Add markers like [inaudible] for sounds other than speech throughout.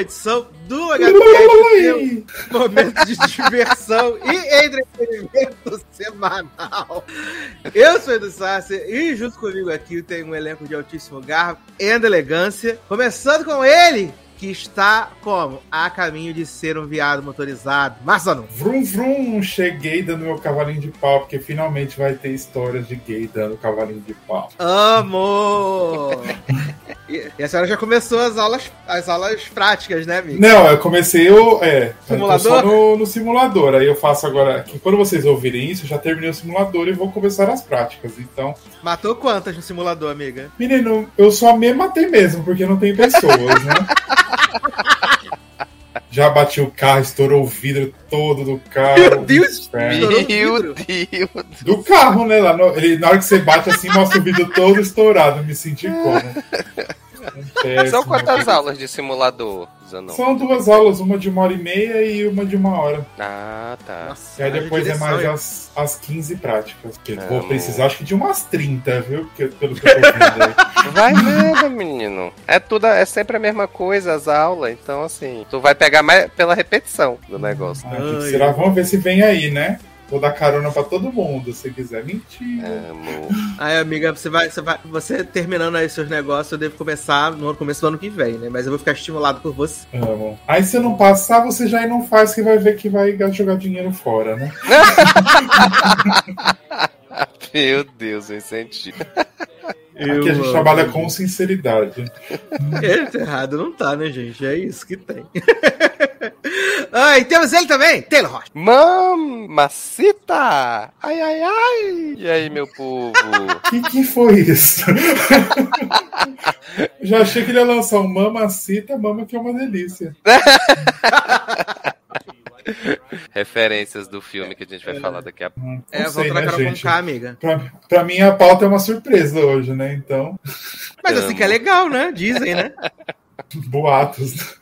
uma edição do HPF, momento de diversão e entretenimento semanal. Eu sou Edu Sassi e junto comigo aqui tem um elenco de altíssimo garbo e elegância, começando com ele, que está como? A caminho de ser um viado motorizado. Marçano. Vrum, vrum, cheguei dando meu cavalinho de pau, porque finalmente vai ter histórias de gay dando cavalinho de pau. Amor! E a senhora já começou as aulas, as aulas práticas, né, amigo? Não, eu comecei o. É, simulador? só no, no, simulador. Aí eu faço agora. Que quando vocês ouvirem isso, eu já terminei o simulador e vou começar as práticas. Então. Matou quantas no simulador, amiga? Menino, eu só me matei mesmo, porque não tem pessoas, né? [laughs] Já bati o carro, estourou o vidro todo do carro. Meu Deus! Meu Deus! Do carro, né? Lá no, ele, na hora que você bate assim, mostra o vidro todo estourado. Me senti como? [laughs] Péssimo, São quantas aulas de simulador, Zanon? São duas aulas, uma de uma hora e meia e uma de uma hora. Ah, tá. Nossa, e aí depois é mais as, as 15 práticas. Que vou precisar, acho que de umas 30, viu? Que, pelo que eu tô vendo. [laughs] Vai nada, menino. É tudo, é sempre a mesma coisa, as aulas. Então, assim, tu vai pegar mais pela repetição do negócio. Ah, que será? Vamos ver se vem aí, né? Vou dar carona pra todo mundo, se quiser. Mentira. Amo. Aí, amiga, você vai, você vai. Você terminando aí seus negócios, eu devo começar no começo do ano que vem, né? Mas eu vou ficar estimulado por você. Amo. Aí se eu não passar, você já não faz, que vai ver que vai jogar dinheiro fora, né? [laughs] Meu Deus, eu senti. Eu Aqui a gente amo. trabalha com sinceridade. É, errado não tá, né, gente? É isso que tem. [laughs] ah, e temos ele também, Taylor Rocha. Mamacita! Ai, ai, ai! E aí, meu povo? [laughs] que que foi isso? [laughs] Já achei que ele ia lançar um Mamacita, Mama que é uma delícia. [laughs] Referências do filme que a gente vai é. falar daqui a pouco. É, vou trocar né, com amiga. Pra, pra mim, a pauta é uma surpresa hoje, né? Então. Mas assim que é legal, né? Dizem, né? Boatos.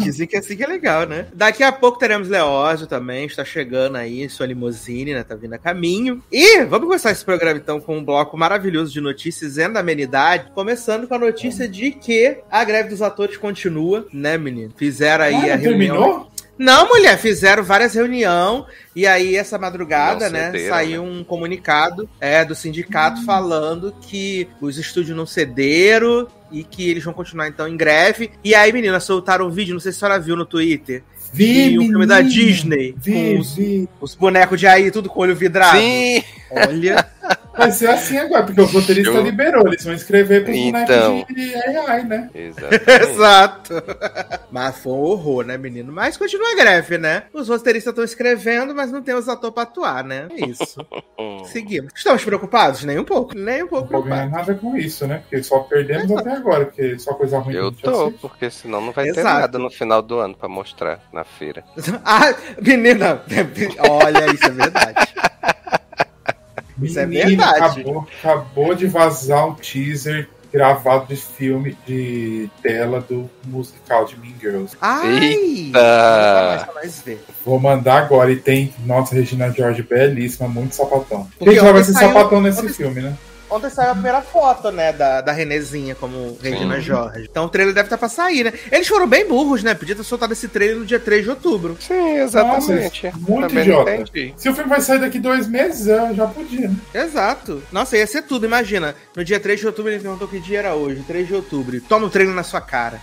Dizem que assim que é legal, né? Daqui a pouco teremos Leózio também, está chegando aí, sua limusine, né? Tá vindo a caminho. E vamos começar esse programa então com um bloco maravilhoso de notícias e da amenidade, começando com a notícia de que a greve dos atores continua, né, menino? Fizeram aí ah, a reunião. Terminou? Não, mulher, fizeram várias reuniões e aí essa madrugada, não né, cederam, saiu né? um comunicado é, do sindicato hum. falando que os estúdios não cederam e que eles vão continuar então em greve. E aí, menina, soltaram um vídeo, não sei se a senhora viu no Twitter. Vi, um filme da Disney. Vi, com os, vi. os bonecos de aí, tudo com olho vidrado. Sim! Olha. [laughs] Vai ser assim agora, porque o roteirista Eu... liberou, eles vão escrever pros então... bonecos de AI, né? [laughs] Exato. mas foi um horror, né, menino? Mas continua a greve, né? Os roteiristas estão escrevendo, mas não tem os atores pra atuar, né? É isso. [laughs] Seguimos. Estamos preocupados? Nem um pouco. Nem um pouco não preocupados. Não nada com isso, né? Porque só perdemos Exato. até agora, porque só coisa ruim Eu tô, porque senão não vai Exato. ter nada no final do ano pra mostrar na feira. [laughs] ah, menina, olha, isso é verdade. Isso é verdade. Acabou, acabou de vazar um teaser gravado de filme de tela do musical de Mean Girls. Ai! Vou mandar agora e tem nossa Regina George belíssima, muito sapatão. Porque Gente, vai ser sapatão nesse filme, né? Ontem saiu a primeira foto, né, da, da Renezinha como Regina Sim. Jorge. Então o trailer deve estar pra sair, né? Eles foram bem burros, né? Podia ter soltado esse trailer no dia 3 de outubro. Sim, exatamente. Nossa, muito Também idiota. Se o filme vai sair daqui dois meses, eu já podia, né? Exato. Nossa, ia ser tudo, imagina. No dia 3 de outubro ele perguntou que dia era hoje. 3 de outubro. Toma o trailer na sua cara.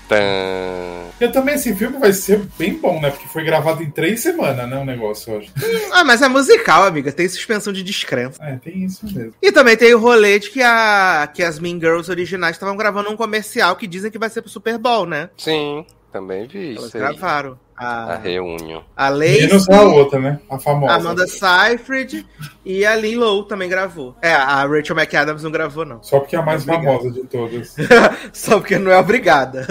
Eu também, esse filme vai ser bem bom, né? Porque foi gravado em três semanas, né? O negócio hoje. [laughs] ah, mas é musical, amiga. Tem suspensão de descrença. É, tem isso mesmo. E também tem o rolê de que a que as Mean Girls originais estavam gravando um comercial que dizem que vai ser pro Super Bowl, né? Sim, também vi Elas isso. gravaram. A, a reunião. A Lacey, Menos a outra, né? A famosa. Amanda Seyfried e a Lynn Lowe também gravou. É, a Rachel McAdams não gravou, não. Só porque é a mais é famosa de todas. [laughs] Só porque não é obrigada.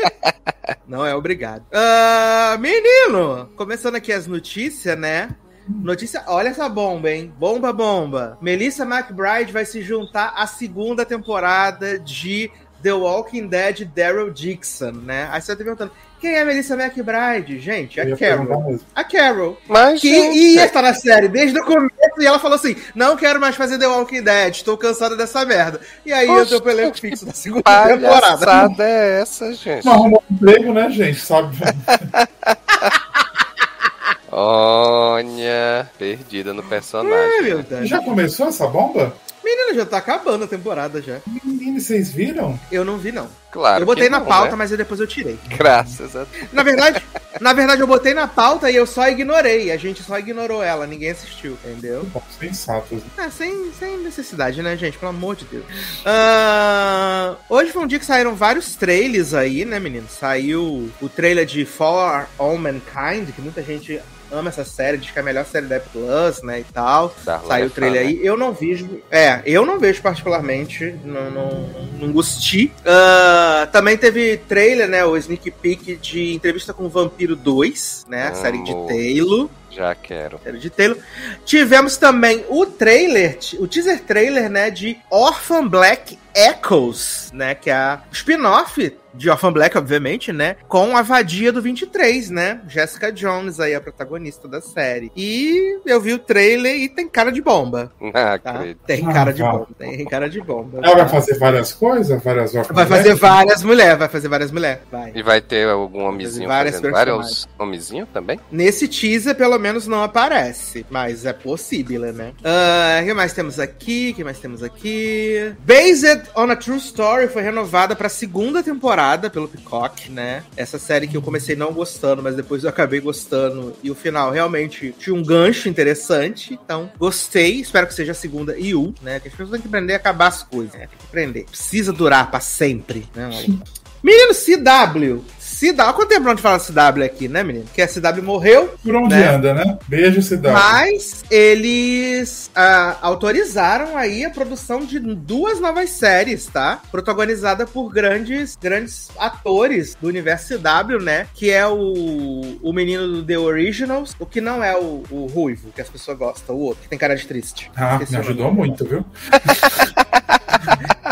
[laughs] não é obrigada. Uh, menino! Começando aqui as notícias, né? Notícia, olha essa bomba, hein? Bomba, bomba. Melissa McBride vai se juntar à segunda temporada de The Walking Dead Daryl Dixon, né? Aí você tá perguntando, quem é Melissa McBride? Gente, a Carol. A Carol. Mas, que gente... ia estar na série desde o começo e ela falou assim: não quero mais fazer The Walking Dead, estou cansada dessa merda. E aí Poxa, eu tô pelo fixo da segunda temporada. Que é essa, gente? Mas arrumou um emprego, né, gente? Sabe? [laughs] Olha, perdida no personagem. É, Já começou essa bomba? Menina, já tá acabando a temporada já. Menino, vocês viram? Eu não vi, não. Claro. Eu botei na não, pauta, né? mas depois eu tirei. Graças a Deus. Na verdade, na verdade, eu botei na pauta e eu só ignorei. A gente só ignorou ela, ninguém assistiu, entendeu? Sensatos. É, sem, sem necessidade, né, gente? Pelo amor de Deus. Uh, hoje foi um dia que saíram vários trailers aí, né, menino? Saiu o trailer de For All Mankind, que muita gente ama essa série, diz que é a melhor série da Plus, né, e tal. Darla Saiu o trailer aí. Né? Eu não vejo... É, eu não vejo particularmente, não, não, não gostei. Uh, também teve trailer, né, o sneak peek de entrevista com o Vampiro 2, né, a série de Taylor. Já quero. Série de Taylor. Tivemos também o trailer, o teaser trailer, né, de Orphan Black Echoes, né, que é a spin-off de Orphan Black, obviamente, né? Com a vadia do 23, né? Jessica Jones aí, a protagonista da série. E eu vi o trailer e tem cara de bomba. [laughs] Ah, tá? Tem cara de bomba. Tem cara de bomba. Ela tá? vai fazer várias coisas? Várias Orphan Vai fazer várias mulheres, vai fazer várias mulheres. Vai. E vai ter algum homenzinho várias fazendo vários homenzinhos também? Nesse teaser, pelo menos, não aparece. Mas é possível, né? Ah, o uh, que mais temos aqui? O que mais temos aqui? Based on a True Story foi renovada pra segunda temporada temporada pelo Peacock, né? Essa série que eu comecei não gostando, mas depois eu acabei gostando. E o final realmente tinha um gancho interessante. Então, gostei. Espero que seja a segunda e o, né? Que as pessoas têm que aprender a acabar as coisas. Né? Tem que aprender. Precisa durar para sempre, né? [laughs] Menino CW, CW, há quanto tempo não te fala CW aqui, né, menino? Que a CW morreu. Por onde né? anda, né? Beijo, CW. Mas eles ah, autorizaram aí a produção de duas novas séries, tá? Protagonizada por grandes, grandes atores do universo CW, né? Que é o, o menino do The Originals, o que não é o, o ruivo, que as pessoas gostam, o outro, que tem cara de triste. Ah, me ajudou muito, viu? [laughs]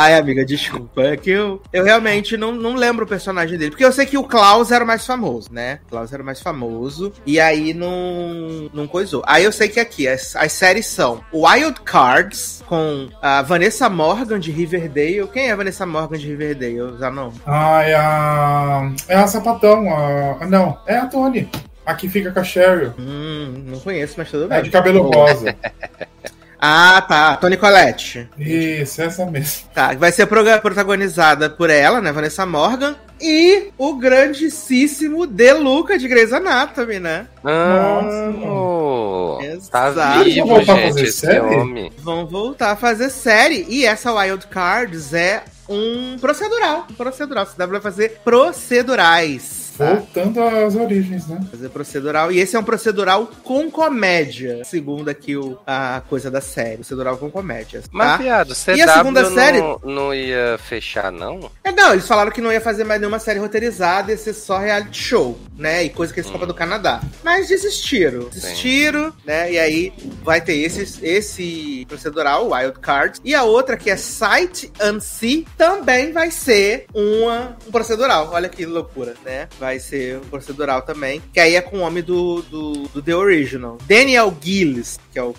Ai, amiga, desculpa. É que eu, eu realmente não, não lembro o personagem dele. Porque eu sei que o Klaus era o mais famoso, né? O Klaus era o mais famoso. E aí não, não coisou. Aí eu sei que aqui as, as séries são Wild Cards, com a Vanessa Morgan de Riverdale. Quem é a Vanessa Morgan de Riverdale? Eu já não. Ah, é a. É a Sapatão. A... Não, é a Tony. A que fica com a Cheryl. Hum, não conheço, mas tudo bem. É de cabelo rosa. [laughs] Ah, tá. Tony Colette. Isso, essa mesmo. Tá, vai ser protagonizada por ela, né? Vanessa Morgan. E o grandíssimo De Luca de Grey's Anatomy, né? Ah, Nossa. Tá vivo, Vão voltar gente, a fazer série? Homem. Vão voltar a fazer série. E essa Wild Cards é um procedural. Um procedural. Você deve fazer procedurais. Tá? Voltando às origens, né? Fazer procedural. E esse é um procedural com comédia, segundo aqui o, a coisa da série. Procedural com comédia. Tá? Mas, viado, CW e a segunda não, série não ia fechar, não? É, não, eles falaram que não ia fazer mais nenhuma série roteirizada, ia ser só reality show, né? E coisa que eles hum. do Canadá. Mas desistiram. Desistiram, Sim. né? E aí vai ter esse, esse procedural, Wild Cards. E a outra, que é Sight and See, também vai ser uma, um procedural. Olha que loucura, né? Vai vai ser procedural também. Que aí é com o homem do, do, do The Original. Daniel Gillis, que é o,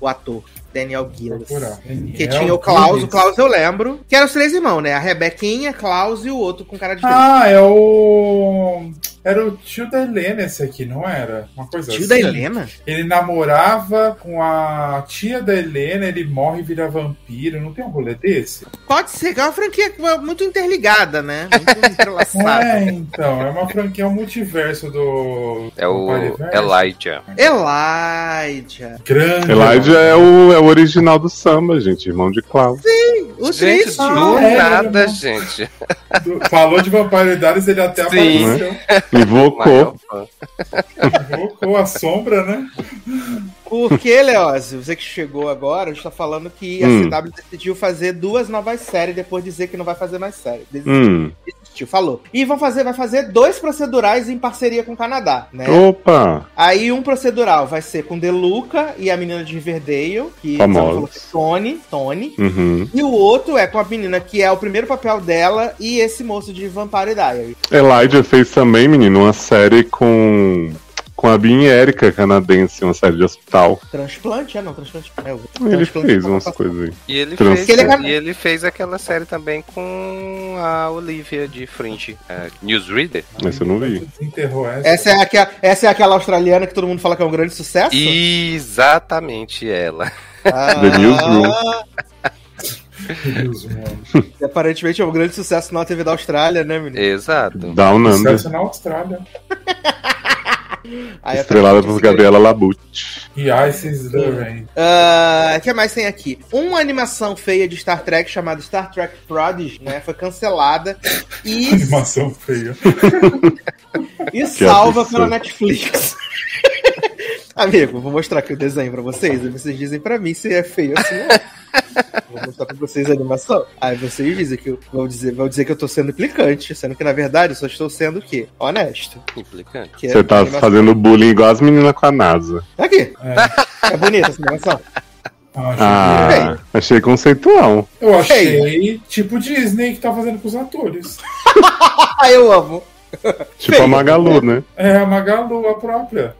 o ator. Daniel Gillis. Que tinha o Klaus, o Klaus eu lembro. Que eram os três irmãos, né? A Rebequinha, Klaus e o outro com cara de Ah, é o. Era o tio da Helena esse aqui, não era? Uma coisa tio assim. da Helena? Ele namorava com a tia da Helena, ele morre e vira vampiro. Não tem um rolê desse? Pode ser, é uma franquia muito interligada, né? Muito [laughs] entrelaçada. é, então. É uma franquia, é um multiverso do. É o Elijah. Elijah. Grande. Elijah é o, é o original do samba, gente. Irmão de Klaus. Sim, o gente, triste. Do ah, é, nada, gente. Falou de vampiridades, ele até Sim. apareceu. Invocou. Invocou a sombra, né? Porque, Leózio, você que chegou agora, a gente tá falando que a hum. CW decidiu fazer duas novas séries depois de dizer que não vai fazer mais série. Hum. Tio falou. E vão fazer, vai fazer dois procedurais em parceria com o Canadá, né? Opa! Aí um procedural vai ser com Deluca e a menina de Riverdale, que falou que é Tony, Tony. Uhum. E o outro é com a menina que é o primeiro papel dela e esse moço de Vampire Diary. Elijah fez também, menino, uma série com com a Bin Erika canadense, uma série de hospital. Transplante? É, não, transplante. É, ele transplante fez umas coisas aí. E ele, fez, ele é... e ele fez aquela série também com a Olivia de Fringe, uh, Newsreader. Essa eu não vi. Essa é, aquela, essa é aquela australiana que todo mundo fala que é um grande sucesso? Exatamente ela. Ah, The Newsroom. [laughs] aparentemente é um grande sucesso na TV da Austrália, né, menino? Exato. Down Under. Sucesso na Austrália. [laughs] Aí Estrelada por Gabriela Labute. E Ice the Rain. O uh, que mais tem aqui? Uma animação feia de Star Trek chamada Star Trek Prodigy, né? Foi cancelada. E... [laughs] animação feia. [laughs] e salva pela Netflix. [laughs] Amigo, vou mostrar aqui o desenho pra vocês. Aí vocês dizem pra mim se é feio assim ou Vou mostrar pra vocês a animação. Aí vocês dizem que eu vou dizer, vou dizer que eu tô sendo implicante, sendo que na verdade eu só estou sendo o quê? Honesto. Implicante. Você tá animação... fazendo bullying igual as meninas com a NASA. Aqui. É, é bonita essa animação. Ah, achei conceitual. Eu achei tipo Disney que tá fazendo com os atores. [laughs] eu amo. Tipo Feio. a Magalu, né? É, a Magalu, a própria.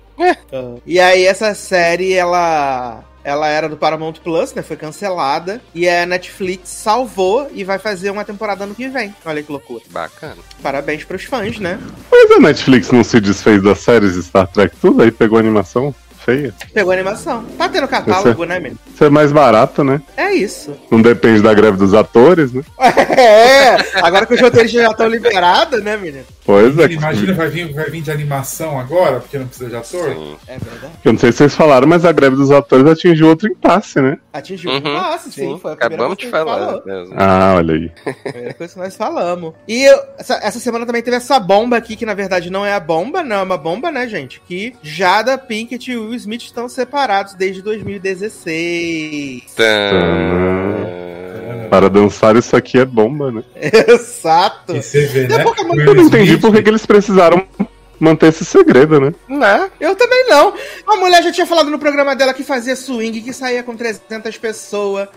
E aí essa série, ela ela era do Paramount Plus, né? Foi cancelada. E a Netflix salvou e vai fazer uma temporada ano que vem. Olha que loucura. Bacana. Parabéns pros fãs, né? Mas a Netflix não se desfez das séries de Star Trek tudo, aí pegou a animação feia. Pegou animação. Tá tendo catálogo, é, né, menino? Isso é mais barato, né? É isso. Não depende da greve dos atores, né? [laughs] É, agora que os roteiristas já estão liberados, né, menino? Pois é. Imagina, vai vir, vai vir de animação agora, porque não precisa de ator? Sim. É verdade. Eu não sei se vocês falaram, mas a greve dos atores atingiu outro impasse, né? Atingiu uhum. outro impasse, sim. sim. Foi a Acabamos de falar. Ah, olha aí. Primeira coisa que nós falamos. E eu, essa, essa, semana também teve essa bomba aqui, que na verdade não é a bomba, não é uma bomba, né, gente? Que Jada Pinkett e Will Smith estão separados desde 2016. Para dançar isso aqui é bomba, né? [laughs] Exato. E você vê, né? Eu não entendi por que eles precisaram manter esse segredo, né? Né? Eu também não. A mulher já tinha falado no programa dela que fazia swing, que saía com 300 pessoas,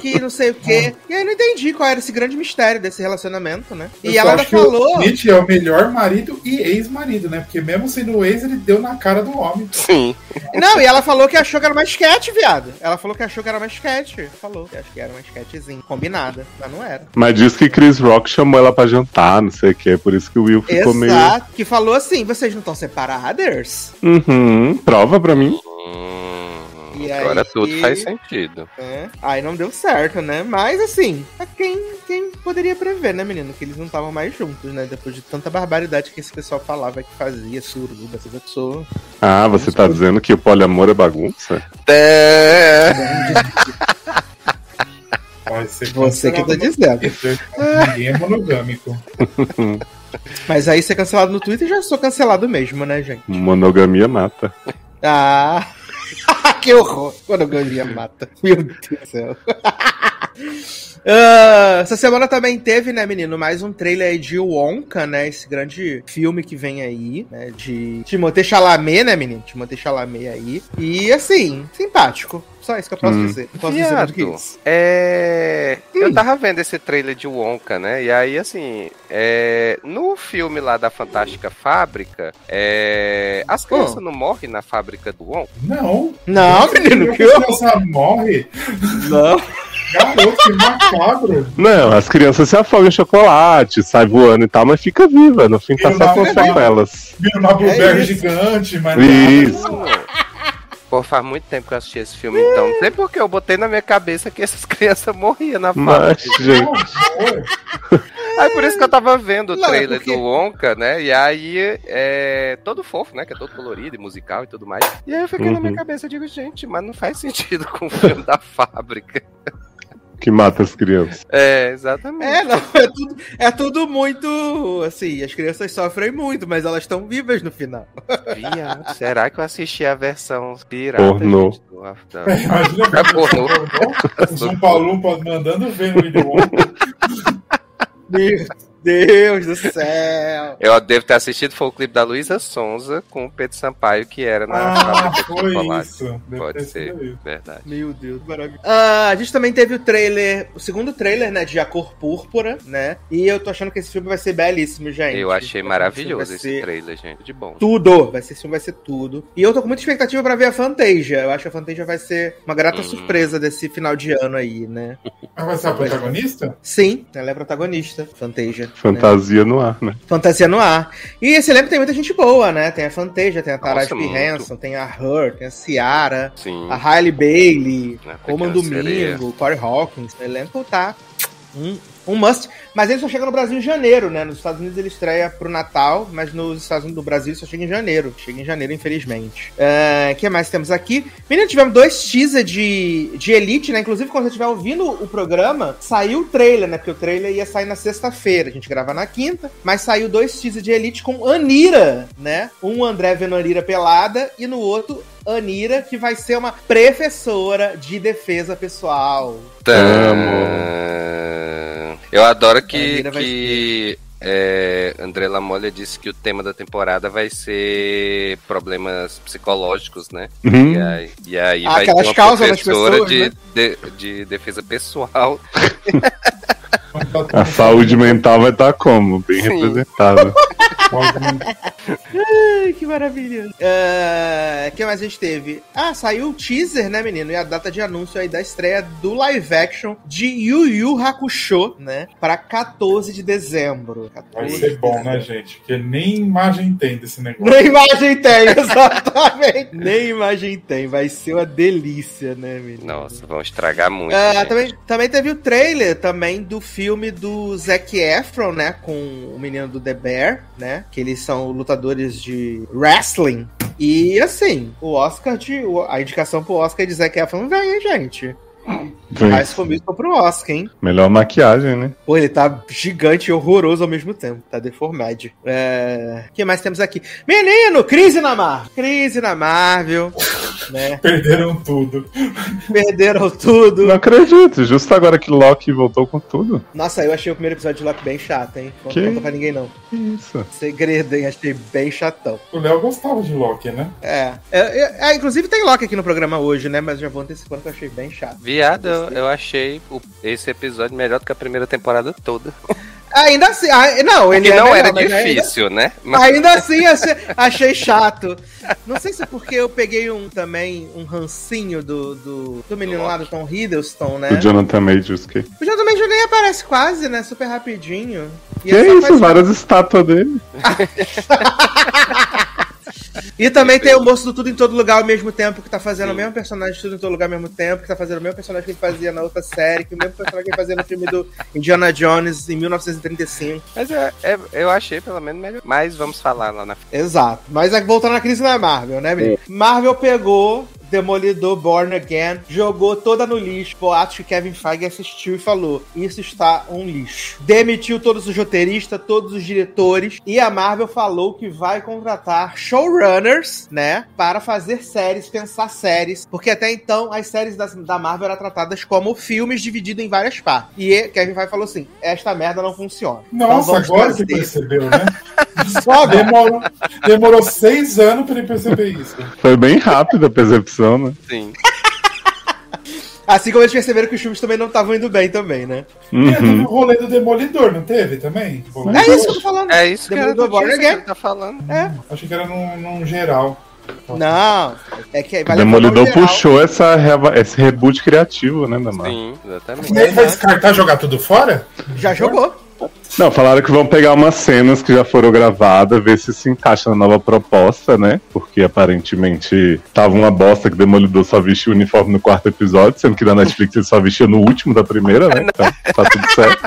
que não sei o quê. [laughs] E aí não entendi qual era esse grande mistério desse relacionamento, né? E ela ainda falou. O Smith é o melhor marido e ex-marido, né? Porque mesmo sendo ex, ele deu na cara do homem. Sim. Não, e ela falou que achou que era uma sketch, viado. Ela falou que achou que era uma sketch. Falou que acho que era uma sketchzinha combinada, mas não era. Mas disse que Chris Rock chamou ela pra jantar, não sei o que, por isso que o Will ficou Exato, meio. Exato, que falou assim: vocês não estão separados? Uhum, prova pra mim. E Agora aí, tudo faz sentido. É, aí não deu certo, né? Mas assim, é quem, quem poderia prever, né, menino? Que eles não estavam mais juntos, né? Depois de tanta barbaridade que esse pessoal falava que fazia, suruba, essa pessoa. Ah, você tá dizendo que o poliamor é bagunça? É. Você que tá dizendo. [laughs] Ninguém é monogâmico. [laughs] Mas aí ser cancelado no Twitter já sou cancelado mesmo, né, gente? Monogamia mata. Ah, [laughs] que horror! Monogamia mata. Meu Deus do céu. Uh, [laughs] essa semana também teve, né, menino, mais um trailer de Wonka, né? Esse grande filme que vem aí, né? De Timothée Chalamet, né, menino? Timothée Chalamet aí. E, assim, simpático. Só isso que eu posso hum. dizer. Não posso Viado, dizer do que isso. É... Hum. Eu tava vendo esse trailer de Wonka, né? E aí, assim, é... no filme lá da Fantástica Fábrica, é... as crianças oh. não morrem na fábrica do Wonka? Não. Não, menino, que eu... morre? Não. Garoto, que macabro. Não, as crianças se afogam em chocolate, sai voando e tal, mas fica viva. No fim, tá só com sequelas. Vira uma blueberry é gigante, mas. Isso. Pô, faz muito tempo que eu assisti esse filme, então. Não sei porque eu botei na minha cabeça que essas [laughs] crianças morriam na fábrica. Mas, gente. Aí por isso que eu tava vendo o é trailer porque... do Wonka, né? E aí é todo fofo, né? Que é todo colorido e musical e tudo mais. E aí eu fiquei uhum. na minha uhum. cabeça e digo, gente, mas não faz sentido com o filme da [laughs] fábrica que mata as crianças. É, exatamente. É, não, é tudo, é tudo muito. Assim, as crianças sofrem muito, mas elas estão vivas no final. Viado, será que eu assisti a versão pirata? Pornô. Gente, do, Imagina é pornô. O São Paulo mandando ver no vídeo. Deus do céu! Eu devo ter assistido, foi o clipe da Luísa Sonza com o Pedro Sampaio, que era na ah, foi isso. Pode ser, verdade. Meu Deus, maravilha. Uh, a gente também teve o trailer, o segundo trailer, né, de A Cor Púrpura, né? E eu tô achando que esse filme vai ser belíssimo, gente. Eu achei maravilhoso esse trailer, gente, de bom. Tudo! Vai ser, esse filme vai ser tudo. E eu tô com muita expectativa pra ver a Fantasia. Eu acho que a Fantasia vai ser uma grata hum. surpresa desse final de ano aí, né? Ela vai ser a protagonista? Sim, ela é protagonista, Fantasia. Fantasia né? no ar, né? Fantasia no ar. E esse elenco tem muita gente boa, né? Tem a Fantasia, tem a Taraji P. Henson, tem a Her, tem a Ciara, Sim. a Hailey Bailey, é, Roman Domingo, Corey Hawkins. O elenco tá um, um must. Mas ele só chega no Brasil em janeiro, né? Nos Estados Unidos ele estreia pro Natal, mas nos Estados Unidos do Brasil só chega em janeiro. Chega em janeiro, infelizmente. O uh, que mais temos aqui? Menino, tivemos dois teasers de, de Elite, né? Inclusive, quando você estiver ouvindo o programa, saiu o trailer, né? Porque o trailer ia sair na sexta-feira. A gente grava na quinta, mas saiu dois teasers de Elite com Anira, né? Um André vendo Anira pelada e no outro Anira, que vai ser uma professora de defesa pessoal. Tamo. Eu adoro que, que é, André Lamolha disse que o tema da temporada vai ser problemas psicológicos, né? Uhum. E aí, e aí ah, vai ter uma professora pessoas, de, né? de, de defesa pessoal. A saúde mental vai estar como? Bem Sim. representada. [laughs] Ai, que maravilha. O uh, que mais a gente teve? Ah, saiu o teaser, né, menino? E a data de anúncio aí da estreia do live action de Yu Yu Hakusho, né? Pra 14 de dezembro. 14 vai ser bom, né, gente? Porque nem imagem tem desse negócio. Nem imagem tem, [laughs] exatamente. [laughs] nem imagem tem. Vai ser uma delícia, né, menino? Nossa, vão estragar muito. Uh, também, também teve o trailer também do filme do Zac Efron, né? Com o menino do The Bear, né? Que eles são lutadores de wrestling. E assim, o Oscar de. A indicação pro Oscar de Zac Efron vem, gente. Mais comigo pro Oscar, hein? Melhor maquiagem, né? Pô, ele tá gigante e horroroso ao mesmo tempo. Tá deformado. É... O que mais temos aqui? Menino, crise na Marvel. Crise na Marvel. [laughs] né? Perderam tudo. Perderam tudo. Não acredito. Justo agora que Loki voltou com tudo. Nossa, eu achei o primeiro episódio de Loki bem chato, hein? Não que... conta pra ninguém, não. Isso. Segredo, hein? Achei bem chatão. O Léo gostava de Loki, né? É. é, é, é inclusive tem Loki aqui no programa hoje, né? Mas já vou antecipando que eu achei bem chato. Viado, eu, eu achei o, esse episódio melhor do que a primeira temporada toda. [laughs] Ainda assim, ah, não, ele é não melhor, era difícil, ainda, né? Mas... Ainda [laughs] assim achei, achei, chato. Não sei se é porque eu peguei um também um rancinho do, do, do menino lá do Tom Hiddleston, né? O Jonathan Majors que. O Jonathan Majors nem aparece quase, né? Super rapidinho. E que é isso? Várias estátuas dele. [laughs] E também tem o moço do Tudo em Todo Lugar ao mesmo tempo, que tá fazendo Sim. o mesmo personagem de Tudo em Todo Lugar ao mesmo tempo, que tá fazendo o mesmo personagem que ele fazia na outra série, que o mesmo personagem que ele fazia no filme do Indiana Jones em 1935. Mas é, é, eu achei pelo menos melhor. Mas vamos falar lá na Exato. Mas é voltando à crise na Marvel, né, menino? É. Marvel pegou Demolidor Born Again jogou toda no lixo. Boatos que Kevin Feige assistiu e falou: Isso está um lixo. Demitiu todos os roteiristas, todos os diretores. E a Marvel falou que vai contratar showrunners, né? Para fazer séries, pensar séries. Porque até então as séries da, da Marvel eram tratadas como filmes divididos em várias partes. E Kevin Feige falou assim: Esta merda não funciona. Então Nossa, então agora você percebeu, né? [laughs] Só demorou, demorou seis anos para ele perceber isso. Foi bem rápido a percepção né? Sim. [laughs] Assim como eles perceberam que os filmes também não estavam indo bem também, né? Uhum. Teve o rolê do Demolidor, não teve também? É isso que eu tô falando. É isso que Demolidor Born Again. tá falando. É. Achei que era num, num geral. Não, é que vai Demolidor puxou essa, esse reboot criativo, né, da Marvel? Sim, exatamente. E ele vai descartar jogar tudo fora? Já jogou. Não, falaram que vão pegar umas cenas que já foram gravadas, ver se se encaixa na nova proposta, né? Porque aparentemente tava uma bosta que Demolidor só vestia o uniforme no quarto episódio, sendo que na Netflix ele só vestia no último da primeira, né? Então tá tudo certo.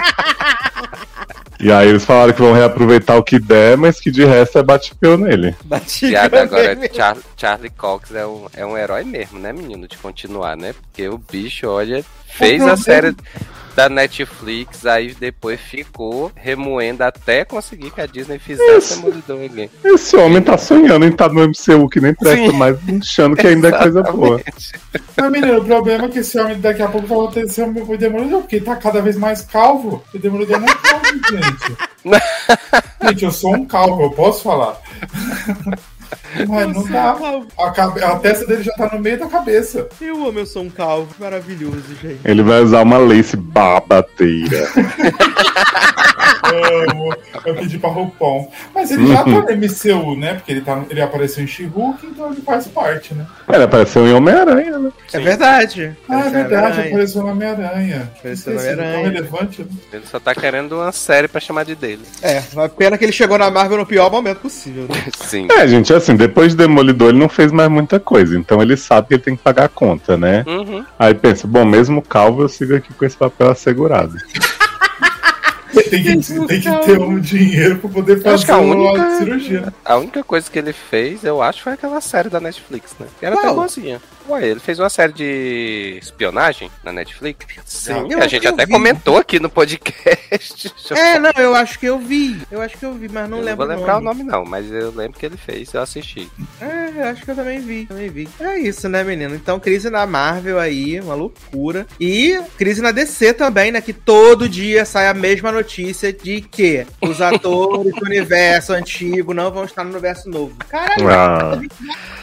E aí eles falaram que vão reaproveitar o que der, mas que de resto é batipeu nele. Batipeu agora, Char Charlie Cox é um, é um herói mesmo, né, menino? De continuar, né? Porque o bicho, olha, fez a série da Netflix, aí depois ficou remoendo até conseguir que a Disney fizesse Demolidor ali. Esse homem tá sonhando em estar no MCU que nem presta Sim. mais, achando que ainda é coisa boa. Mas, menino, o problema é que esse homem daqui a pouco vai ter o Demolidor, porque ele tá cada vez mais calvo. O Demolidor não é calvo, gente. [laughs] Gente, eu sou um calvo, eu posso falar. [laughs] Mas não dá. A, cabe... a testa dele já tá no meio da cabeça. Eu amo, eu sou um calvo. Maravilhoso, gente. Ele vai usar uma lace babateira. amo. Eu pedi pra roupão. Mas ele já tá no MCU, né? Porque ele, tá, ele apareceu em She-Hulk, então ele faz parte, né? Ele apareceu em Homem-Aranha, né? É verdade. Ah, é verdade, apareceu no Homem-Aranha. Apareceu no Homem-Aranha. relevante, né? Ele só tá querendo uma série pra chamar de dele. É, pena que ele chegou na Marvel no pior momento possível. Né? [laughs] Sim. É, gente, assim, depois de Demolidor ele não fez mais muita coisa, então ele sabe que ele tem que pagar a conta, né? Uhum. Aí pensa, bom, mesmo calvo eu sigo aqui com esse papel assegurado. [laughs] Tem que, tem que ter um dinheiro pra poder fazer a uma única- cirurgia. A única coisa que ele fez, eu acho, foi aquela série da Netflix, né? Que era até Qual? boazinha. Ué, ele fez uma série de espionagem na Netflix. Sim, eu a gente até vi. comentou aqui no podcast. [laughs] É, não, eu acho que eu vi. Eu acho que eu vi, mas não eu lembro vou lembrar o nome. o nome não, mas eu lembro que ele fez, eu assisti. É, eu acho que eu também vi, também vi. É isso, né, menino? Então, crise na Marvel aí, uma loucura. E crise na DC também, né? Que todo dia sai a mesma notícia de que os atores do universo antigo não vão estar no universo novo. Caralho, Ah.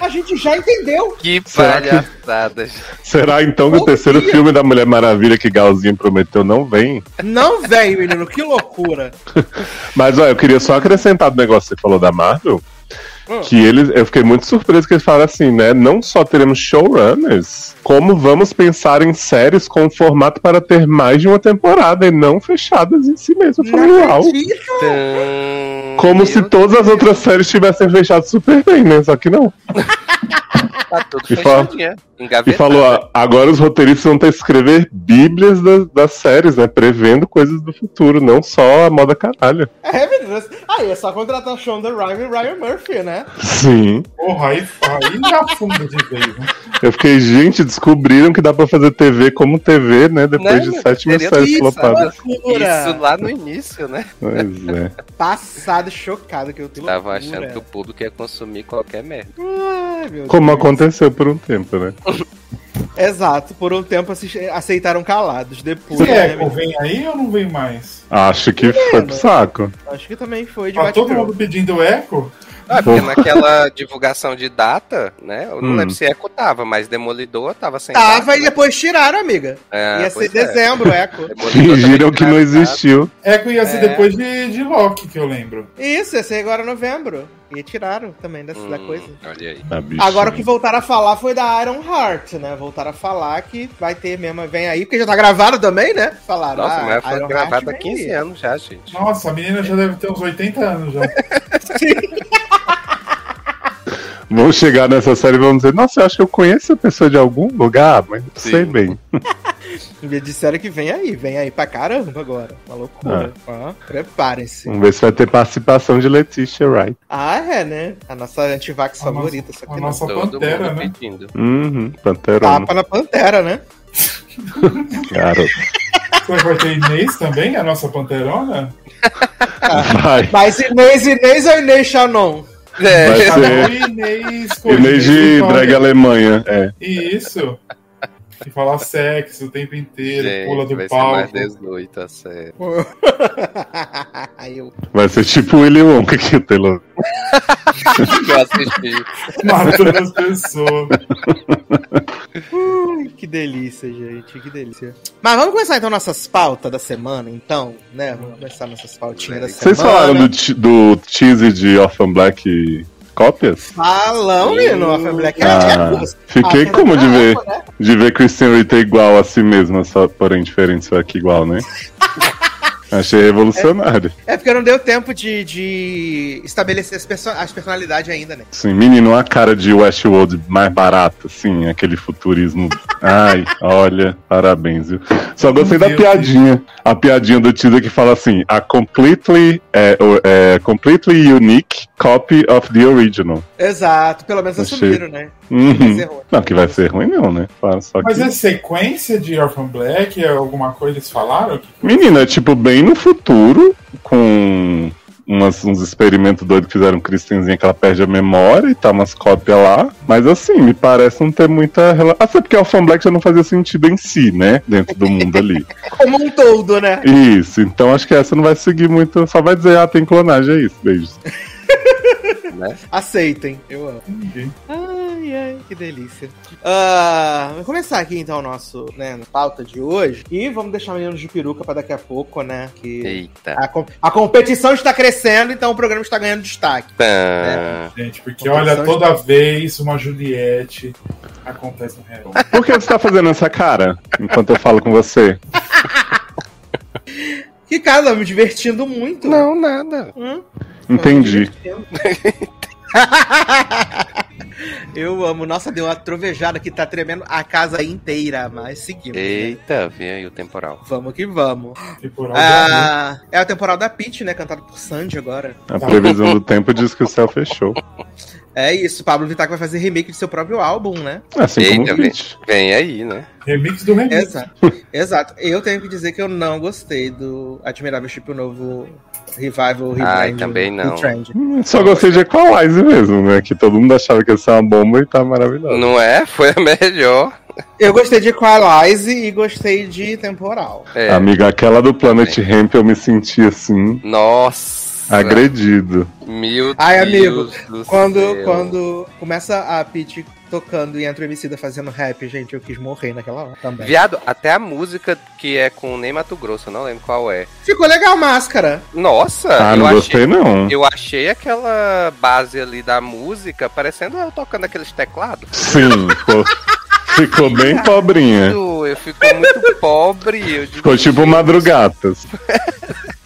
a gente já entendeu. Que Será que- palhaçada. Será então que o terceiro dia. filme da Mulher Maravilha que Galzinho prometeu não vem? Não vem, menino, que loucura. [laughs] Mas olha, eu queria só acrescentar do negócio que você falou da Marvel. Hum. Que eles, eu fiquei muito surpreso que eles falaram assim, né? Não só teremos showrunners, como vamos pensar em séries com formato para ter mais de uma temporada e não fechadas em si mesmo. Eu falei, Não uau. Como meu se todas as Deus, outras séries tivessem fechado super bem, né? Só que não. [laughs] Tá tudo E fala- fechadinho. E falou, ah, agora os roteiristas vão ter que escrever bíblias das, das séries, né? Prevendo coisas do futuro, não só a moda caralho. É, menino. Aí é só contratar Shonda Rhimes e Ryan Murphy, né? Sim. Porra, aí, aí já funda de vez, né? Eu fiquei, gente, descobriram que dá pra fazer TV como TV, né? Depois Né, de sete mil Seria séries isso, flopadas. Loucura. Isso lá no início, né? Pois é. Passado, chocado que eu tô Tava achando que o público ia consumir qualquer merda. Ai, meu Como Deus. aconteceu por um tempo, né? [laughs] Exato, por um tempo aceitaram calados. Depois, né, Echo vem aí ou não vem mais? Acho que foi pro saco. acho que também foi de Tá todo mundo pedindo Echo? Ah, porque naquela divulgação de data, né? Eu não Hum. lembro se Echo tava, mas Demolidor tava sem Tava data. e depois tiraram, amiga. É, Ia ser pois é. dezembro, Eco. Fingiram que não existiu. Echo ia ser É. depois de, de Loki, que eu lembro. Isso, ia ser agora em novembro. E tiraram também dessa da Hum, coisa. Olha aí. Ah, bicho. Agora o que voltaram a falar foi da Iron Heart, né? Voltaram a falar que vai ter mesmo, vem aí, porque já tá gravado também, né? Falaram. Nossa, ah, mas foi gravado há vem 15 aí. anos já, gente. Nossa, a menina já deve ter uns 80 anos já. [laughs] Vamos chegar nessa série e vamos dizer, nossa, eu acho que eu conheço a pessoa de algum lugar, mas não Sim. sei bem. [laughs] Me disseram que vem aí, vem aí pra caramba agora. Uma loucura. Ó, Preparem-se. Vamos ver se vai ter participação de Letícia Wright. Ah, é, né? A nossa antivax A favorita, nossa- só a que não. nossa Todo Pantera, né? pedindo. Uhum, Panterona. Tapa na pantera, né? [laughs] Você vai ter Inês também, a nossa panterona? [laughs] Vai. Mas Inês, Inês ou Inês Shannon? É, Vai ser Inês. Inês de Inês drag Alemanha. É. Isso. Que fala sexo o tempo inteiro, gente, pula do vai ser mais palco. 18, a sério. Aí eu. Vai ser tipo o Willy Wonka aqui, Taylor. [laughs] Eu assisti. Matando as pessoas. Ui, que delícia, gente, que delícia. Mas vamos começar então nossas pautas da semana, então, né? Vamos começar nossas pautinhas da semana. Vocês falaram do, do teaser de Orphan Black cópias? Falão, menino, a é Ah, fiquei Ah, como de ver, né? de ver Christian Rita igual a si mesma, só porém diferente, só que igual, né? [laughs] Achei revolucionário. É porque não deu tempo de, de estabelecer as, perso as personalidades ainda, né? Sim, menino, uma cara de Westworld mais barata, assim, aquele futurismo. Ai, olha, parabéns, viu? Só gostei da piadinha. A piadinha do teaser que fala assim: a completely, é, é, completely unique copy of the original. Exato, pelo menos Achei. assumiram, né? Uhum. Vai ser ruim. Não, que vai ser ruim, não, né? Só que... Mas é sequência de Orphan Black? É alguma coisa eles falaram? Menina, é tipo bem no futuro, com umas, uns experimentos doidos que fizeram Christenzinha que ela perde a memória e tá umas cópias lá. Mas assim, me parece não ter muita relação. Até porque o Fan Black já não fazia sentido em si, né? Dentro do mundo ali. [laughs] Como um todo, né? Isso, então acho que essa não vai seguir muito. Só vai dizer, ah, tem clonagem, é isso. Beijos. [laughs] né? Aceitem. Eu amo. Ai, ai, que delícia. Uh, vamos começar aqui então o nosso, né, pauta de hoje. E vamos deixar meninos de peruca para daqui a pouco, né? Que Eita. A, a, competição está crescendo, então o programa está ganhando destaque. Né? Gente, porque olha, toda está... vez uma Juliette acontece no real. Por que você está fazendo essa cara enquanto eu falo com você? Que cara, tá me divertindo muito. Não, nada. Hum? Entendi. [laughs] [laughs] Eu amo. Nossa, deu uma trovejada que tá tremendo a casa inteira, mas seguimos. Né? Eita, né? vem aí o temporal. Vamos que vamos. Ah, é o temporal da Peach, né? Cantado por Sandy agora. A previsão [laughs] do tempo diz que o céu fechou. É isso, Pablo Vittar vai fazer remake do seu próprio álbum, né? Assim Eita, como vem, vem aí, né? Remix do remix. Exato. Exato. Eu tenho que dizer que eu não gostei do Admirável Chip Novo Revival Ai, também não. Hum, só gostei de Equalize mesmo, né? Que todo mundo achava que ia ser uma bomba e tá maravilhoso. Não é? Foi a melhor. Eu gostei de Equalize e gostei de Temporal. É. Amiga, aquela do Planet. Ramp eu me senti assim. Nossa. Agredido. Meu Ai, amigo, quando, céu. quando começa a Peach tocando e entra o Emicida fazendo rap, gente, eu quis morrer naquela hora também. Viado, até a música que é com Ney Mato Grosso, eu não lembro qual é. Ficou legal máscara. Nossa! Ah, não gostei não. Eu achei aquela base ali da música parecendo eu tocando aqueles teclados. Sim, ficou, ficou bem pobrinha. Eu fico muito pobre. Eu ficou tipo madrugatas. [laughs]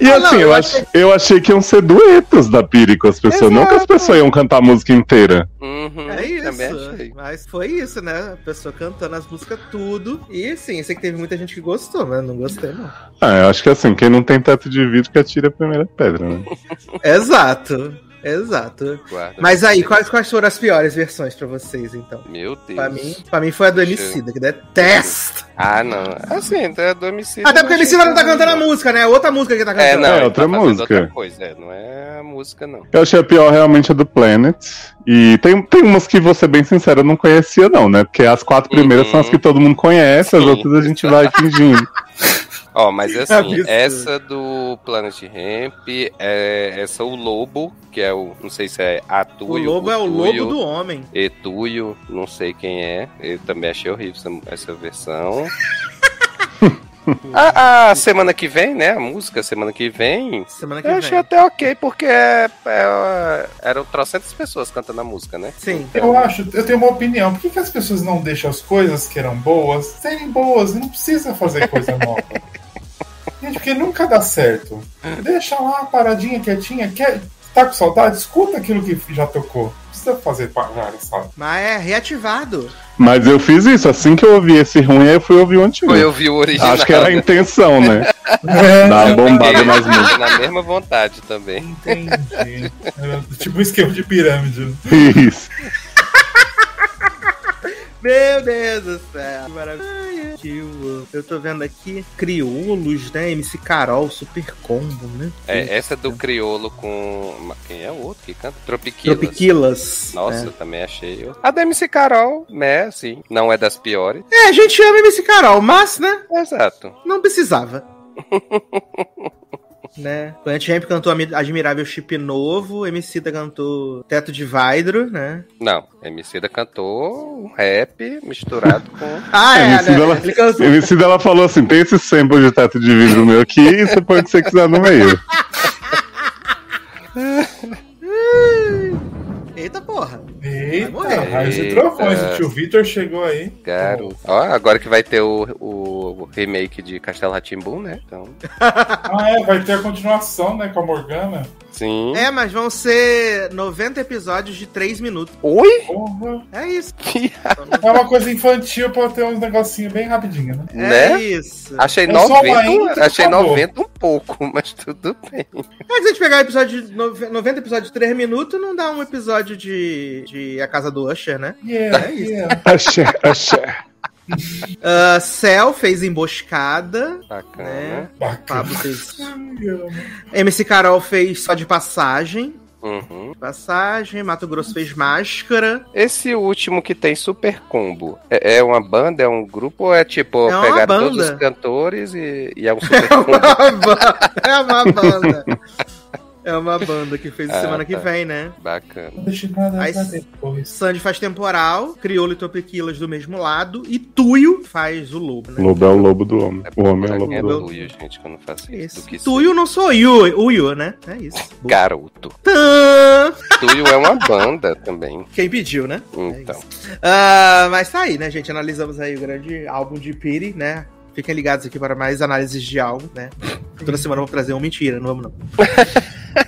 E ah, assim, não, eu, achei... eu achei que iam ser duetos da Piri com as pessoas, Exato. não que as pessoas iam cantar a música inteira. Uhum, é isso. Mas foi isso, né? A pessoa cantando as músicas tudo. E sim, eu sei que teve muita gente que gostou, mas não gostei, não. Ah, eu acho que assim, quem não tem teto de vidro que atira a primeira pedra, né? [laughs] Exato. Exato. Guarda Mas aí, quais, quais foram as piores versões pra vocês, então? Meu Deus. Pra mim, pra mim foi a do Emicida, que detesto. Ah, não. Assim, é do Emicida. Até porque o Emicida não tá cantando a música, né? É outra música que tá cantando. É, não, é outra tá música. Outra coisa, é, não é a música, não. Eu achei a pior realmente a do Planet. E tem, tem umas que, vou ser bem sincero, eu não conhecia, não, né? Porque as quatro primeiras uhum. são as uhum. que todo mundo conhece, as outras a gente vai [laughs] fingindo. Ó, mas é [laughs] assim, essa do Planet Ramp, é, essa o Lobo, que é o, não sei se é Atuio. O Lobo é o Lobo do Homem. Etuio, não sei quem é. Eu também achei horrível essa, essa versão. A, [laughs] a, semana que vem, né? A música semana que vem. Semana que eu vem. achei até ok, porque é, é, eram trocentas pessoas cantando a música, né? Sim. Então... Eu acho, eu tenho uma opinião. Por que, que as pessoas não deixam as coisas que eram boas serem boas? Não precisa fazer coisa [laughs] nova. Gente, porque nunca dá certo. Deixa lá paradinha, quietinha. Quer, tá com saudade? Escuta aquilo que já tocou. Não precisa fazer várias, sabe? Mas é reativado. Mas eu fiz isso. Assim que eu ouvi esse ruim, aí eu fui ouvir o antigo. Foi ouvir o original. Acho que era a intenção, né? É, Dar uma bombada mais muito. Na mesma vontade também. Entendi. Era tipo um esquema de pirâmide. Isso. Meu Deus do céu. Que maravilha. Eu tô vendo aqui Crioulos, né? MC Carol, Super Combo, né? É, essa do Criolo com. Quem é o outro que canta? Tropiquilas. Tropiquilas. Nossa, é. eu também achei. A da MC Carol, né? Sim. Não é das piores. É, a gente ama MC Carol, mas, né? Exato. Não precisava. [laughs] né? Planet Ramp cantou Admirável Chip Novo, Emicida cantou Teto de Vidro, né? Não, Emicida cantou um rap misturado com... [laughs] ah, é, Emicida, né? ela, Ele cantou... Emicida, ela falou assim, tem esse sample de Teto de Vidro meu aqui e você põe o que você quiser no meio. [laughs] Eita porra. Eita, raios e trovões. O tio Vitor chegou aí. Caro. Ó, agora que vai ter o, o remake de Castelo Ratimbum, né? Então... [laughs] ah, é, vai ter a continuação, né, com a Morgana. Sim. É, mas vão ser 90 episódios de 3 minutos. Oi? Porra. É isso. [laughs] é uma coisa infantil pra ter uns negocinhos bem rapidinho, né? É né? isso. Achei é 90, achei acabou. 90 um pouco, [laughs] mas tudo bem. É, se a gente pegar episódio de 90 episódios de 3 minutos, não dá um episódio de, de A Casa do Usher, né? Yeah, é isso. Yeah. Usher, Usher. Uh, [laughs] Cell fez Emboscada. Bacana. Né? Bacana. Pablo fez. MC Carol fez Só de Passagem. Uhum. Passagem. Mato Grosso fez Máscara. Esse último que tem super combo, é, é uma banda, é um grupo ou é tipo É uma pegar banda. todos os cantores e, e é um [laughs] super É combo? uma banda. É uma banda. [laughs] É uma banda que fez Ah, semana que tá. vem, né? Bacana. Aí-. Sandy faz temporal, Criolo e Topequilas do mesmo lado, e Tuyo faz o lobo, né? Lobo é o lobo do homem. O homem é o lobo é do do homem. Gente, que eu não faço isso. Que Tuyo não sou Yu, Uyo, né? É isso. Garoto. Tã! Tuyo é uma banda também. Quem pediu, né? Então. Ah, mas tá aí, né, gente? Analisamos aí o grande álbum de Piri, né? Fiquem ligados aqui para mais análises de álbum, né? Toda semana eu vou trazer uma mentira, não vamos não. [laughs]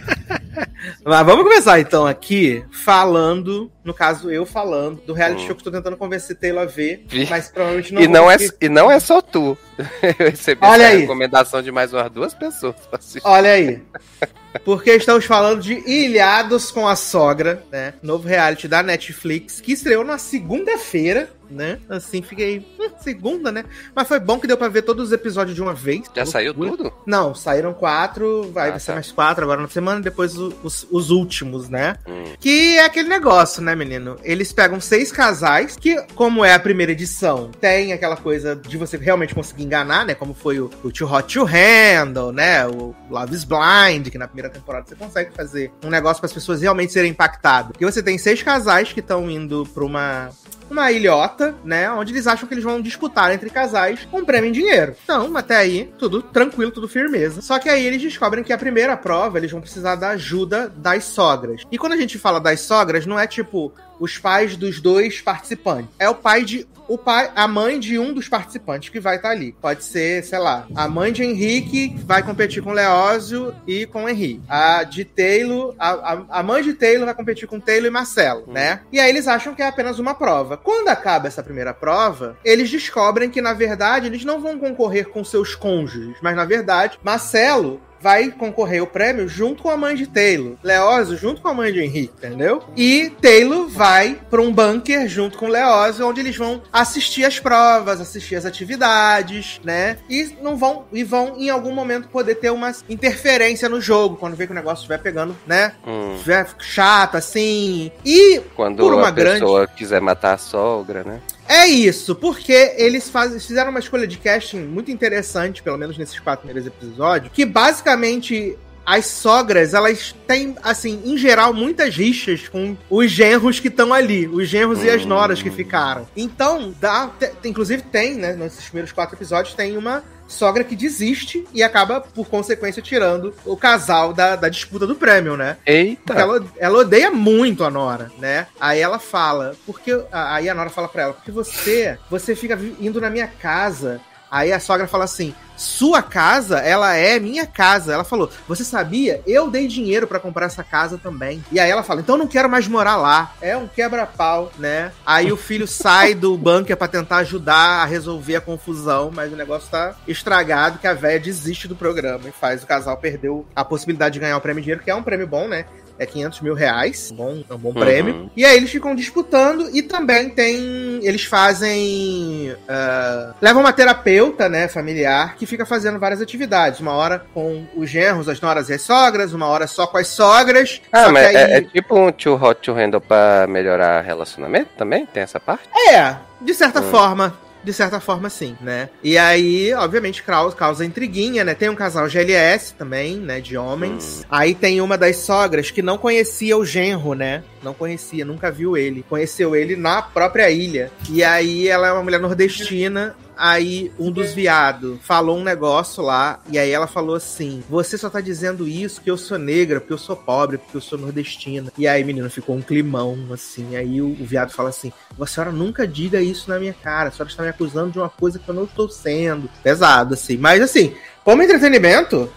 Mas vamos começar então aqui falando, no caso eu falando, do reality Hum. show que eu tô tentando convencer Taylor a ver, mas provavelmente não e, não é, e não é só tu. [laughs] Eu recebi Olha essa aí. recomendação de mais umas duas pessoas pra assistir. Olha aí. [laughs] Porque estamos falando de Ilhados com a Sogra, né? Novo reality da Netflix, que estreou na segunda-feira, né? Assim, fiquei. hum, segunda, né? Mas foi bom que deu pra ver todos os episódios de uma vez. Já saiu tudo? Não, saíram quatro, vai Ah, ser tá. mais quatro agora na semana, depois os, os últimos, né? Hum. Que é aquele negócio, né, menino? Eles pegam seis casais, que, como é a primeira edição, tem aquela coisa de você realmente conseguir enganar, né? Como foi o, o Too Hot to Handle, né? O Love is Blind, que na primeira temporada você consegue fazer um negócio para as pessoas realmente serem impactadas. E você tem seis casais que estão indo pra uma uma ilhota, né? Onde eles acham que eles vão disputar entre casais um prêmio em dinheiro. Então, até aí, tudo tranquilo, tudo firmeza. Só que aí eles descobrem que a primeira prova eles vão precisar da ajuda das sogras. E quando a gente fala das sogras, não é tipo os pais dos dois participantes. É o pai de. O pai, a mãe de um dos participantes que vai estar ali. Pode ser, sei lá, a mãe de Henrique vai competir com Leózio e com Henrique. A de Taylor, a, a, a mãe de Taylor vai competir com Taylor e Marcelo, né? E aí eles acham que é apenas uma prova. Quando acaba essa primeira prova, eles descobrem que, na verdade, eles não vão concorrer com seus cônjuges, mas na verdade, Marcelo vai concorrer o prêmio junto com a mãe de Taylor. Leózio junto com a mãe de Henrique, entendeu? E Taylor vai para um bunker junto com Leózio, onde eles vão assistir as provas, assistir as atividades, né? E não vão e vão em algum momento poder ter uma interferência no jogo quando vê que o negócio estiver pegando, né? Hum. Estiver chato assim. E Quando Por uma a pessoa quiser matar a sogra, né? É isso, porque eles faz, fizeram uma escolha de casting muito interessante, pelo menos nesses quatro primeiros episódios, que basicamente as sogras, elas têm, assim, em geral, muitas rixas com os genros que estão ali, os genros e as noras que ficaram. Então, dá, inclusive tem, né, nesses primeiros quatro episódios, tem uma sogra que desiste e acaba, por consequência, tirando o casal da, da disputa do prêmio, né? Eita! Porque ela, ela odeia muito a Nora, né? Aí ela fala, porque. Aí a Nora fala pra ela, porque você, você fica indo na minha casa. Aí a sogra fala assim: sua casa, ela é minha casa. Ela falou: Você sabia? Eu dei dinheiro pra comprar essa casa também. E aí ela fala: Então não quero mais morar lá. É um quebra-pau, né? Aí o filho [laughs] sai do bunker pra tentar ajudar a resolver a confusão, mas o negócio tá estragado que a véia desiste do programa e faz o casal perder a possibilidade de ganhar o prêmio em dinheiro, que é um prêmio bom, né? É 500 mil reais, bom, é um bom Uhum. prêmio. E aí eles ficam disputando e também tem. Eles fazem. ah, levam uma terapeuta, né, familiar, que fica fazendo várias atividades. Uma hora com os genros, as noras e as sogras, uma hora só com as sogras. Ah, mas é, aí- é tipo um too hot to handle pra melhorar relacionamento também? Tem essa parte? É, de certa Hum. forma. De certa forma, sim, né? E aí, obviamente, causa, causa intriguinha, né? Tem um casal GLS também, né? De homens. Aí tem uma das sogras que não conhecia o genro, né? Não conhecia, nunca viu ele. Conheceu ele na própria ilha. E aí ela é uma mulher nordestina. Aí um dos viados falou um negócio lá. E aí ela falou assim: Você só tá dizendo isso porque eu sou negra, porque eu sou pobre, porque eu sou nordestina. E aí, menino, ficou um climão, assim. Aí o, o viado fala assim: a senhora nunca diga isso na minha cara. A senhora está me acusando de uma coisa que eu não estou sendo. Pesado, assim. Mas, assim, como entretenimento,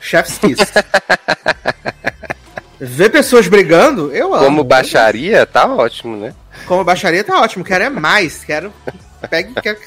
chef's kiss. [laughs] Ver pessoas brigando, eu amo. Como baixaria, tá ótimo, né? Como baixaria tá ótimo. Quero é mais. Quero. Pegue. Quero...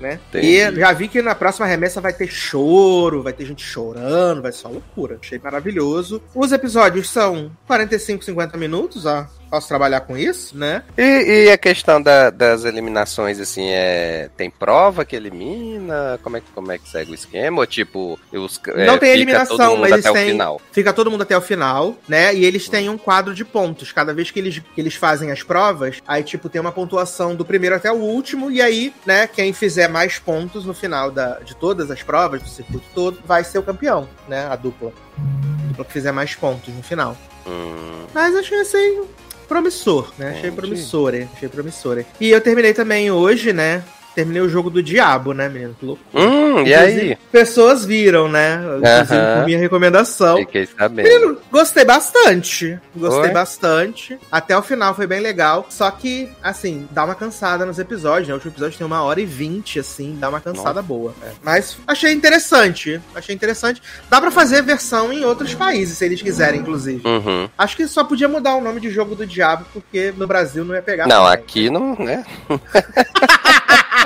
Né? Entendi. E já vi que na próxima remessa vai ter choro, vai ter gente chorando, vai ser só loucura. Achei maravilhoso. Os episódios são 45, 50 minutos, ó. Posso trabalhar com isso, né? E, e a questão da, das eliminações, assim, é. Tem prova que elimina? Como é, que- como é que segue o esquema? Ou tipo, os, é, Não tem fica eliminação, todo mundo mas eles até o têm- final. Fica todo mundo até o final, né? E eles têm um quadro de pontos. Cada vez que eles, que eles fazem as provas, aí, tipo, tem uma pontuação do primeiro até o último, e aí, né, quem fizer mais pontos no final da, de todas as provas, do circuito todo, vai ser o campeão, né? A dupla. A dupla que fizer mais pontos no final. Hum, Mas achei assim. Promissor, né? Achei promissor? Achei promissor. E eu terminei também hoje, né? Terminei o jogo do Diabo, né, menino? Que loucura. Hum, e aí? Pessoas viram, né? Inclusive, Aham. por minha recomendação. Fiquei sabendo. Menino, gostei bastante. Gostei Oi? bastante. Até o final foi bem legal. Só que, assim, dá uma cansada nos episódios, né? O último episódio tem uma hora e vinte, assim, dá uma cansada boa. É. Mas achei interessante. Achei interessante. Dá pra fazer versão em outros países, se eles quiserem, inclusive. Uhum. Acho que só podia mudar o nome de jogo do diabo, porque no Brasil não ia pegar. Não, também. aqui não, né? [laughs]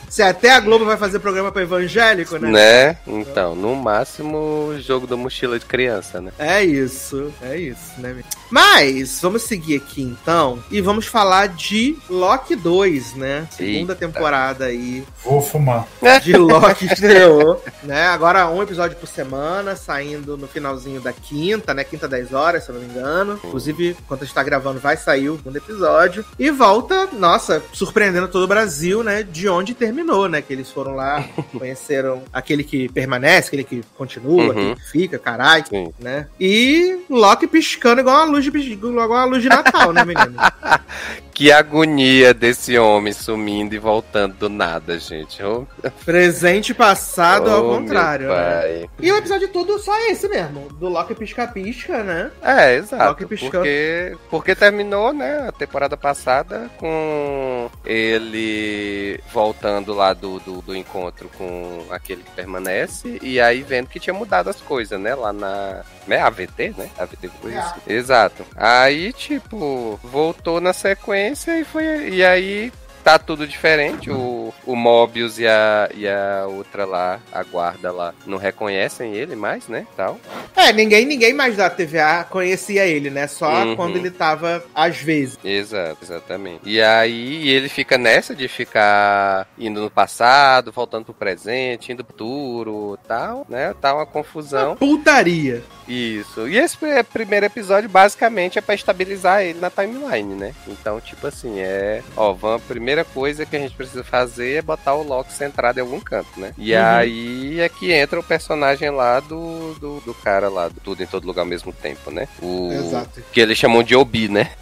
Se até a Globo vai fazer programa pra evangélico, né? Né? Então, no máximo, jogo da mochila de criança, né? É isso, é isso, né? Mas, vamos seguir aqui então e vamos falar de Loki 2, né? Segunda Eita. temporada aí Vou fumar. [laughs] de Loki estreou, né? Agora um episódio por semana, saindo no finalzinho da quinta, né? Quinta 10 horas, se eu não me engano. Inclusive, enquanto a gente tá gravando, vai sair o segundo episódio. E volta, nossa, surpreendendo todo o Brasil, né? De onde terminou, né? Que eles foram lá, [laughs] conheceram aquele que permanece, aquele que continua, Uhum. aquele que fica, caralho Sim. né? E Loki piscando igual uma luz de, igual uma luz de Natal, né, menino? [laughs] Que agonia desse homem sumindo e voltando do nada, gente. Oh, Presente passado ao oh, contrário, meu né? E o episódio todo só esse mesmo, do Loki pisca-pisca, né? É, exato. Loki piscando. Porque, porque terminou, né, a temporada passada com ele voltando lá do, do, do encontro com aquele que permanece e aí vendo que tinha mudado as coisas, né, lá na... Né, AVT, né? AVT foi isso. Exato. Aí, tipo, voltou na sequência e foi... E aí tá tudo diferente. O, o Mobius e a, e a outra lá, a guarda lá, não reconhecem ele mais, né? Tal. É, ninguém, ninguém mais da TVA conhecia ele, né? Só Uhum. quando ele tava às vezes. Exato, exatamente. E aí ele fica nessa de ficar indo no passado, voltando pro presente, indo pro futuro, tal, né? Tá uma confusão. Putaria. Isso. E esse pr- primeiro episódio basicamente é pra estabilizar ele na timeline, né? Então, tipo assim, é, ó, vamos, a primeira coisa que a gente precisa fazer é botar o Loki centrado em algum canto, né? E Uhum. aí é que entra o personagem lá do, do, do cara lá, do tudo em todo lugar ao mesmo tempo, né? O Exato. que eles chamam de Obi, né? [laughs]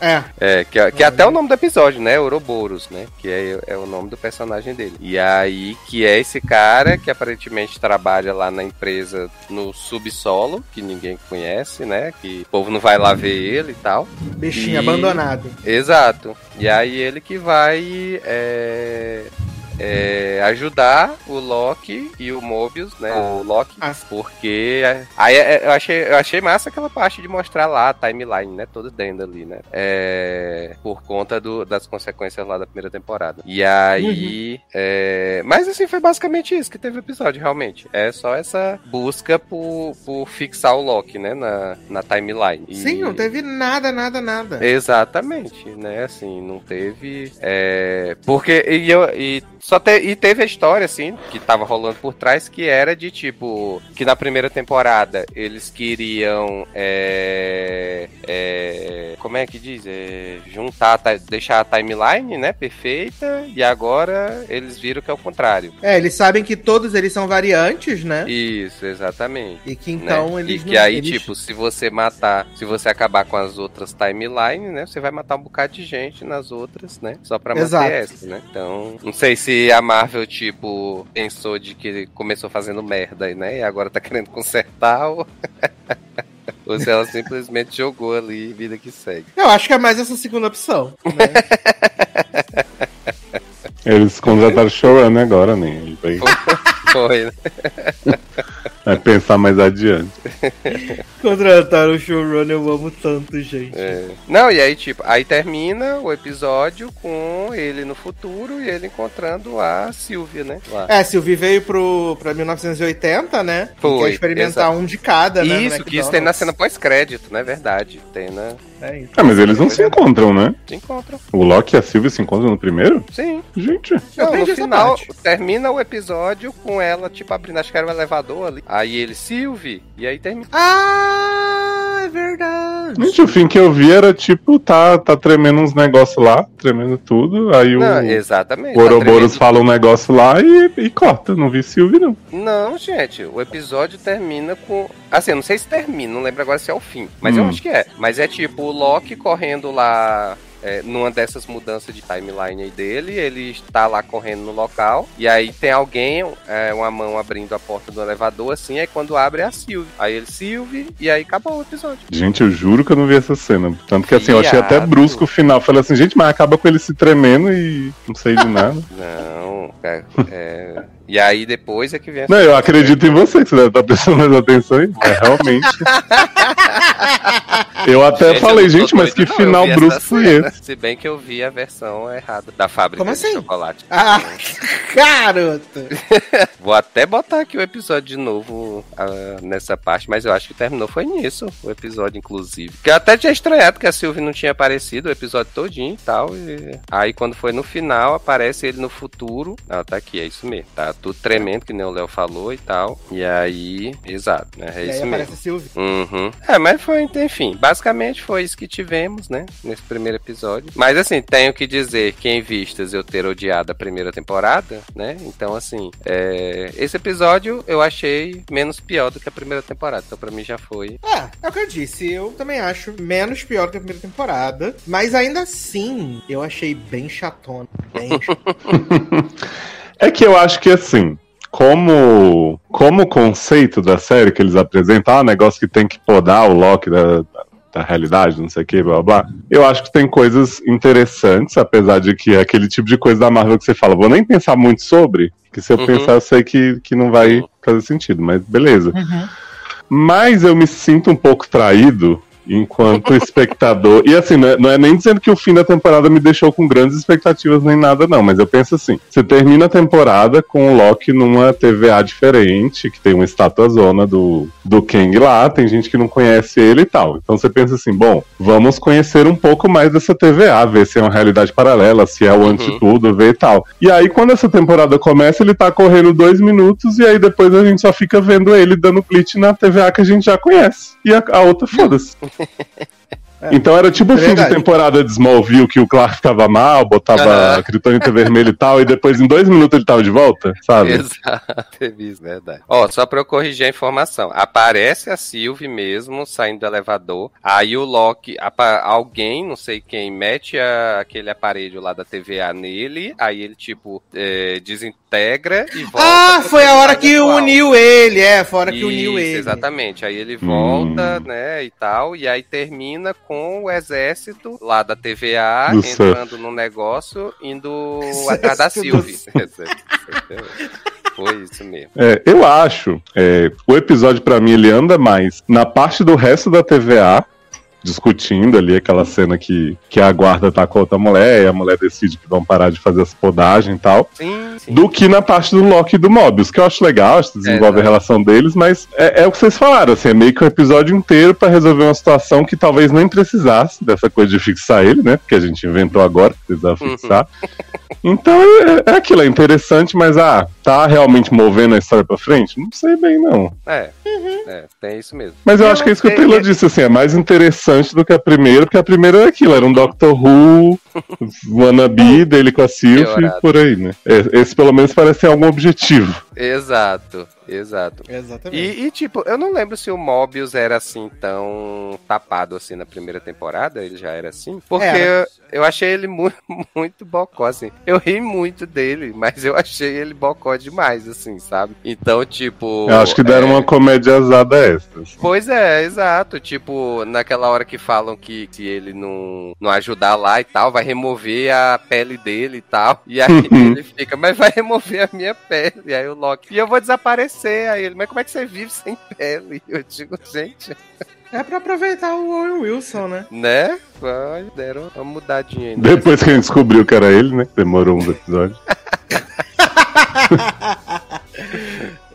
É. É, que, é- que é até o nome do episódio, né? Ouroboros, né? Que é, é o nome do personagem dele. E aí, que é esse cara que aparentemente trabalha lá na empresa no subsolo, que ninguém conhece, né? Que o povo não vai lá ver ele e tal. Bichinho E- abandonado. Exato. E aí ele que vai é, é, ajudar o Loki e o Mobius, né? O Loki. Ah. Porque. Aí é, eu achei, eu achei massa aquela parte de mostrar lá a timeline, né? Toda dentro ali, né? É, por conta do- das consequências lá da primeira temporada. E aí. é, mas assim, foi basicamente isso que teve o episódio, realmente. É só essa busca por, por fixar o Loki, né? Na, na timeline. E- Sim, não teve nada, nada, nada. Exatamente, né? Assim, não teve. É, porque. E, eu, e, só te, e teve a história, assim, que tava rolando por trás, que era de tipo. Que na primeira temporada eles queriam. É, é, como é que diz? É, juntar, deixar a timeline, né? Perfeita. E agora eles viram que é o contrário. É, eles sabem que todos eles são variantes, né? Isso, exatamente. E que então né? eles E que não- aí, eles- tipo, se você matar, se você acabar com as outras timelines, né? Você vai matar um bocado de gente nas outras, né? Só pra Exato. manter essa, né? Então, não sei se a Marvel, tipo, pensou de que começou fazendo merda, né? E agora tá querendo consertar ou. [laughs] ou se ela simplesmente jogou ali vida que segue. Eu acho que é mais essa segunda opção. Né? [laughs] Eles contrataram showrunner agora, né? Ele vai, Foi, né? [laughs] vai pensar mais adiante. [laughs] Contrataram o showrunner, eu amo tanto, gente. É. Não, e aí, tipo, aí termina o episódio com ele no futuro e ele encontrando a Sylvia, né? Lá. É, Sylvie veio pro, pra 1980, né? Foi, Quer experimentar exato. um de cada, né? Isso, que isso tem na cena pós-crédito, né? Verdade. Tem na. É isso. Ah, mas eles não se encontram, né? Se encontram. O Loki e a Sylvie se encontram no primeiro? Sim. Gente. Eu Não, no final, parte. termina o episódio com ela, tipo, abrindo, acho que era um elevador ali. Aí ele, Sylvie, e aí termina. Ah, é verdade. Gente, o fim que eu vi era tipo, tá, tá tremendo uns negócios lá, tremendo tudo. Aí o, Não, exatamente. o tá Ouroboros tremendo. fala um negócio lá e, e corta. Não vi Sylvie, não. Não, gente, o episódio termina com. Assim, eu não sei se termina, não lembro agora se é o fim. Mas eu Hum. acho que é. Mas é tipo o Loki correndo lá. é, numa dessas mudanças de timeline aí dele, ele está lá correndo no local, e aí tem alguém, é, uma mão abrindo a porta do elevador, assim, aí quando abre é a Sylvie. Aí ele, Sylvie, e aí acabou o episódio. Gente, eu juro que eu não vi essa cena. Tanto que assim, eu achei até brusco o final. Falei assim, gente, mas acaba com ele se tremendo e não sei de nada. [laughs] Não, é, é, E aí depois é que vem a não, eu acredito em você, que você deve estar prestando mais atenção aí. Mas realmente. [laughs] eu até Gente, falei, eu gente, mas que não, final brusco foi esse? Se bem que eu vi a versão errada da fábrica Como de assim? chocolate. Ah, [laughs] garoto. [laughs] Vou até botar aqui o episódio de novo ah, nessa parte, mas eu acho que terminou foi nisso, o episódio, inclusive. Que eu até tinha estranhado que a Sylvie não tinha aparecido o episódio todinho e tal. e Aí quando foi no final, aparece ele no futuro. Ah, tá aqui, é isso mesmo. Tá tudo tremendo, que nem o Léo falou e tal. E aí, exato, né? É e aí isso aparece mesmo. a Sylvie. Uhum. É, mas foi, enfim, basicamente foi isso que tivemos, né, nesse primeiro episódio. Mas assim, tenho que dizer que em vistas eu ter odiado a primeira temporada, né, então assim, é, esse episódio eu achei menos pior do que a primeira temporada, então pra mim já foi. É, é o que eu disse. Eu também acho menos pior que a primeira temporada. Mas ainda assim, eu achei bem chatona. Bem chatona. [laughs] É que eu acho que assim, como como conceito da série que eles apresentam, ah, negócio que tem que podar o Loki da, da realidade, não sei o que, blá blá. blá. Eu acho que tem coisas interessantes, apesar de que é aquele tipo de coisa da Marvel que você fala, vou nem pensar muito sobre, que se eu Uhum. pensar eu sei que, que não vai Uhum. fazer sentido, mas beleza. Mas eu me sinto um pouco traído enquanto espectador. E assim, não é, não é nem dizendo que o fim da temporada me deixou com grandes expectativas nem nada, não. Mas eu penso assim: você termina a temporada com o Loki numa TVA diferente, que tem uma estátua zona do, do Kang lá, tem gente que não conhece ele e tal. Então você pensa assim: bom, vamos conhecer um pouco mais dessa TVA, ver se é uma realidade paralela, se é o Uhum. anti-tudo, ver e tal. E aí, quando essa temporada começa, ele tá correndo dois minutos, e aí depois a gente só fica vendo ele dando glitch na TVA que a gente já conhece. E a, a outra, foda-se. Então era tipo o É fim de temporada de Smallville que o Clark ficava mal, botava a Kryptonita vermelha e tal, e depois em dois minutos ele tava de volta, sabe? Exato, teve [laughs] isso, verdade. Ó, só pra eu corrigir a informação. Aparece a Sylvie mesmo saindo do elevador. Aí o Loki, alguém, não sei quem, mete a- aquele aparelho lá da TVA nele. Aí ele, tipo, é, desintegra e volta. ah, foi a hora que atual. uniu ele, é, foi a hora que Isso, uniu ele. Exatamente. Aí ele volta, né, e tal, e aí termina com o exército lá da TVA Do entrando no negócio, indo atrás da Sylvie. [laughs] Foi isso mesmo. É, eu acho, é, o episódio pra mim ele anda mais na parte do resto da TVA, discutindo ali aquela cena que, que a guarda tá com outra mulher e a mulher decide que vão parar de fazer as podagens e tal. Sim, sim. do que na parte do Loki e do Mobius, que eu acho legal, acho que desenvolve É, a relação deles, mas é, é o que vocês falaram, assim, é meio que um episódio inteiro pra resolver uma situação que talvez nem precisasse dessa coisa de fixar ele, né? Porque a gente inventou agora, precisava Uhum. fixar. Então é, é aquilo, é interessante, mas ah, tá realmente movendo a história pra frente? Não sei bem, não. É, é, tem isso mesmo. Mas eu Eu acho que é isso que o sei Taylor que- disse, assim, é mais interessante do que a primeira, porque a primeira é aquilo, era um Doctor Who, [laughs] wannabe dele com a Sylvie, Piorado. por aí, né? É, Esse pelo menos parece ter algum objetivo. Exato, exato. Exatamente. E, e, tipo, eu não lembro se o Mobius era assim tão tapado assim na primeira temporada, ele já era assim, porque Era. eu, eu achei ele mu [laughs] muito bocó, assim. Eu ri muito dele, mas eu achei ele bocó demais, assim, sabe? Então, tipo. Eu acho que deram é, uma comédia azada extras. Pois é, exato. Tipo, naquela hora que falam que se ele não, não ajudar lá e tal, vai remover a pele dele e tal. E aí ele fica, mas vai remover a minha pele. E aí o Loki, e eu vou desaparecer. Aí ele, mas como é que você vive sem pele? [laughs] Eu digo, gente, É pra aproveitar o Owen Wilson, né? né? Vai, deram uma mudadinha ainda. Depois que a gente descobriu que era ele, né? Demorou uns episódios. [laughs]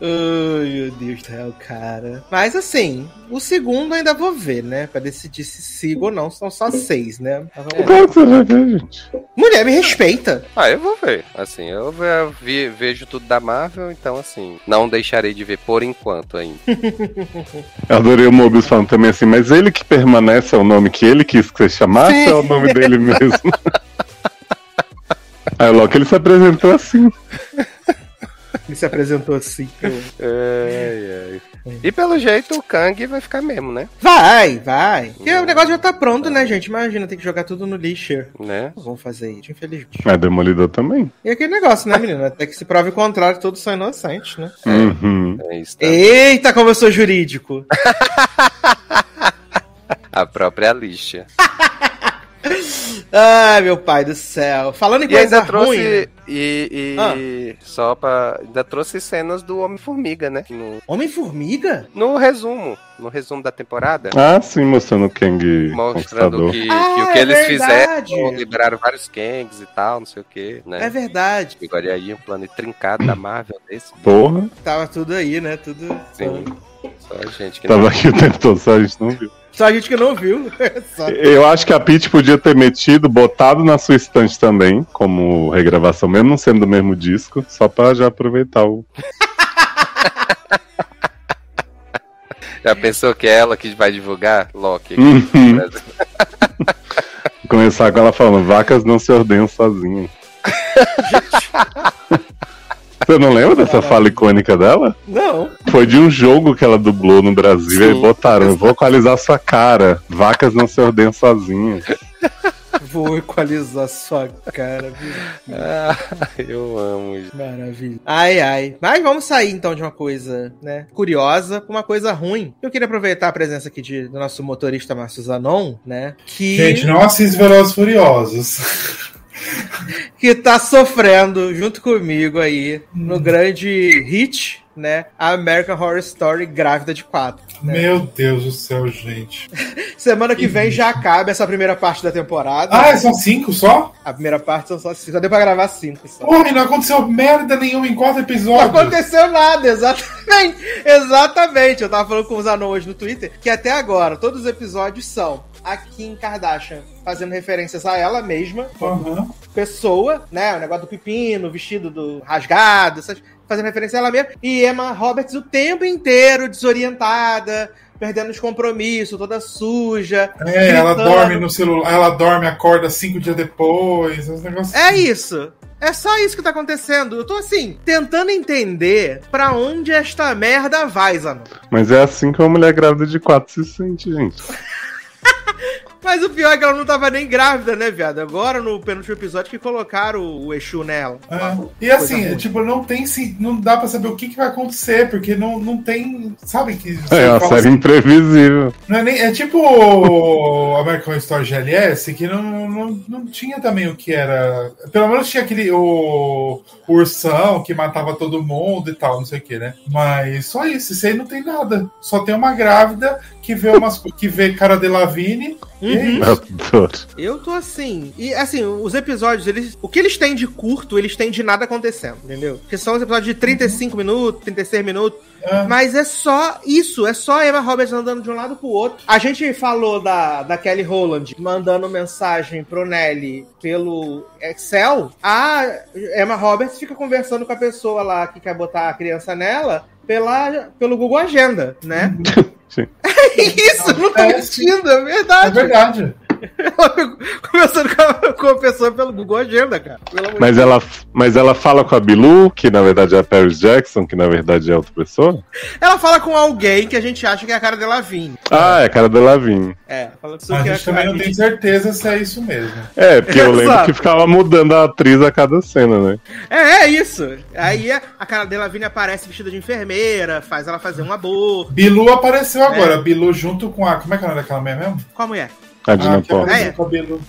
Ai, meu Deus do céu, cara. Mas assim, o segundo ainda vou ver, né? Pra decidir se sigo ou não. São só seis, né? Mas vamos lá. Qual que você vai ver, gente? Mulher, me respeita. Ah, eu vou ver. Assim, eu ve- vejo tudo da Marvel, então assim, não deixarei de ver por enquanto ainda. [laughs] Eu adorei o Mobius falando também assim, mas ele que permanece é o nome que ele quis que você chamasse Sim. ou é o nome dele mesmo? [laughs] Aí logo ele se apresentou assim. [laughs] Ele se apresentou assim. Ai, ai. [laughs] E pelo jeito o Kang vai ficar mesmo, né? Vai, vai. Porque o negócio já tá pronto, né, gente? Imagina, tem que jogar tudo no lixo. Né? Vão fazer isso, infelizmente. Mas Demolidor também. E aquele negócio, né, menina? Até que se prove o contrário, todos são inocentes, né? Uhum. É isso. Tá? Eita, como eu sou jurídico. [laughs] A própria lixa. [laughs] Ai, meu pai do céu. Falando em E coisa ainda trouxe. ruim. né? E, Ah. e só pra. Ainda trouxe cenas do Homem-Formiga, né? No, Homem-Formiga? no resumo. No resumo da temporada. Ah, sim, mostrando o Kang Mostrando que, Ah, que o é que eles verdade. fizeram, liberaram vários Kangs e tal, não sei o que, né? É verdade. E Olha aí, um plano trincado da Marvel desse. Porra, Tava tudo aí, né? Tudo. Sim. Só a gente que não tava aqui o tempo todo, só a gente não viu. Só a gente que não viu. [laughs] Só- Eu acho que a Peach podia ter metido, botado na sua estante também, como regravação, mesmo não sendo do mesmo disco, só pra já aproveitar o. [laughs] Já pensou que é ela que vai divulgar Loki? Uhum. Começar com ela falando, vacas não se ordenham sozinhas. [laughs] Você não lembra dessa fala icônica dela? Não. Foi de um jogo que ela dublou no Brasil e Sim. botaram, eu vou equalizar sua cara, vacas não se ordenham sozinhas. [laughs] Vou equalizar sua cara, viu? Ah, eu amo. gente. Maravilha. Ai, ai. Mas vamos sair então de uma coisa, né, curiosa pra uma coisa ruim. Eu queria aproveitar a presença aqui de- do nosso motorista Márcio Zanon, né, que, Gente, não assiste Velozes e Furiosos. Que tá sofrendo junto comigo aí no grande hit, né, a American Horror Story grávida de quatro. né? Meu Deus do céu, gente. [laughs] Semana que vem já acaba essa primeira parte da temporada. Ah, são cinco só? A primeira parte são só cinco. Só deu pra gravar cinco só. Porra, e não aconteceu merda nenhuma em quatro Não episódios. aconteceu nada, exatamente. [laughs] Exatamente. Eu tava falando com o Zanon hoje no Twitter que até agora todos os episódios são a Kim Kardashian fazendo referências a ela mesma, Aham. pessoa, né? O negócio do pepino, o vestido do rasgado, essas, fazendo referência a ela mesma. E Emma Roberts o tempo inteiro desorientada, perdendo os compromissos, toda suja. É, ela gritando. dorme no celular, ela dorme, acorda cinco dias depois, os negócios. É isso. É só isso que tá acontecendo. Eu tô assim, tentando entender pra onde esta merda vai, Zanon. Mas é assim que uma mulher grávida de quatro se sente, gente. [laughs] Mas o pior é que ela não tava nem grávida, né, viado? Agora, no penúltimo episódio, que colocaram o, o Exu nela. É. E assim, ruim. tipo, não tem se não dá pra saber o que, que vai acontecer, porque não, não tem. Sabe que. você É uma série assim, imprevisível. não é, nem, é tipo o American Story GLS, que não, não, não tinha também o que era. Pelo menos tinha aquele. O, o ursão que matava todo mundo e tal, não sei o que, né? Mas só isso, isso aí não tem nada. Só tem uma grávida que vê umas que vê cara de Lavigne. E é Uhum. Eu tô assim. E assim, os episódios, eles. O que eles têm de curto, eles têm de nada acontecendo, entendeu? Que são os episódios de 35 minutos, 36 minutos. É. Mas é só isso, é só a Emma Roberts andando de um lado pro outro. A gente falou da, da Kelly Rowland mandando mensagem pro Nelly pelo Excel. A Emma Roberts fica conversando com a pessoa lá que quer botar a criança nela pela, pelo Google Agenda, né? [laughs] Sim. [laughs] isso, não tô É, mentindo, é É verdade. [laughs] Conversando com a, com a pessoa pelo Google Agenda, cara. Mas ela, mas ela fala com a Bilu, que na verdade é a Paris Jackson, que na verdade é outra pessoa? Ela fala com alguém que a gente acha que é a cara dela Lavigne. Ah, é a cara da Lavigne. É, fala que A é gente também não tem certeza se é isso mesmo. É, porque eu lembro que ficava mudando a atriz a cada cena, né? É, é isso. Aí a, a cara dela Lavigne aparece vestida de enfermeira, faz ela fazer um aborto. Bilu apareceu agora. Bilu junto com a. Como é que é o nome daquela mulher mesmo? Qual mulher? A Dina Ah, que É. o cabelo.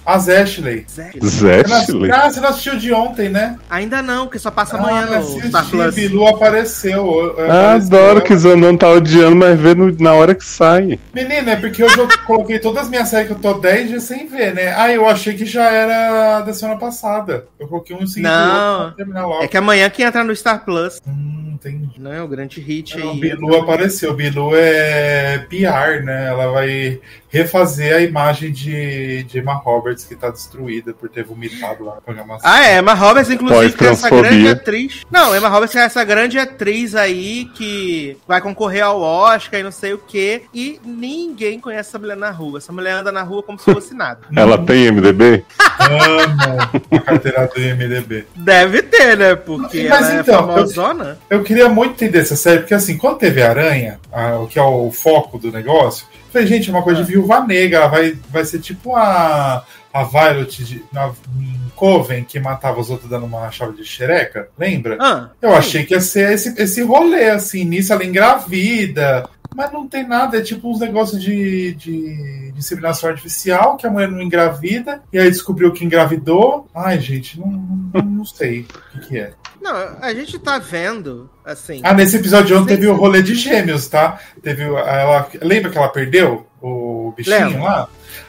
Você não- Ashley. Ah, você não assistiu de ontem, né? Ainda não, porque só passa amanhã ah, no Star assisti, Plus. Bilu apareceu. Ah, apareceu. adoro que Zanon tá odiando, mas vê no- na hora que sai. Menina, é porque hoje eu [laughs] coloquei todas as minhas séries que eu tô 10 dias sem ver, né? Ah, eu achei que já era da semana passada. Eu coloquei um em seguida do Não. outro pra terminar logo. É que amanhã que entra no Star Plus. Hum, entendi. Não é o grande hit Não, o aí. Bilu apareceu. O Bilu é PR, né? Ela vai refazer a imagem de, de Emma Roberts, que tá destruída por ter vomitado lá na programação. Ah, é, Emma Roberts, inclusive, que é essa grande atriz. Não, Emma Roberts é essa grande atriz aí que vai concorrer ao Oscar e não sei o quê. E ninguém conhece essa mulher na rua. Essa mulher anda na rua como se fosse nada. [laughs] Ela tem MDB? Amo a carteira do IMDB. Deve ter, né? Porque Mas ela então, é famosona. Eu queria muito entender essa série, porque assim, quando teve Aranha, a- o que é o foco do negócio, eu falei, gente, é uma coisa de viúva negra, ela vai, vai ser tipo a, a Violet de, na, em Coven, que matava os outros dando uma chave de xereca, lembra? Ah, Eu sim. achei que ia ser esse, esse rolê, assim, nisso ela engravida. Mas não tem nada, é tipo uns negócios de, de, de inseminação artificial, que a mulher não engravida, e aí descobriu que engravidou. Ai, gente, não, não, não sei o que, que é. Não, a gente tá vendo, assim. Ah, nesse episódio de ontem teve o rolê de gêmeos, tá? Teve o- ela, lembra que ela perdeu o bichinho Lembro. lá?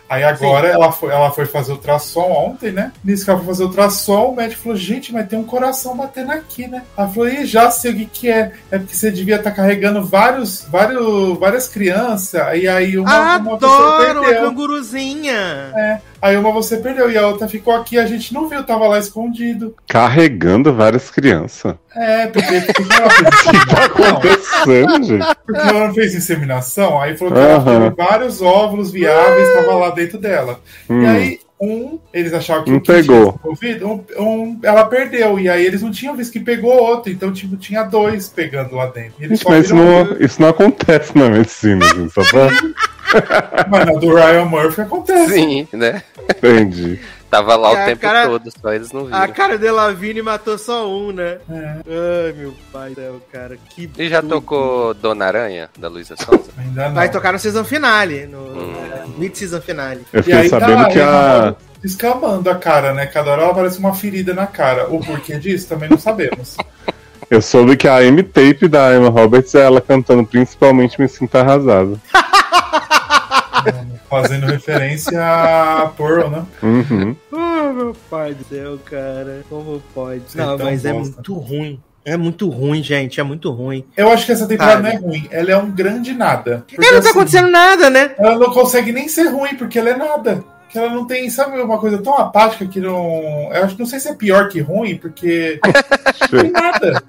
Aí agora ela foi, ela foi fazer ultrassom ontem, né? Nisso que ela foi fazer ultrassom, o médico falou, gente, mas tem um coração batendo aqui, né? Ela falou, e já sei o que, que é. É porque você devia estar carregando vários, vários, várias crianças, e aí uma, Adoro uma perdeu. canguruzinha. É, aí uma você perdeu, e a outra ficou aqui, a gente não viu, tava lá escondido. Carregando várias crianças. É, porque, ela fez inseminação. Acontecendo, gente. Porque ela não fez inseminação, aí falou que ela Aham. teve vários óvulos viáveis, estava lá dentro dela. Hum. E aí, um, eles achavam que Um o que pegou. tinha um, um, ela perdeu. E aí eles não tinham visto que pegou outro, então, tipo, tinha dois pegando lá dentro. Gente, mas isso não, isso não acontece na medicina, só pra... [laughs] Mas na do Ryan Murphy acontece. Sim, né? Entendi. Tava lá É, o tempo cara- todo, só eles não A viram. cara de Lavigne matou só um, né? É, Ai, meu pai do céu, cara. Que E já tudo. tocou Dona Aranha, da Luísa Sonza? ainda não. Vai tocar no season finale, no, Hum. mid-season finale. Eu E fiquei aí sabendo tá, que a. tá Descamando a cara, né? Cada hora ela parece uma ferida na cara. O porquê disso também não sabemos. Eu soube que a M-Tape da Emma Roberts é ela cantando principalmente Me Sinto Arrasado. [laughs] [laughs] Fazendo referência a Pearl, né? Uhum. Oh, meu pai do céu, cara. Como pode? Você é Não, tão mas é bosta. muito ruim. É muito ruim, gente. É muito ruim. Eu acho que essa temporada Sabe? não é ruim. Ela é um grande nada. Porque, É, não tá assim, acontecendo nada, né? Ela não consegue nem ser ruim, porque ela é nada. Que ela não tem, sabe, uma coisa tão apática que não. Eu acho, não sei se é pior que ruim, porque [laughs] não tem nada.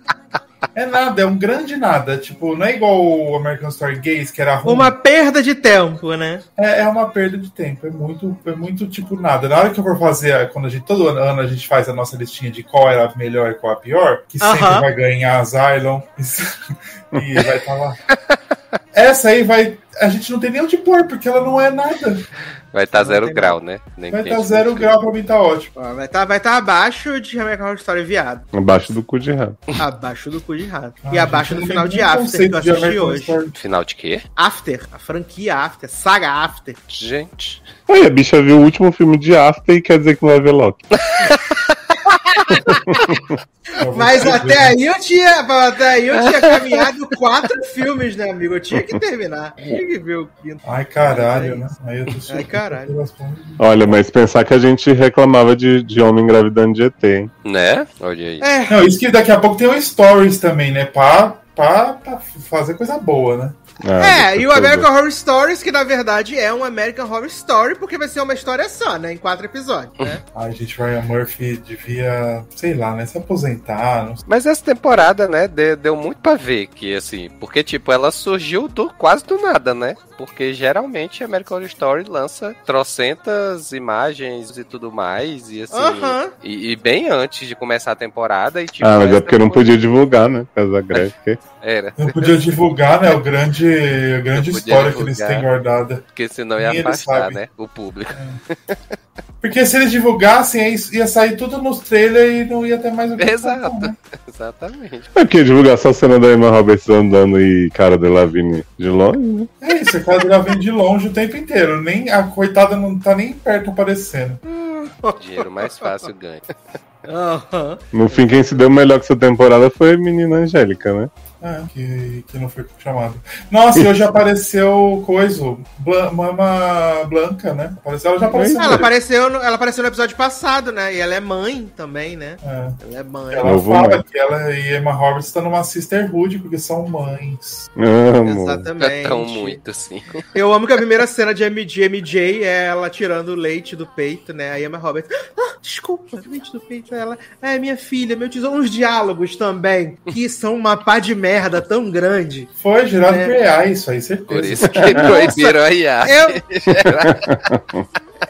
É nada, é um grande nada. Tipo, não é igual o American Story Gays, que era ruim. Uma perda de tempo, né? É, é uma perda de tempo. É muito, é muito tipo nada. Na hora que eu for fazer, quando a gente, todo ano a gente faz a nossa listinha de qual era a melhor e qual a pior, que sempre Aham. vai ganhar a Zylon [laughs] e vai estar lá. Essa aí vai. A gente não tem nem onde pôr, porque ela não é nada. Vai estar Não zero grau, né? Nem Vai estar zero nem grau pra mim, tá ótimo. Ó, vai estar vai tá abaixo de American Horror Story viado. Abaixo do cu de rato. Abaixo do cu de rato. Ah, e abaixo do final de After, que eu assisti hoje. Story. Final de quê? After, a franquia After, saga After. Gente. Aí a bicha viu o último filme de After e quer dizer que não vai ver Loki. [laughs] Mas até aí eu tinha, até aí eu tinha caminhado quatro filmes, né, amigo? Eu tinha que terminar. Tinha que ver o quinto. Ai, caralho, né? Aí eu tô Ai, caralho. Olha, mas pensar que a gente reclamava de, de homem engravidando de ET, hein? Né? Olha aí. É, Não, isso que daqui a pouco tem o Stories também, né? Pra, pra, pra fazer coisa boa, né? Ah, É, e o American Horror Stories, que na verdade é um American Horror Story, porque vai ser uma história só, né? Em quatro episódios, né? [laughs] Ai, gente, Ryan Murphy devia, sei lá, né? Se aposentar. Não sei. Mas essa temporada, né, de- deu, muito pra ver que, assim, porque, tipo, ela surgiu do quase do nada, né? Porque geralmente a American Horror Story lança trocentas imagens e tudo mais, e assim. Aham. E, e bem antes de começar a temporada, e tipo. Ah, mas é porque não podia divulgar, né? Por causa da greve. Era, Não podia divulgar, né? O grande, [laughs] a grande história que eles têm guardada. porque senão ia Nem afastar, né? O público. Porque Porque se eles divulgassem, ia sair tudo nos trailers e não ia ter mais o que Exato. contar, né? [laughs] Exatamente. É porque divulgar só a cena da Emma Roberts andando e cara de Lavigne de longe, né? É isso, a cara dela vem de longe o tempo inteiro. Nem, a coitada não tá nem perto aparecendo. [laughs] Dinheiro mais fácil ganha. Aham. No fim, quem se deu melhor com essa temporada foi a menina Angélica, né? É, que, que não foi chamado. Nossa, e hoje apareceu coisa, Blan- Mama Blanca, né? Apareceu, ela já apareceu. Ela apareceu, no, ela apareceu no episódio passado, né? E ela é mãe também, né? É. Ela é mãe. Ela Novo fala mãe. que ela e Emma Roberts estão numa sisterhood porque são mães. Amo. Não é Exatamente. tão muito assim. Eu amo que a primeira cena de MJ, MJ é ela tirando o leite do peito, né? Aí a Emma Roberts, ah, desculpa, leite do peito. Ela, é minha filha, meu tesouro. Uns diálogos também, que são uma pá de merda tão grande. Foi gerado É. por AI, isso aí, certeza. Por isso que [laughs] proibiram a IA. Eu,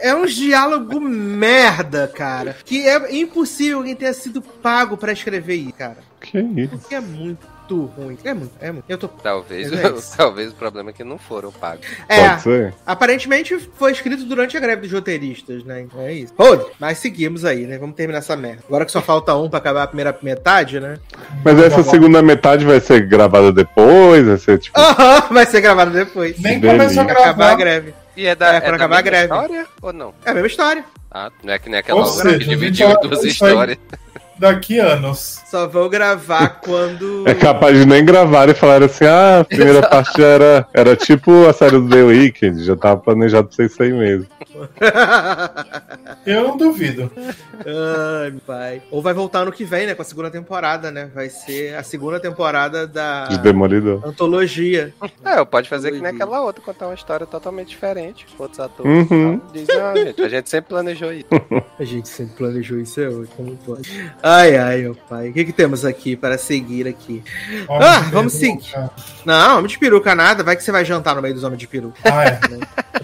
[laughs] é um diálogo merda, cara. Que é impossível alguém tenha sido pago pra escrever isso, cara. Que isso? Porque é muito ruim. É muito, é muito. Eu tô. Talvez, é [laughs] talvez o problema é que não foram pagos. É, Pode ser? aparentemente foi escrito durante a greve dos roteiristas, né? Então é isso. Hold, mas seguimos aí, né? Vamos terminar essa merda. Agora que só falta um pra acabar a primeira metade, né? Mas essa segunda metade vai ser gravada depois? Vai ser tipo. Aham, [laughs] vai ser gravado depois. Nem começou a Pra acabar a gravar. greve. E é da, É, quando da acabar a greve. história ou não? É a mesma história. Ah, não é que nem aquela Ou que dividiu duas histórias. Daqui anos. Só vou gravar [laughs] quando. É capaz de nem gravar e falar assim: ah, a primeira [laughs] parte já era, era tipo a série do The Weeknd, já tava planejado pra ser isso aí mesmo. [laughs] Eu não duvido. Ai, meu pai. Ou vai voltar ano que vem, né? Com a segunda temporada, né? Vai ser a segunda temporada da De Demolidor. antologia. É, pode fazer que nem Doido. aquela outra, contar uma história totalmente diferente, com outros atores. Uhum. Diz, não, gente, a gente sempre planejou isso. A gente sempre planejou isso é hoje, como pode. Ai, ai, meu pai. O que, que temos aqui para seguir aqui? Homem Ah, vamos peruca. Não, homem de peruca nada. Vai que você vai jantar no meio dos homens de peruca. Ah, é.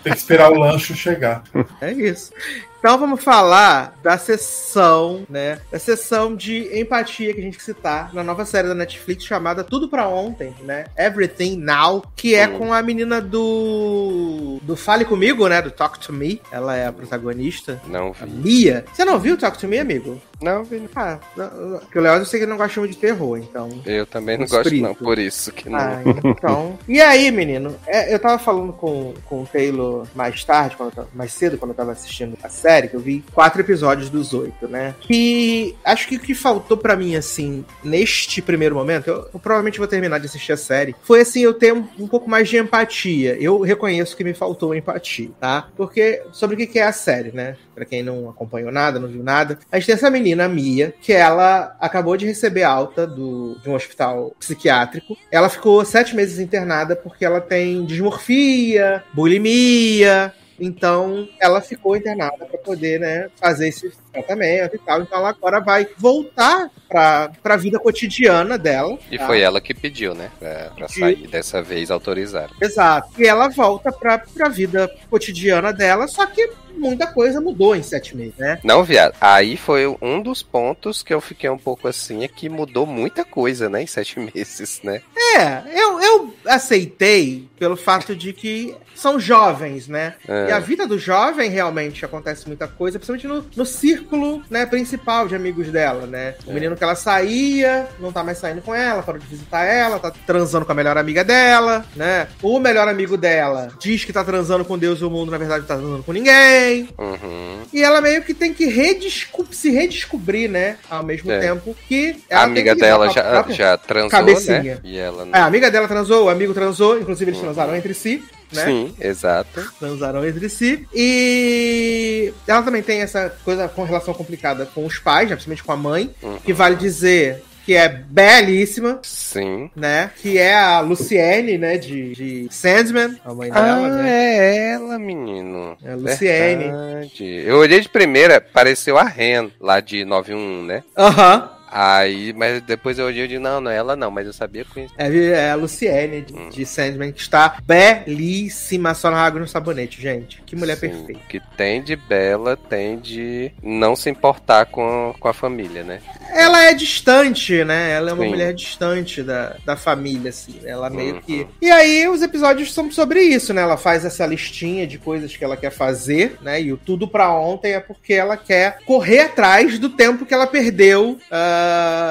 Tem que esperar o lanche chegar. É isso. Então vamos falar da sessão, né? Da sessão de empatia que a gente citar na nova série da Netflix chamada Tudo Pra Ontem, né? Everything Now, que é com a menina do do Fale Comigo, né? Do Talk to Me. Ela é a protagonista. Não A vi. Mia. Você não viu Talk to Me, amigo? Não vi. não. Ah, não, não. porque o Léo eu sei que ele não gosta muito de terror, então. Eu também não gosto, não, por isso que não. Ah, então. E aí, menino? é, eu tava falando com, com o Taylor mais tarde, tava- mais cedo, quando eu tava assistindo a série, que eu vi quatro episódios dos oito, né? E acho que o que faltou pra mim, assim, neste primeiro momento, eu, eu provavelmente vou terminar de assistir a série, foi assim, eu ter um, um pouco mais de empatia. Eu reconheço que me faltou empatia, tá? Porque sobre o que que é a série, né? Pra quem não acompanhou nada, não viu nada, a gente tem essa menina, a Mia, que ela acabou de receber alta do, de um hospital psiquiátrico. Ela ficou sete meses internada porque ela tem dismorfia, bulimia. Então, ela ficou internada para poder, né, fazer esse tratamento e tal. Então, ela agora vai voltar para a vida cotidiana dela. E tá? foi ela que pediu, né? Pediu. sair dessa vez autorizaram. Exato. E ela volta para a vida cotidiana dela, só que muita coisa mudou em sete meses, né? Não, viado. Aí foi um dos pontos que eu fiquei um pouco assim, é que mudou muita coisa, né? Em sete [laughs] meses, né? É, eu, eu aceitei pelo fato de que são jovens, né? É. E a vida do jovem realmente acontece muita coisa, principalmente no, no círculo né, principal de amigos dela, né? O É. menino que ela saía, não tá mais saindo com ela, parou de visitar ela, tá transando com a melhor amiga dela, né? O melhor amigo dela diz que tá transando com Deus e o mundo, na verdade, não tá transando com ninguém. Uhum. E ela meio que tem que redesco- se redescobrir, né? Ao mesmo É. tempo que A ela amiga dela já, já transou, cabecinha. né? E ela não. É, a amiga dela transou, o amigo transou, inclusive eles transaram entre si, né? Sim, exato. Transaram entre si. E ela também tem essa coisa com relação complicada com os pais, né? principalmente com a mãe, Uhum. que vale dizer que é belíssima, Sim. né? Que é a Luciene, né? De, de Sandman, a mãe dela, ah, né? é ela, menino. É a Luciene. Verdade. Eu olhei de primeira, pareceu a Ren, lá de 91, né? Aham. Aí, mas depois eu olhei e disse, não, não é ela não, mas eu sabia que... É, é a Luciene de, hum. de Sandman, que está belíssima só na água no sabonete, gente. Que mulher Sim, perfeita. Que tem de bela, tem de não se importar com, com a família, né? Ela é distante, né? Ela é uma Sim. mulher distante da, da família, assim. Ela meio uhum. que. E aí os episódios são sobre isso, né? Ela faz essa listinha de coisas que ela quer fazer, né? E o tudo pra ontem é porque ela quer correr atrás do tempo que ela perdeu uh,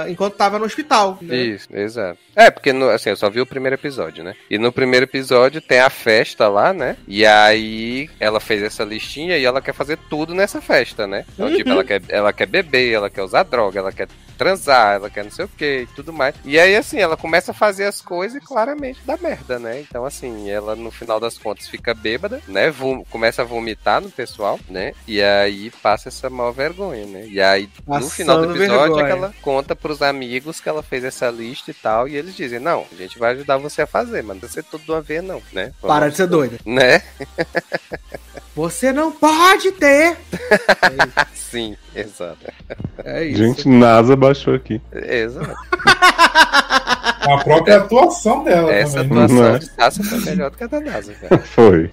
enquanto tava no hospital. Né? Isso, exato. É, porque no, assim, eu só vi o primeiro episódio, né? E no primeiro episódio tem a festa lá, né? E aí ela fez essa listinha e ela quer fazer tudo nessa festa, né? Então, tipo, uhum. tipo, ela quer, ela quer beber, ela quer usar droga, ela quer transar, ela quer não sei o que e tudo mais. E aí, assim, ela começa a fazer as coisas e claramente dá merda, né? Então, assim, ela no final das contas fica bêbada, né? Vom começa a vomitar no pessoal, né? E aí passa essa maior vergonha, né? E aí, Passando no final do episódio, é que ela conta pros amigos que ela fez essa lista e tal. E eles dizem: Não, a gente vai ajudar você a fazer, mas não precisa ser tudo de uma vez, não, né? Vamos Para de ser doida. [laughs] Né? Você não pode ter! [laughs] Sim, exato. É isso. Gente, NASA baixou aqui. Exato. [laughs] A própria atuação dela. Essa também. atuação de Sasha foi melhor do que a da NASA, [laughs] cara. Foi.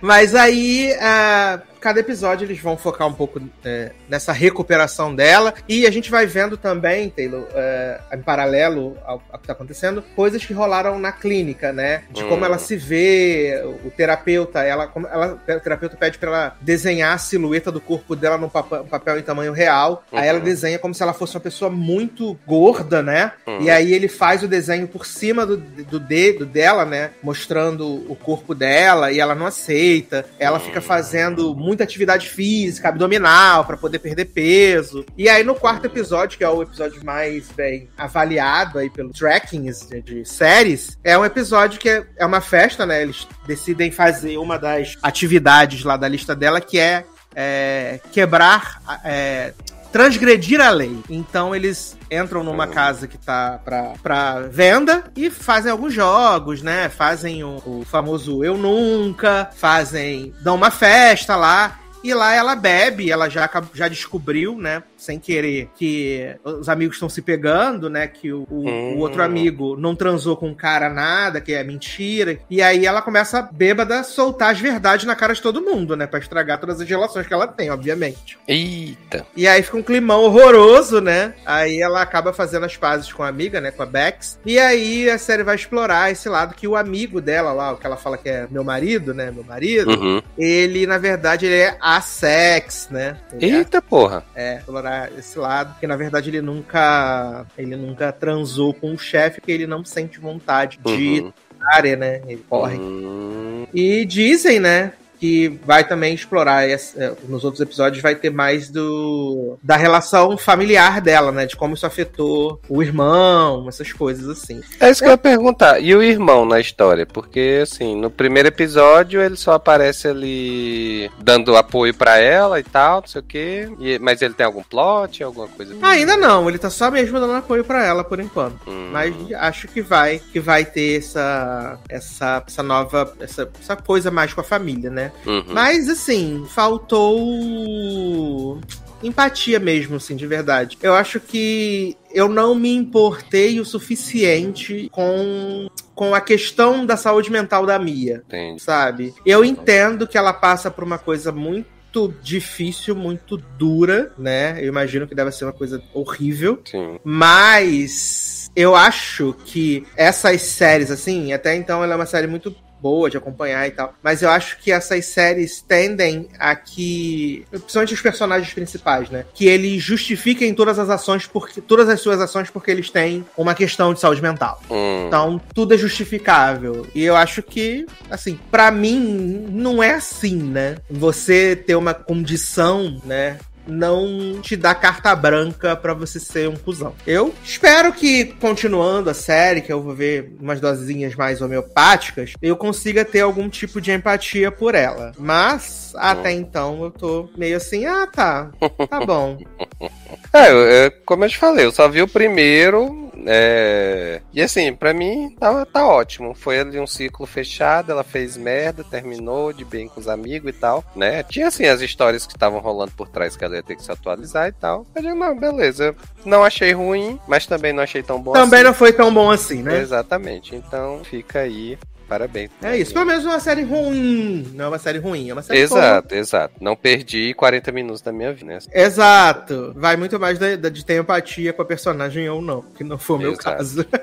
Mas aí, uh, cada episódio eles vão focar um pouco é, nessa recuperação dela. E a gente vai vendo também, Taylor, é, em paralelo ao, ao, que tá acontecendo, coisas que rolaram na clínica, né? De hum. como ela se vê, o terapeuta, ela, ela o terapeuta pede para ela desenhar a silhueta do corpo dela num papel, papel em tamanho real. Uhum. Aí ela uhum. desenha como se ela fosse uma pessoa muito gorda, né? Uhum. E aí ele faz o desenho por cima do, do dedo dela, né? Mostrando o corpo dela e ela não aceita. Ela fica uhum. fazendo muito muita atividade física, abdominal, para poder perder peso. E aí no quarto episódio, que é o episódio mais bem avaliado aí pelo trackings de, de séries, é um episódio que é, é uma festa, né? Eles decidem fazer uma das atividades lá da lista dela, que é, é quebrar. É, transgredir a lei. Então eles entram numa casa que tá pra, pra venda e fazem alguns jogos, né? Fazem o, o famoso Eu Nunca, fazem. dão uma festa lá. E lá ela bebe, ela já, já descobriu, né? Sem querer, que os amigos estão se pegando, né? Que o, o, hum. o, outro amigo não transou com o cara nada, que é mentira. E aí ela começa, bêbada, a soltar as verdades na cara de todo mundo, né? Pra estragar todas as relações que ela tem, obviamente. Eita! E aí fica um climão horroroso, né? Aí ela acaba fazendo as pazes com a amiga, né? Com a Bex. E aí a série vai explorar esse lado que o amigo dela lá, o que ela fala que é meu marido, né? Meu marido, uhum. ele, na verdade, ele é assex, né? Ele é Eita é, porra! É, explorar esse lado, que na verdade ele nunca ele nunca transou com o chefe, porque ele não sente vontade de uhum. área, né? Ele corre. Uhum. E dizem, né, que vai também explorar é, nos outros episódios vai ter mais do da relação familiar dela, né, de como isso afetou o irmão, essas coisas assim. É isso que eu ia perguntar. E o irmão na história? Porque assim, no primeiro episódio ele só aparece ali dando apoio para ela e tal, não sei o quê. E, mas ele tem algum plot, alguma coisa? Assim? Ainda não, ele tá só mesmo dando apoio para ela por enquanto. Hum. Mas acho que vai que vai ter essa essa essa nova essa, essa coisa mais com a família, né? Uhum. Mas, assim, faltou empatia mesmo, assim, de verdade. Eu acho que eu não me importei o suficiente com com a questão da saúde mental da Mia, Entendi. sabe? Eu entendo que ela passa por uma coisa muito difícil, muito dura, né? Eu imagino que deve ser uma coisa horrível. Sim. Mas eu acho que essas séries, assim, até então ela é uma série muito boa de acompanhar e tal. Mas eu acho que essas séries tendem a que. Principalmente os personagens principais, né? Que eles justifiquem todas as ações, porque todas as suas ações, porque eles têm uma questão de saúde mental. Hum. Então, tudo é justificável. E eu acho que, assim, para mim, não é assim, né? Você ter uma condição, né? Não te dá carta branca para você ser um cuzão. Eu espero que, continuando a série, que eu vou ver umas dosinhas mais homeopáticas, eu consiga ter algum tipo de empatia por ela. Mas, até então, eu tô meio assim, ah, tá, tá bom. [laughs] É, eu, como eu te falei, eu só vi o primeiro, É... E assim, pra mim tá, tá ótimo. Foi ali um ciclo fechado, ela fez merda, terminou de bem com os amigos e tal, né? Tinha assim as histórias que estavam rolando por trás que ela ia ter que se atualizar e tal. Eu digo, não, beleza. Não achei ruim, mas também não achei tão bom Também assim. não foi tão bom assim, né? Exatamente. Então fica aí. Parabéns. É isso, pelo menos uma série ruim. Não é uma série ruim, é uma série Exato, boa. exato. Não perdi 40 minutos da minha vida, né? Exato. Vai muito mais de, de ter empatia com a personagem ou não, que não foi o meu Exato. caso. [laughs]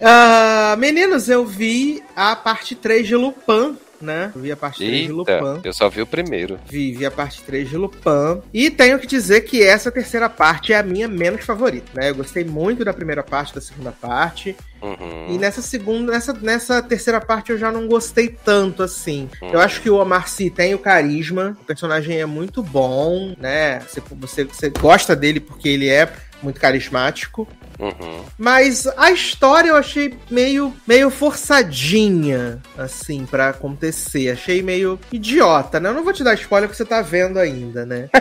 Ah, meninos, eu vi a parte 3 de Lupin, né? Eu vi a parte 3 de Lupin. eu só vi o primeiro. Vi, vi a parte 3 de Lupin. E tenho que dizer que essa terceira parte é a minha menos favorita, né? Eu gostei muito da primeira parte, da segunda parte. Uhum. E nessa segunda, nessa, nessa terceira parte eu já não gostei tanto assim. Hum. Eu acho que o Omar Sy tem o carisma, o personagem é muito bom, né? Você, você, você gosta dele porque ele é muito carismático. Uhum. Mas a história eu achei meio, meio forçadinha, assim, pra acontecer. Achei meio idiota, né? Eu não vou te dar spoiler porque você tá vendo ainda, né? [laughs]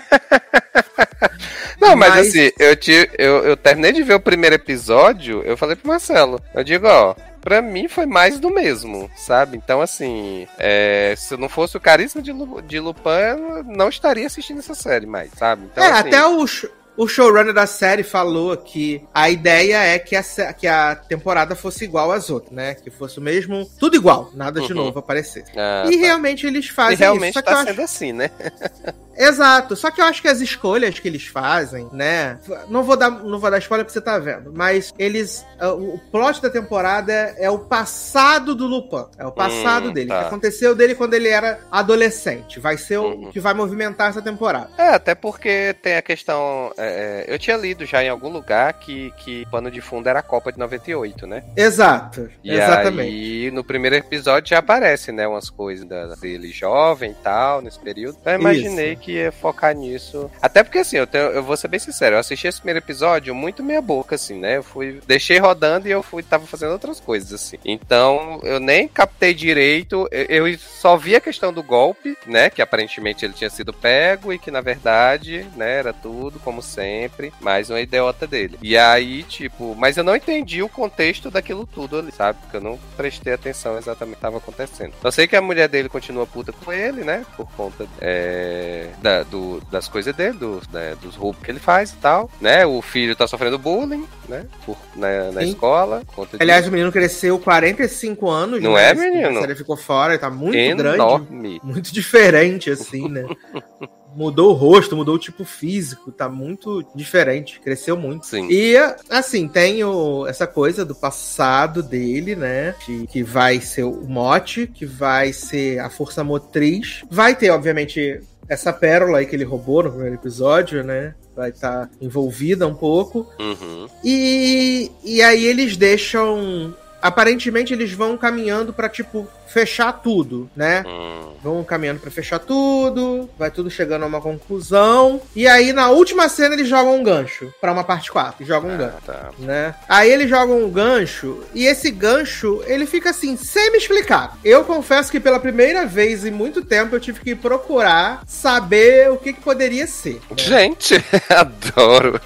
Não, mas, Mas- assim, eu, te, eu, eu terminei de ver o primeiro episódio, eu falei pro Marcelo, eu digo, ó, pra mim foi mais do mesmo, sabe? Então, assim, é, se não fosse o carisma de, de Lupin, eu não estaria assistindo essa série mais, sabe? Então, é, assim, até o, sh- o showrunner da série falou que a ideia é que a, que a temporada fosse igual às outras, né? Que fosse o mesmo. Tudo igual, nada de Uhum. novo aparecer. ah, e tá. realmente eles fazem E realmente isso. Eu tá acho- sendo assim, né? [laughs] Exato. Só que eu acho que as escolhas que eles fazem, né? Não vou dar, não vou dar spoiler porque você tá vendo, mas eles. ah, O plot da temporada é o passado do Lupin. É o passado Hum, dele. tá. O que aconteceu dele quando ele era adolescente. Vai ser o Uhum. que vai movimentar essa temporada. É, até porque tem a questão. é, eu tinha lido já em algum lugar que, que pano de fundo era a Copa de 98, né? Exato. E exatamente. aí, no primeiro episódio já aparece, né, umas coisas da- dele jovem e tal, nesse período. Então eu imaginei Isso. que ia focar nisso. Até porque, assim, eu, tenho- eu vou ser bem sincero, eu assisti esse primeiro episódio muito meia boca, assim, né? Eu fui, deixei rodando e eu fui, tava fazendo outras coisas, assim. Então, eu nem captei direito, eu, eu só vi a questão do golpe, né, que aparentemente ele tinha sido pego e que, na verdade, né, era tudo, como sempre, mais uma idiota dele. E aí, tipo, mas eu não entendi o contexto daquilo tudo ali, sabe? Porque eu não prestei atenção exatamente o que estava acontecendo. Eu sei que a mulher dele continua puta com ele, né? Por conta é, da- do- das coisas dele, do, né, dos roubos que ele faz e tal, né? O filho tá sofrendo bullying, né? Por, na, na Sim. escola. Aliás, disso. o menino cresceu 45 anos. Não né? é, menino? Série ficou fora, ele tá muito grande. enorme. Muito diferente, assim, né? [laughs] mudou o rosto, mudou o tipo físico, tá muito diferente, cresceu muito. Sim. E, assim, tem o- essa coisa do passado dele, né? Que, que vai ser o mote, que vai ser a força motriz. Vai ter, obviamente, essa pérola aí que ele roubou no primeiro episódio, né? Vai estar envolvida um pouco. Uhum. E, e aí eles deixam. Aparentemente eles vão caminhando pra, tipo, fechar tudo, né? Hum. Vão caminhando pra fechar tudo, vai tudo chegando a uma conclusão. E aí, na última cena, eles jogam um gancho pra uma parte 4. Jogam um gancho. Ah, tá. Né? Aí eles jogam um gancho, e esse gancho, ele fica assim, semi-explicado. Eu confesso que pela primeira vez em muito tempo eu tive que procurar saber o que, que poderia ser. né? Gente, [laughs] adoro.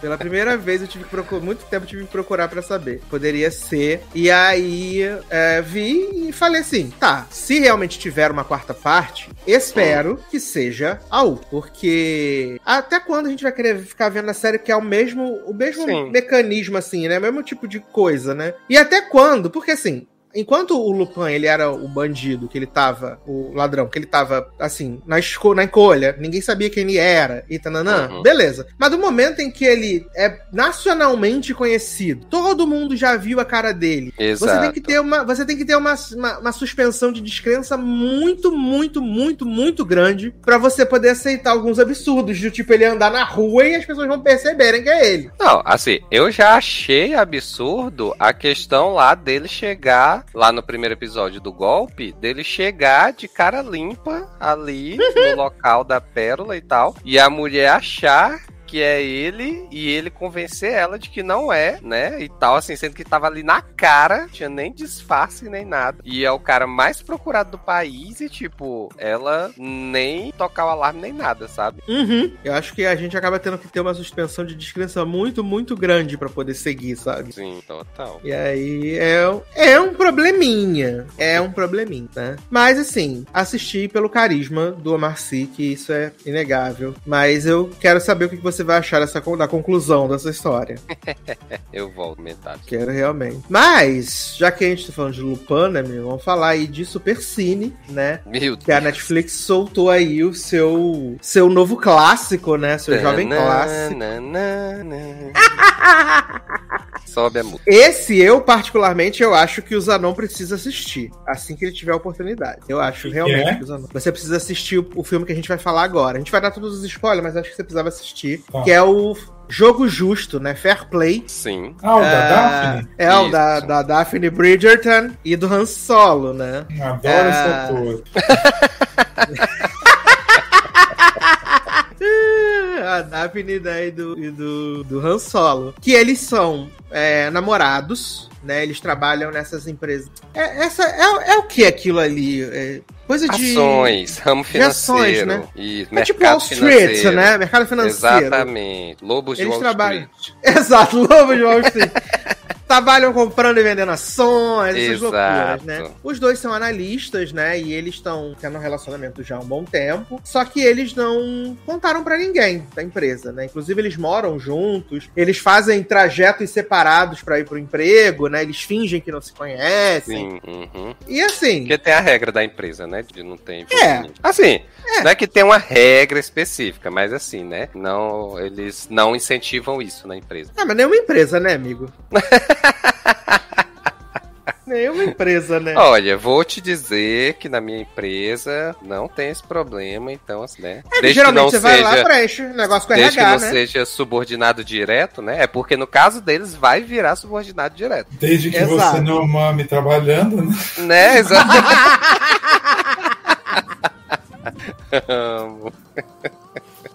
Pela primeira vez eu tive que procurar, muito tempo eu tive que procurar pra saber. Poderia ser. E aí é, vi e falei assim: tá, se realmente tiver uma quarta parte, espero que seja a U. Porque até quando a gente vai querer ficar vendo a série que é o mesmo, o mesmo Sim. mecanismo, assim, né? O mesmo tipo de coisa, né? E até quando? Porque assim. Enquanto o Lupin, ele era o bandido, que ele tava, o ladrão, que ele tava, assim, na, esco na encolha, ninguém sabia quem ele era, e tananã, Uhum. beleza. Mas do momento em que ele é nacionalmente conhecido, todo mundo já viu a cara dele, Exato. você tem que ter uma, você tem que ter uma, uma, uma suspensão de descrença muito, muito, muito, muito grande pra você poder aceitar alguns absurdos, do tipo ele andar na rua e as pessoas vão perceberem que é ele. Não, assim, eu já achei absurdo a questão lá dele chegar, lá no primeiro episódio do golpe, dele chegar de cara limpa ali [laughs] no local da pérola e tal, e a mulher achar que é ele e ele convencer ela de que não é, né? E tal, assim, sendo que tava ali na cara, tinha nem disfarce nem nada. E é o cara mais procurado do país e, tipo, ela nem tocar o alarme nem nada, sabe? Uhum. Eu acho que a gente acaba tendo que ter uma suspensão de descrença muito, muito grande para poder seguir, sabe? Sim, total. E aí é, é um probleminha. É um probleminha, né? Mas assim, assisti pelo carisma do Omar Sy, que isso é inegável. Mas eu quero saber o que você vai achar dessa, da conclusão dessa história. [laughs] eu volto metade. Quero realmente. Mas, já que a gente tá falando de Lupin, né, meu? Vamos falar aí de Super Cine, né? Meu Deus. Que a Netflix soltou aí o seu, seu novo clássico, né? Seu jovem clássico. [laughs] Sobe a música. Esse eu, particularmente, eu acho que o Zanon precisa assistir. Assim que ele tiver a oportunidade. Eu acho realmente é? que o Zanon. Você precisa assistir o, o, filme que a gente vai falar agora. A gente vai dar todos os spoilers, mas acho que você precisava assistir. Ah. Que é o Jogo Justo, né? Fair Play. Sim. Ah, o da uh, Daphne? É, o da, da Daphne Bridgerton e do Han Solo, né? Adoro uh... esse ator. [laughs] [laughs] a Daphne né, e, do, e do, do Han Solo. Que eles são é, namorados, né? Eles trabalham nessas empresas. É, essa, é, é o que aquilo ali? É coisa de. Ações, ramo financeiro. Ações, né? E é mercado tipo Wall Street, né? Mercado financeiro. Exatamente. Lobos de Eles Wall trabalham... Street. [laughs] Exato, Lobos de Wall Street. [laughs] trabalham comprando e vendendo ações, essas Exato. loucuras, né? Os dois são analistas, né? E eles estão tendo um relacionamento já há um bom tempo. Só que eles não contaram para ninguém da empresa, né? Inclusive, eles moram juntos, eles fazem trajetos separados para ir pro emprego, né? Eles fingem que não se conhecem. Sim, uhum. E assim. Porque tem a regra da empresa, né? De não ter. É. Assim, é. não é que tem uma regra específica, mas assim, né? Não, eles não incentivam isso na empresa. Ah, mas nenhuma empresa, né, amigo? [laughs] [laughs] Nenhuma empresa, né? Olha, vou te dizer que na minha empresa não tem esse problema, então, assim, né? É, Desde geralmente você seja, vai lá, preenche negócio com desde RH, que não né? seja subordinado direto, né? É porque no caso deles vai virar subordinado direto. Desde que Exato. você não mame trabalhando, né? Né, exato. [laughs] [laughs] Amo.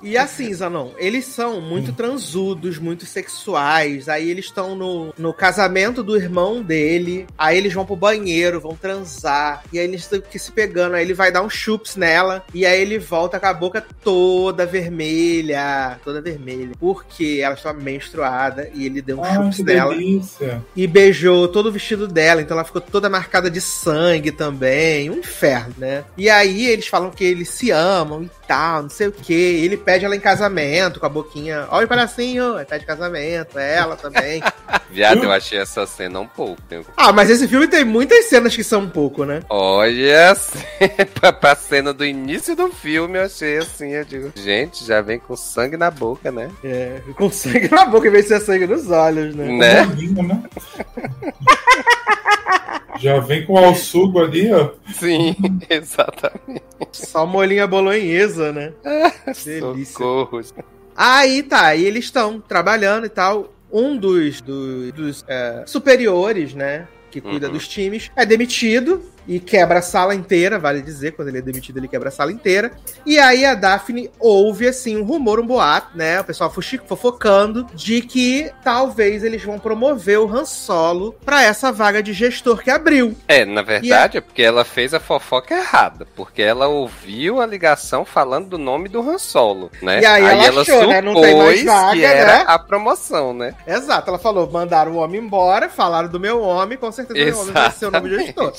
E assim, Zanon, eles são muito transudos, muito sexuais. Aí eles estão no, no casamento do irmão dele. Aí eles vão pro banheiro, vão transar. E aí eles estão se pegando. Aí ele vai dar um chups nela. E aí ele volta com a boca toda vermelha. Toda vermelha. Porque ela estava menstruada. E ele deu um chups nela. Delícia. E beijou todo o vestido dela. Então ela ficou toda marcada de sangue também. Um inferno, né? E aí eles falam que eles se amam e tal, não sei o que. Ele pede ela em casamento, com a boquinha. Olha o palhacinho, pede casamento, ela também. [laughs] Viado, eu achei essa cena um pouco. Ah, mas esse filme tem muitas cenas que são um pouco, né? Olha, pra, [laughs] pra cena do início do filme, eu achei assim, eu digo, gente, já vem com sangue na boca, né? É, com sangue na boca, em vez de ser sangue nos olhos, né? Né? né? [laughs] Já vem com o alçugo ali, ó. Sim, [laughs] exatamente. Só molinha bolonhesa, né? [laughs] Delícia. Socorro. Aí tá, aí eles estão trabalhando e tal. Um dos, dos, dos é, superiores, né? Que cuida uhum. dos times, é demitido e quebra a sala inteira, vale dizer, quando ele é demitido, ele quebra a sala inteira. E aí a Daphne ouve, assim, um rumor, um boato, né? O pessoal fofocando de que talvez eles vão promover o Han Solo pra essa vaga de gestor que abriu. É, na verdade a... é porque ela fez a fofoca errada, porque ela ouviu a ligação falando do nome do Han Solo, né? E aí, aí ela, ela achou, né? Não tem mais vaga, que era né? a promoção, né? Exato, ela falou, mandaram o homem embora, falaram do meu homem, com certeza Exatamente. o homem vai ser o novo gestor.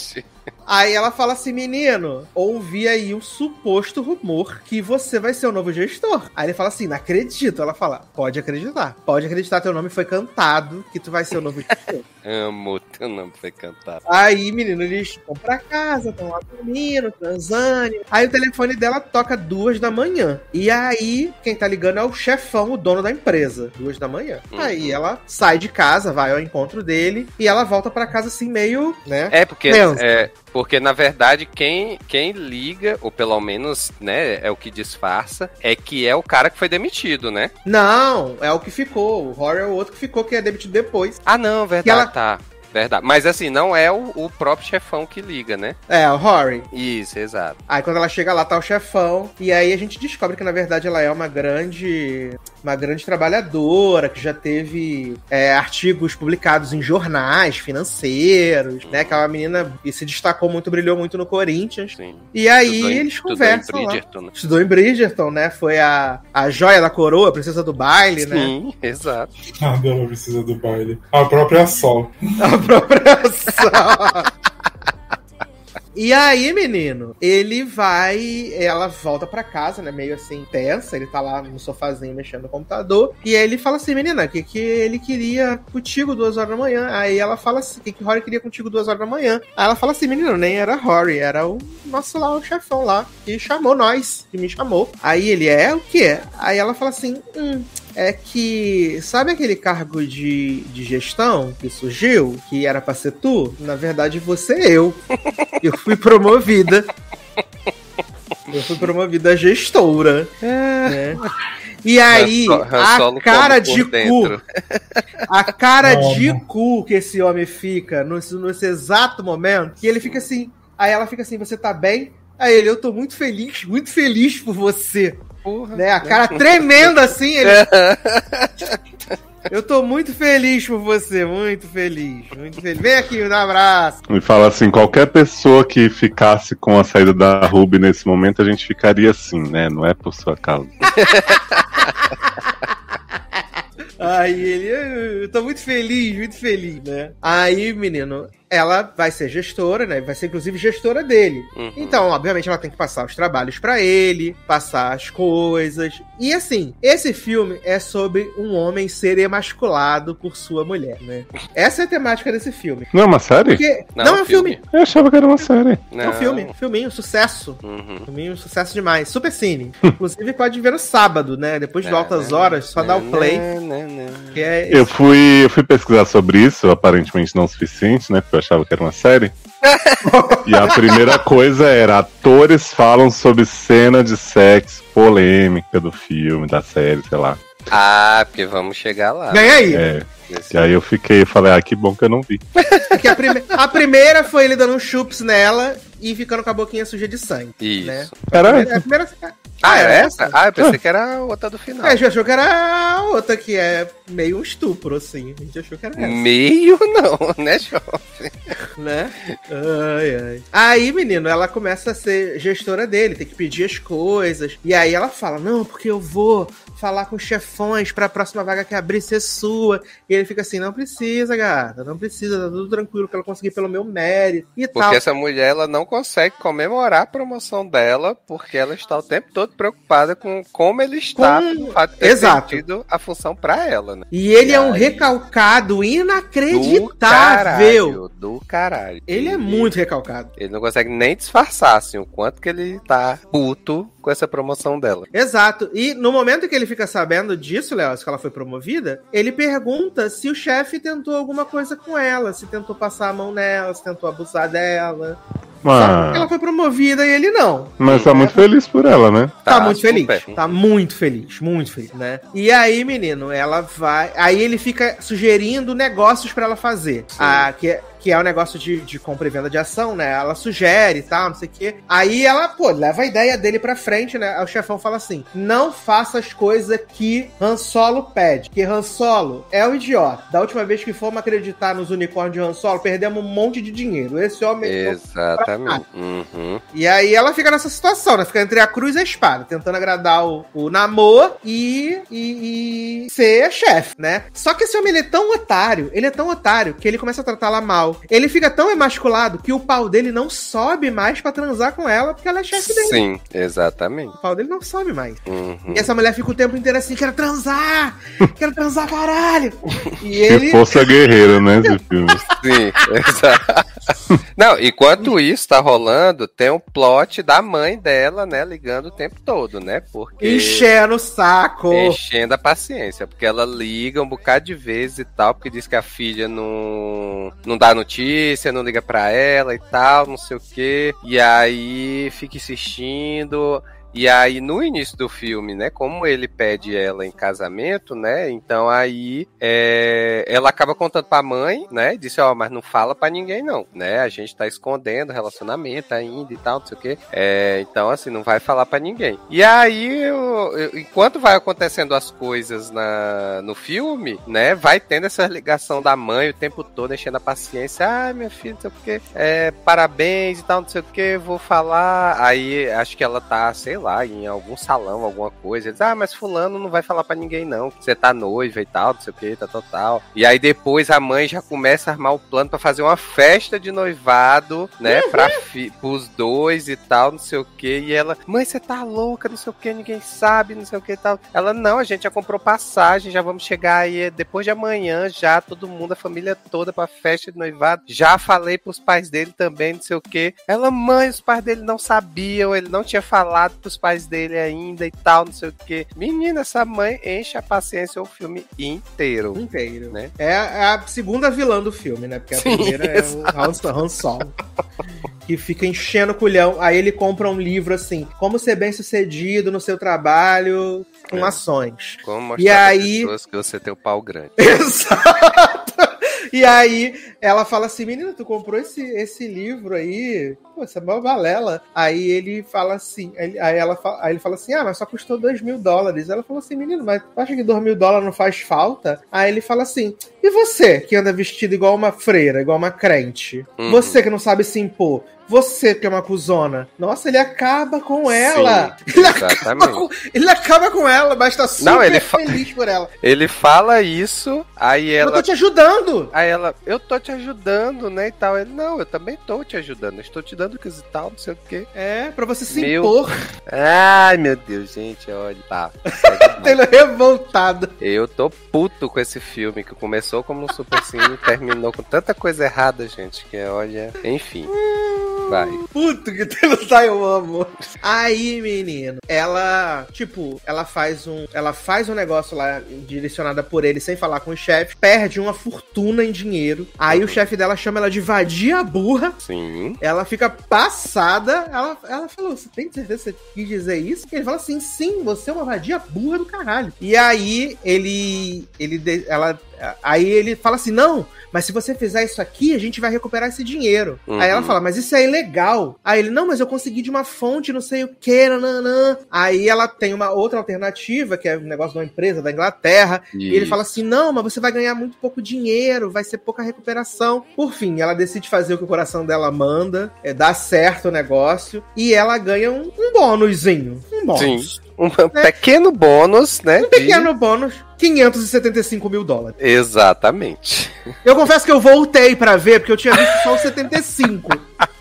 Aí ela fala assim: menino, ouvi aí um suposto rumor que você vai ser o novo gestor. Aí ele fala assim: não acredito. Ela fala: pode acreditar. Pode acreditar, teu nome foi cantado que tu vai ser o novo gestor. [laughs] Amo, teu nome foi cantado. Aí, menino, eles vão pra casa, estão lá dormindo, transando. Aí o telefone dela toca duas da manhã. E aí, quem tá ligando é o chefão, o dono da empresa. Duas da manhã. Uhum. Aí ela sai de casa, vai ao encontro dele e ela volta pra casa assim, meio, né? É, porque é, porque, na verdade, quem, quem liga, ou pelo menos, né, é o que disfarça, é que é o cara que foi demitido, né? Não, é o que ficou. O Horror é o outro que ficou, que é demitido depois. Ah, não, verdade, ela... tá. Verdade. Mas assim, não é o, o, próprio chefão que liga, né? É, o Rory. Isso, exato. Aí quando ela chega lá, tá o chefão. E aí a gente descobre que, na verdade, ela é uma grande uma grande trabalhadora, que já teve é, artigos publicados em jornais financeiros, né? Que é uma menina que se destacou muito, brilhou muito no Corinthians. Sim. E aí Estudou em- eles estudou em conversam lá. Bridgerton, né? Estudou em Bridgerton, né? Foi a, a joia da coroa, a princesa do baile, né? Sim, [laughs] exato. A dela precisa do baile. A própria Sol. [laughs] A própria. E aí, menino, ele vai. Ela volta pra casa, né? Meio assim, tensa. Ele tá lá no sofazinho mexendo no computador. E aí ele fala assim: menina, o que, que ele queria contigo duas horas da manhã? Aí ela fala assim: o que, que Rory queria contigo duas horas da manhã? Aí ela fala assim: menino, nem era Rory, era o nosso lá, o chefão lá, que chamou nós, que me chamou. Aí ele é o quê? Aí ela fala assim: hum, é que. Sabe aquele cargo de, de gestão que surgiu? Que era pra ser tu? Na verdade, você é eu. [laughs] Eu fui promovida. Eu fui promovida a gestora. né? E aí, Solo a cara de cu. dentro. [laughs] A cara de cu que esse homem fica nesse, nesse exato momento, que ele fica assim. Aí ela fica assim: Você tá bem? Aí ele, eu tô muito feliz, muito feliz por você. Porra. Né? A cara tremenda assim, ele. [laughs] Eu tô muito feliz por você, muito feliz, muito feliz. Vem aqui, me dá um abraço. E fala assim, qualquer pessoa que ficasse com a saída da Ruby nesse momento, a gente ficaria assim, né? Não é por sua causa. [laughs] Aí ele, eu tô muito feliz, muito feliz, né? Aí, menino, ela vai ser gestora, né? Vai ser inclusive gestora dele. Uhum. Então, obviamente, ela tem que passar os trabalhos pra ele, passar as coisas. E assim, esse filme é sobre um homem ser emasculado por sua mulher, né? Essa é a temática desse filme. Não é uma série? Porque Não, não, é um filme. Eu achava que era uma série. É um filme. Filminho, sucesso. Uhum. Filminho, sucesso demais. Super cine. [laughs] Inclusive, pode ver no sábado, né? Depois de altas horas, só dá o play. Né, né, né. Que é Eu fui, eu fui pesquisar sobre isso, aparentemente não o suficiente, né? Porque achava que era uma série. e a primeira coisa era: atores falam sobre cena de sexo polêmica do filme, da série, sei lá. Ah, porque vamos chegar lá. Ganha aí. É. E aí eu fiquei, falei, ah, que bom que eu não vi. Porque a, prime- a primeira foi ele dando um chups nela e ficando com a boquinha suja de sangue. Isso. Né? Era A primeira. Ah, era essa? Ah, eu pensei que era a outra do final. É, a gente achou que era a outra, que é meio um estupro, assim. A gente achou que era essa, Meio não, [laughs] né, jovem? né? Ai, ai. Aí, menino, ela começa a ser gestora dele, tem que pedir as coisas. E aí ela fala: Não, porque eu vou falar com os chefões pra próxima vaga que abrir ser sua. E ele fica assim: Não precisa, gata, não precisa, tá tudo tranquilo, que ela conseguir pelo meu mérito e Porque tal. essa mulher ela não consegue comemorar a promoção dela porque ela está o tempo todo preocupada com como ele está Com- fato de ter Exato. a função pra ela, né? E ele E é um aí? recalcado Do inacreditável. caralho, do caralho. Ele é muito recalcado. Ele não consegue nem disfarçar, assim, o quanto que ele tá puto com essa promoção dela. Exato. E no momento que ele fica sabendo disso, Léo, que ela foi promovida, ele pergunta se o chefe tentou alguma coisa com ela, se tentou passar a mão nela, se tentou abusar dela. Só porque ela Mas, foi promovida e ele não. mas tá muito feliz por ela, né? Tá, Tá, muito feliz. super. Tá muito feliz, muito feliz, né? E aí, menino, ela vai. Aí ele fica sugerindo negócios pra ela fazer. Ah, que, é- que é o negócio de, de compra e venda de ação, né? Ela sugere e tal, não sei o quê. Aí ela, pô, leva a ideia dele pra frente, né? Aí o chefão fala assim: não faça as coisas que Han Solo pede. Que Han Solo é o idiota. Da última vez que fomos acreditar nos unicórnios de Han Solo, perdemos um monte de dinheiro. Esse homem. Exatamente. Uhum. E aí ela fica nessa situação, né? Fica entre a cruz e a espada, tentando agradar o, o Namor e, e, e ser chefe, né? Só que esse homem ele é tão otário, ele é tão otário, que ele começa a tratar ela mal. Ele fica tão emasculado que o pau dele não sobe mais pra transar com ela, porque ela é chefe dele. Sim, exatamente. O pau dele não sobe mais. Uhum. E essa mulher fica o tempo inteiro assim, quero transar! Quero transar, caralho! [laughs] E Que ele... força guerreira, né, [laughs] esse filme. Sim, [laughs] exato. Não, enquanto isso tá rolando, tem um plot da mãe dela, né, ligando o tempo todo, né? Porque. Enchendo o saco! Enchendo a paciência, porque ela liga um bocado de vezes e tal, porque diz que a filha não, não dá notícia, não liga pra ela e tal, não sei o quê. E aí fica insistindo. E aí, no início do filme, né, como ele pede ela em casamento, né, então aí é, ela acaba contando pra mãe, né, disse, ó, oh, mas não fala pra ninguém não, né, a gente tá escondendo relacionamento ainda e tal, não sei o quê. É, então, assim, não vai falar pra ninguém. E aí, eu, eu, enquanto vai acontecendo as coisas na, no filme, né, vai tendo essa ligação da mãe o tempo todo, enchendo a paciência, ah, minha filha, não sei o quê, é, parabéns e tal, não sei o que, vou falar. Aí, acho que ela tá, sei lá, em algum salão, alguma coisa. Eles, ah, mas fulano não vai falar para ninguém não, que você tá noiva e tal, não sei o que, tá total. E aí depois a mãe já começa a armar o plano para fazer uma festa de noivado, né, uhum. pra pros dois e tal, não sei o que. E ela, mãe, você tá louca, não sei o que, ninguém sabe, não sei o que e tal. Ela, não, a gente já comprou passagem, já vamos chegar aí depois de amanhã, já todo mundo, a família toda pra festa de noivado. Já falei pros pais dele também, não sei o que. Ela, mãe, os pais dele não sabiam, ele não tinha falado pros pais dele ainda e tal, não sei o que. Menina, essa mãe enche a paciência o filme inteiro. Inteiro. Né? É, a segunda vilã do filme, né? Porque a Sim, primeira exato. é o [laughs] Han, Han Solo. que fica enchendo o culhão. Aí ele compra um livro assim, como ser bem sucedido no seu trabalho com é. ações. Como mostrar e aí... pessoas que você tem o pau grande. [laughs] Exato! E aí ela fala assim: menina, tu comprou esse, esse livro aí? Pô, essa é uma balela. Aí ele fala assim: aí, ela aí ele fala assim: ah, mas só custou 2 mil dólares. Ela falou assim: menino, mas tu acha que 2 mil dólares não faz falta? Aí ele fala assim: e você que anda vestido igual uma freira, igual uma crente? Uhum. Você que não sabe se impor? Você que é uma cuzona. Nossa, ele acaba com ela. Sim, ele, acaba com, ele acaba com ela, mas tá super Não, ele feliz por ela. Ele fala isso, aí ela. Eu tô te ajudando. Aí ela, eu tô te ajudando, né? E tal. Ele, não, eu também tô te ajudando. Eu estou te dando coisa e tal, não sei o quê. É, pra você se meu... impor. Ai, meu Deus, gente, olha. Tá. Ele [laughs] revoltado. Eu tô puto com esse filme que começou como um super cine e terminou com tanta coisa errada, gente, que olha. Enfim. Vai. Puto que tem no tá, eu amo. Aí, menino, ela, tipo, ela faz um. Ela faz um negócio lá direcionada por ele sem falar com o chefe, perde uma fortuna em dinheiro. Aí uhum. o chefe dela chama ela de vadia burra. Sim. Ela fica passada. Ela, ela falou: Você tem certeza que você quis dizer isso? E ele fala assim: Sim, você é uma vadia burra do caralho. E aí ele. ele ela Aí ele fala assim: não, mas se você fizer isso aqui, a gente vai recuperar esse dinheiro. Uhum. Aí ela fala, mas isso é ilegal. Aí ele, não, mas eu consegui de uma fonte, não sei o que, nananã. Aí ela tem uma outra alternativa, que é um negócio de uma empresa da Inglaterra. Isso. E ele fala assim: não, mas você vai ganhar muito pouco dinheiro, vai ser pouca recuperação. Por fim, ela decide fazer o que o coração dela manda, é, dá certo o negócio, e ela ganha um, um bônusinho. Um bônus. Sim. Um né? pequeno bônus, né? Um pequeno de... bônus. 575 mil dólares. Exatamente. Eu confesso que eu voltei para ver, porque eu tinha visto só os 75. [laughs]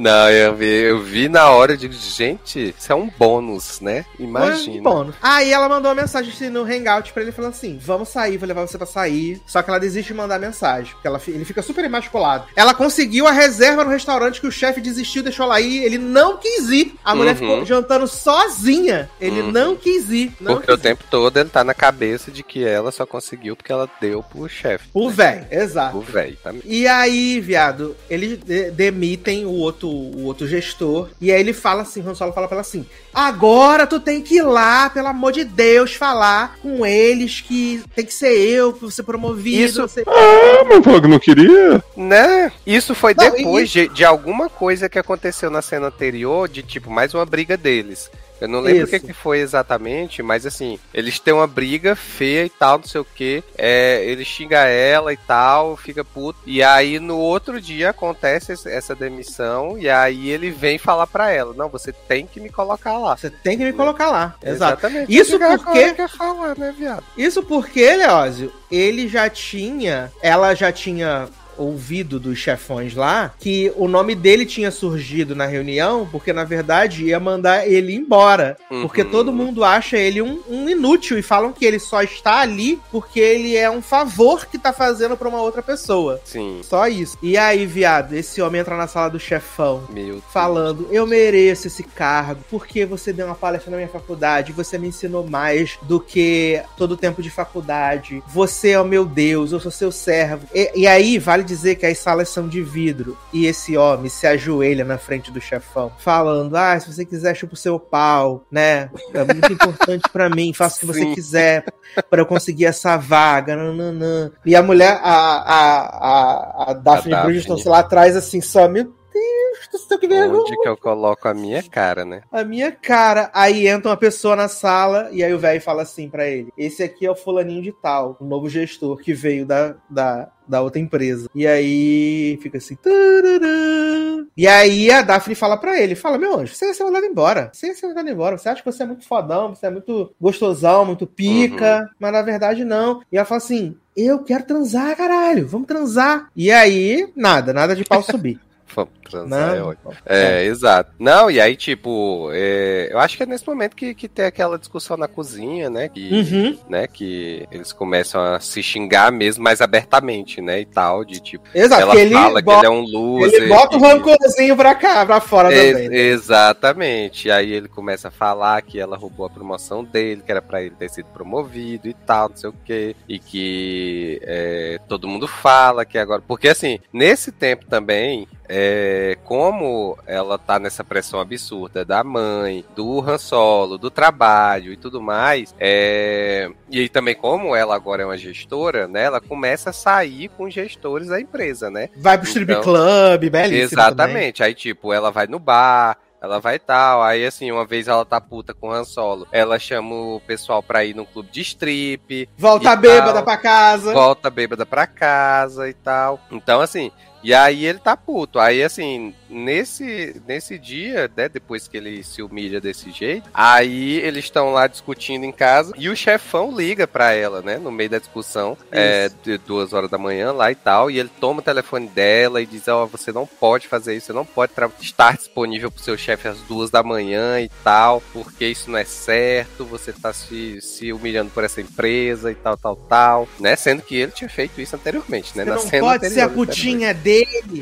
Não, eu vi, eu vi na hora, eu digo, gente, isso é um bônus, né? Imagina. É um bônus. Aí ela mandou uma mensagem assim, no Hangout pra ele, falando assim, vamos sair, vou levar você pra sair. Só que ela desiste de mandar mensagem, porque ela, ele fica super imaculado. Ela conseguiu a reserva no restaurante que o chefe desistiu, deixou ela ir, ele não quis ir. A mulher uhum. ficou jantando sozinha. Ele uhum. não quis ir. Não porque quis o tempo todo ele tá na cabeça de que ela só conseguiu porque ela deu pro chefe. O né? velho, exato. O velho também. E aí, viado, eles demitem o outro o outro gestor. E aí ele fala assim, Han Solo fala pra ela assim: agora tu tem que ir lá, pelo amor de Deus, falar com eles que tem que ser eu, pra você promovido. Isso. Você... Ah, mas pô, não queria. Né? Isso foi não, depois e... de, de alguma coisa que aconteceu na cena anterior, de tipo, mais uma briga deles. Eu não lembro o que, que foi exatamente, mas assim, eles têm uma briga feia e tal, não sei o que. É, ele xinga ela e tal, fica puto. E aí no outro dia acontece essa demissão, e aí ele vem falar pra ela: Não, você tem que me colocar lá. Você tem que me colocar lá. Exatamente. Isso porque. Quer falar, né, viado? Isso porque, Leózio, ele já tinha. Ela já tinha ouvido dos chefões lá que o nome dele tinha surgido na reunião porque, na verdade, ia mandar ele embora. Uhum. Porque todo mundo acha ele um, um, inútil e falam que ele só está ali porque ele é um favor que tá fazendo pra uma outra pessoa. Sim. Só isso. E aí, viado, esse homem entra na sala do chefão Meu falando: Eu mereço esse cargo porque você deu uma palestra na minha faculdade, você me ensinou mais do que todo o tempo de faculdade. Você é o meu Deus, eu sou seu servo. E, e aí, vale dizer que as salas são de vidro. E esse homem se ajoelha na frente do chefão, falando: Ah, se você quiser, chupa o seu pau, né? É muito importante para mim, faça o que você quiser para eu conseguir essa vaga. Nananã. E a mulher, a, a, a, a Daphne, A Bridgerton, sei lá atrás, assim, só, meu Deus do que vergonha. Onde que eu coloco a minha cara, né? A minha cara. Aí entra uma pessoa na sala e aí o velho fala assim pra ele: Esse aqui é o fulaninho de tal, o novo gestor que veio da, da, da outra empresa. E aí fica assim. tarará. E aí a Daphne fala pra ele: Fala, meu anjo, você ia ser mandado embora. Você ia ser mandado embora. Você acha que você é muito fodão, você é muito gostosão, muito pica, mas na verdade não. E ela fala assim: Eu quero transar, caralho, vamos transar. E aí, nada, nada de pau subir. Vamos transar, é Não, ótimo. É, exato. Não, e aí, tipo, é, eu acho que é nesse momento que, que tem aquela discussão na cozinha, né? Que, Uhum. né, que eles começam a se xingar mesmo mais abertamente, né? E tal, de tipo. Exato, ela ele fala que bota- ele é um loser. Ele bota o que- rancorzinho pra cá, pra fora Ex- também. né? Exatamente. E aí ele começa a falar que ela roubou a promoção dele, que era pra ele ter sido promovido e tal, não sei o quê. E que é, todo mundo fala que agora. Porque assim, nesse tempo também. É, como ela tá nessa pressão absurda da mãe, do Han Solo, do trabalho e tudo mais, é, e aí também como ela agora é uma gestora, né, ela começa a sair com gestores da empresa, né? Vai pro strip Então, club, belíssimo. Exatamente. Aí, tipo, ela vai no bar, ela vai tal. Aí, assim, uma vez ela tá puta com o Han Solo, ela chama o pessoal pra ir num clube de strip, também. Volta bêbada tal. pra casa. volta bêbada pra casa e tal. Então, assim. E aí ele tá puto. Aí, assim, nesse, nesse dia, né, depois que ele se humilha desse jeito, aí eles estão lá discutindo em casa e o chefão liga pra ela, né, no meio da discussão, é, de duas horas da manhã lá e tal, e ele toma o telefone dela e diz, ó, você não pode fazer isso, você não pode estar disponível pro seu chefe às duas da manhã e tal, porque isso não é certo, você tá se, se humilhando por essa empresa e tal, tal, tal, né, sendo que ele tinha feito isso anteriormente, né, Você na não cena pode ser a anterior, putinha dele.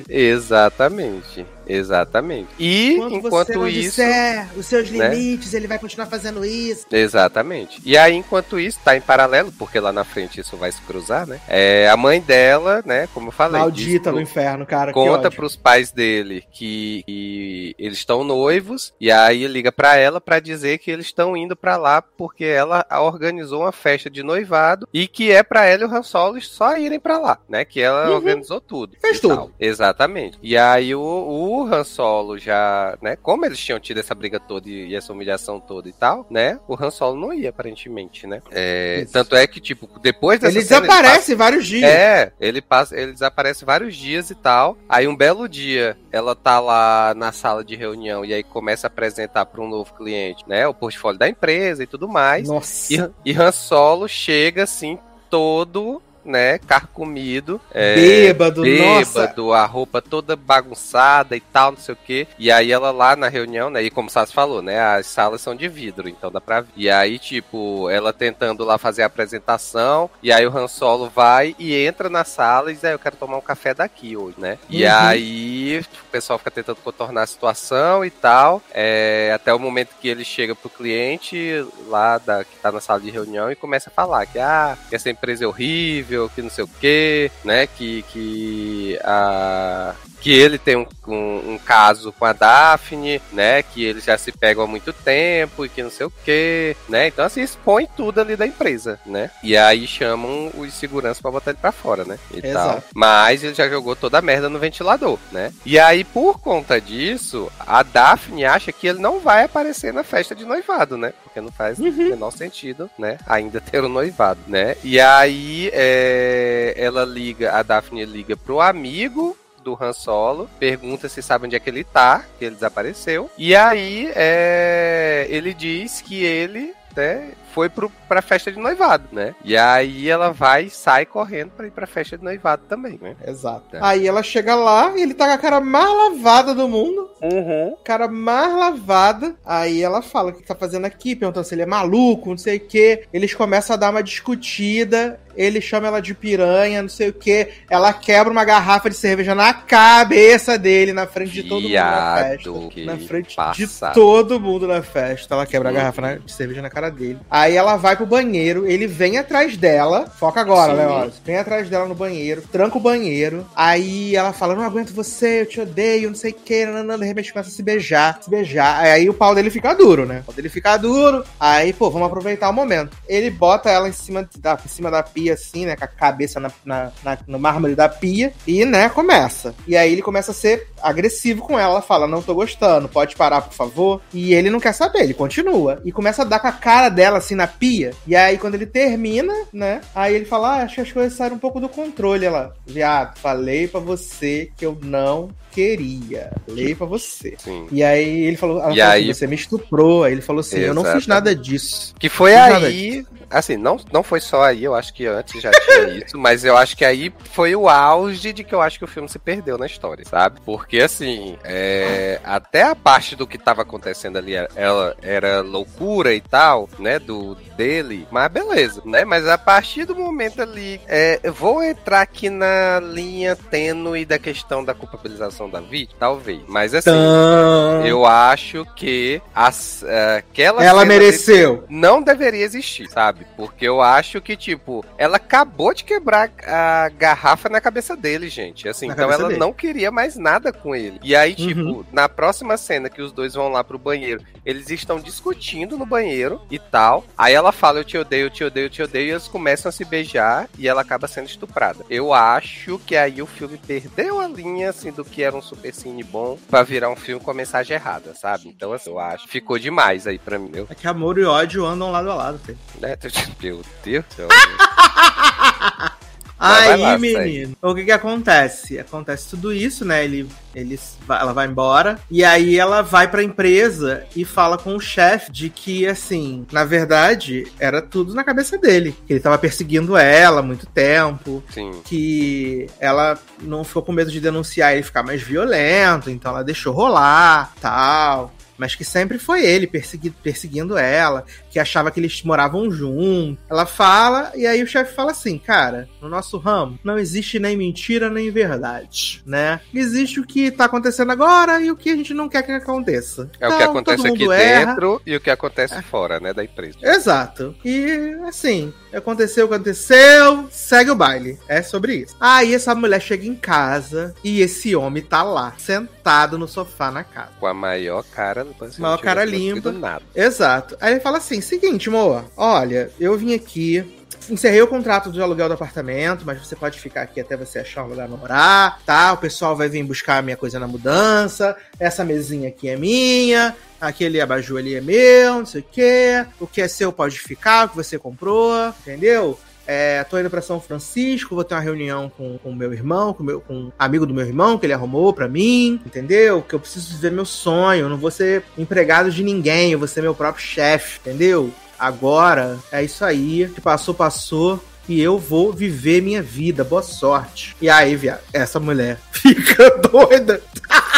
Exatamente, exatamente. E Enquanto, enquanto você não isso, disser os seus né? limites, ele vai continuar fazendo isso. Exatamente. E aí, enquanto isso, tá em paralelo, porque lá na frente isso vai se cruzar, né? É, a mãe dela, né, como eu falei, Maldita no inferno, cara. conta ódio. pros pais dele que, que eles estão noivos e aí liga pra ela pra dizer que eles estão indo pra lá porque ela organizou uma festa de noivado e que é pra ela e o Han Solo só irem pra lá, né? Que ela Uhum. organizou tudo. Fez tudo. tal. Exatamente. E aí o, o Han Solo já, né? Como eles tinham tido essa briga toda e, e essa humilhação toda e tal, né? O Han Solo não ia aparentemente, né? É, tanto é que tipo depois dessa Ele cena, passa- desaparece vários dias. é, ele passa, ele desaparece vários dias e tal. Aí um belo dia, ela tá lá na sala de reunião e aí começa a apresentar para um novo cliente, né, o portfólio da empresa e tudo mais. Nossa. E, e Han Solo chega assim todo, né, carcomido, é, Bêbado, nossa. bêbado, a roupa toda bagunçada e tal, não sei o que. E aí ela lá na reunião, né? E como o Sassi falou, né? As salas são de vidro, então dá pra ver. E aí, tipo, ela tentando lá fazer a apresentação. E aí o Han Solo vai e entra na sala e diz, ah, eu quero tomar um café daqui hoje, né? E Uhum. aí o pessoal fica tentando contornar a situação e tal. é, até o momento que ele chega pro cliente lá da, que tá na sala de reunião e começa a falar que, ah, que essa empresa é horrível, que não sei o que, né? Que, que a que ele tem um, um, um caso com a Daphne, né? Que eles já se pegam há muito tempo e que não sei o que, né? Então, assim, expõe tudo ali da empresa, né? E aí chamam os seguranças pra botar ele pra fora, né? E Exato. tal. Mas ele já jogou toda a merda no ventilador, né? E aí, por conta disso, a Daphne acha que ele não vai aparecer na festa de noivado, né? Porque não faz o menor sentido, né? Ainda [laughs] ter o noivado, né? E aí, é, ela liga, a Daphne liga pro amigo do Han Solo, pergunta se sabe onde é que ele tá, que ele desapareceu. E aí é, ele diz que ele né, foi pro, pra festa de noivado, né? E aí ela vai e sai correndo pra ir pra festa de noivado também, né? Exato. É. Aí ela chega lá e ele tá com a cara mais lavada do mundo. Uhum. Cara mais lavada. Aí ela fala o que tá fazendo aqui, perguntando se ele é maluco, não sei o que. Eles começam a dar uma discutida. Ele chama ela de piranha, não sei o que. Ela quebra uma garrafa de cerveja na cabeça dele, na frente de todo mundo na festa. Na frente passado. de todo mundo na festa. Ela quebra a garrafa de cerveja na cara dele. Aí ela vai pro banheiro, ele vem atrás dela. Foca agora. Leózio. Vem atrás dela no banheiro, tranca o banheiro. Aí ela fala: Não aguento você, eu te odeio, não sei o que. De repente começa a se beijar, se beijar. Aí o pau dele fica duro, né? O pau dele fica duro. Aí, pô, vamos aproveitar o momento. Ele bota ela em cima da, em cima da pia, assim, né? Com a cabeça na, na, na- no mármore da pia. E, né, começa. E aí ele começa a ser agressivo com ela. Ela fala: Não tô gostando, pode parar, por favor. E ele não quer saber, ele continua. E começa a dar com a cara dela, assim, na pia. E aí, quando ele termina, né? Aí ele fala: ah, acho que as coisas saíram um pouco do controle. Ela, viado, falei pra você que eu não queria. Falei pra você. Sim. E aí ele falou, ela E falou aí- assim, você me estuprou. Aí ele falou assim, eu não fiz nada disso. Que foi aí, assim, não, não foi só aí, eu acho que antes já tinha [laughs] isso, mas eu acho que aí foi o auge de que eu acho que o filme se perdeu na história, sabe? Porque, assim, é, até a parte do que tava acontecendo ali, ela era loucura e tal, né, do dele, mas beleza, né? Mas a partir do momento ali, é, eu vou entrar aqui na linha tênue da questão da culpabilização da vítima, talvez, mas assim, Tã. eu acho que as, é, aquela Ela mereceu. não deveria existir, sabe? Porque eu acho que, tipo, ela acabou de quebrar a garrafa na cabeça dele, gente. Assim, Na então ela dele. não queria mais nada com ele. E aí, tipo, Uhum. na próxima cena que os dois vão lá pro banheiro, eles estão discutindo no banheiro e tal. Aí ela fala, eu te odeio, eu te odeio, eu te odeio, e eles começam a se beijar e ela acaba sendo estuprada. Eu acho que aí o filme perdeu a linha, assim, do que era um super cine bom pra virar um filme com a mensagem errada, sabe? Então, assim, eu acho. Ficou demais aí pra mim. Eu, É que amor e ódio andam lado a lado, filho. né? [laughs] Meu Deus do céu. [laughs] Aí, lá, menino, o que que acontece? Acontece tudo isso, né? Ele, eles, ela vai embora e aí ela vai pra empresa e fala com o chefe de que, assim, na verdade, era tudo na cabeça dele. Que ele tava perseguindo ela há muito tempo, Sim. que ela não ficou com medo de denunciar ele ficar mais violento, então ela deixou rolar, tal. Mas que sempre foi ele persegui- perseguindo ela, que achava que eles moravam juntos. Ela fala, e aí o chefe fala assim: Cara, no nosso ramo não existe nem mentira nem verdade, né? Existe o que tá acontecendo agora e o que a gente não quer que aconteça. É o que Então, acontece aqui erra. dentro e o que acontece fora, né, da empresa. Exato. E assim, aconteceu, aconteceu, segue o baile. É sobre isso. Aí essa mulher chega em casa e esse homem tá lá, sentado no sofá na casa. Com a maior cara do parece que Maior não cara limpa. Nada. Exato. Aí ele fala assim: seguinte, moa, olha, eu vim aqui. Encerrei o contrato de aluguel do apartamento, mas você pode ficar aqui até você achar um lugar pra morar, tá? O pessoal vai vir buscar a minha coisa na mudança. Essa mesinha aqui é minha. Aquele abajur ali é meu, não sei o quê. O que é seu pode ficar, o que você comprou, entendeu? É, tô indo pra São Francisco, vou ter uma reunião com o meu irmão, com, meu, com amigo do meu irmão que ele arrumou pra mim, entendeu? Que eu preciso viver meu sonho, eu não vou ser empregado de ninguém, eu vou ser meu próprio chefe, entendeu? Agora é isso aí, que passou, passou. E eu vou viver minha vida, boa sorte. E aí, viado, essa mulher [laughs] fica doida.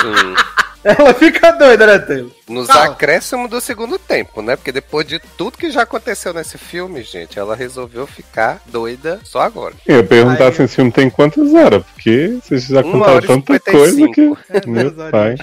Sim. [laughs] Ela fica doida, né, Taylor? Nos Fala. acréscimos do segundo tempo, né? Porque depois de tudo que já aconteceu nesse filme, gente, ela resolveu ficar doida só agora. Eu ia perguntar Aí- se esse filme tem quantas horas, porque vocês já contaram tanta 55. coisa que. É, Meu [laughs] pai.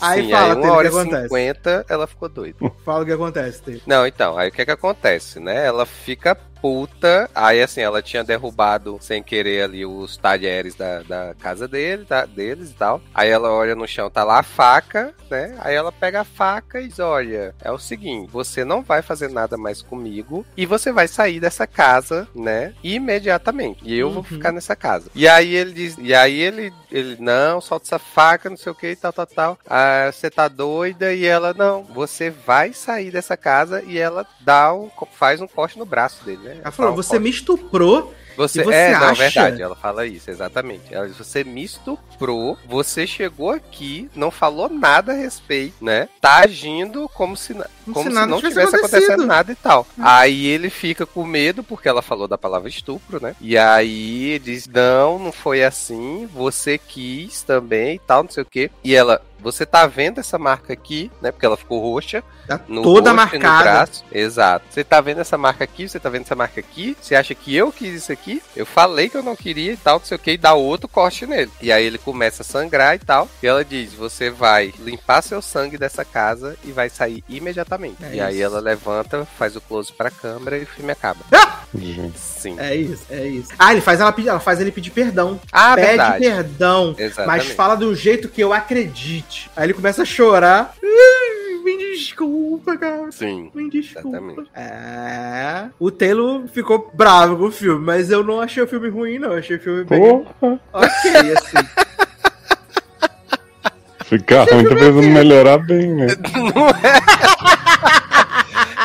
Aí Sim, fala, aí uma o hora que e acontece? cinquenta, ela ficou doida. Fala o que acontece, Taylor. Não, então, aí o que que acontece, né? Ela fica puta, aí assim, ela tinha derrubado sem querer ali os talheres da, da casa dele, tá, deles e tal. Aí ela olha no chão, tá lá a faca, né? Aí ela pega a faca e diz, olha, é o seguinte, você não vai fazer nada mais comigo e você vai sair dessa casa, né? Imediatamente. E eu vou Uhum. ficar nessa casa. E aí ele diz, e aí ele, ele, não, solta essa faca, não sei o que e tal, tal, tal. Ah, você tá doida? E ela, não, você vai sair dessa casa e ela dá um, faz um corte no braço dele, né? Ela falou, você me estuprou. Você, você é, não, acha- verdade, ela fala isso, exatamente. Ela diz, você me estuprou, você chegou aqui, não falou nada a respeito, né? Tá agindo como se, Como como se se, não tivesse acontecido. acontecendo nada e tal. Aí ele fica com medo, porque ela falou da palavra estupro, né? E aí ele diz, não, não foi assim, você quis também e tal, não sei o quê. E ela, você tá vendo essa marca aqui, né? Porque ela ficou roxa. Tá toda no marcada. braço. Exato. Você tá vendo essa marca aqui, você tá vendo essa marca aqui. Você acha que eu quis isso aqui? eu falei que eu não queria e tal, não sei o que, e dá outro corte nele. E aí ele começa a sangrar e tal. E ela diz: Você vai limpar seu sangue dessa casa e vai sair imediatamente. É e isso. aí ela levanta, faz o close pra câmera e o filme acaba. Gente. Sim. É isso, é isso. Ah, ele faz ela pedir, ela faz ele pedir perdão. Ah, Pede verdade. perdão. Exatamente. Mas fala do jeito que eu acredite. Aí ele começa a chorar. Me desculpa, cara. Sim. Me desculpa. Exatamente. É. O Taylor ficou bravo com o filme, mas eu não achei o filme ruim, não. Eu achei o filme bem. Porra. Ok, assim. Ficar ruim tá precisando melhorar bem, né? [laughs] Não é?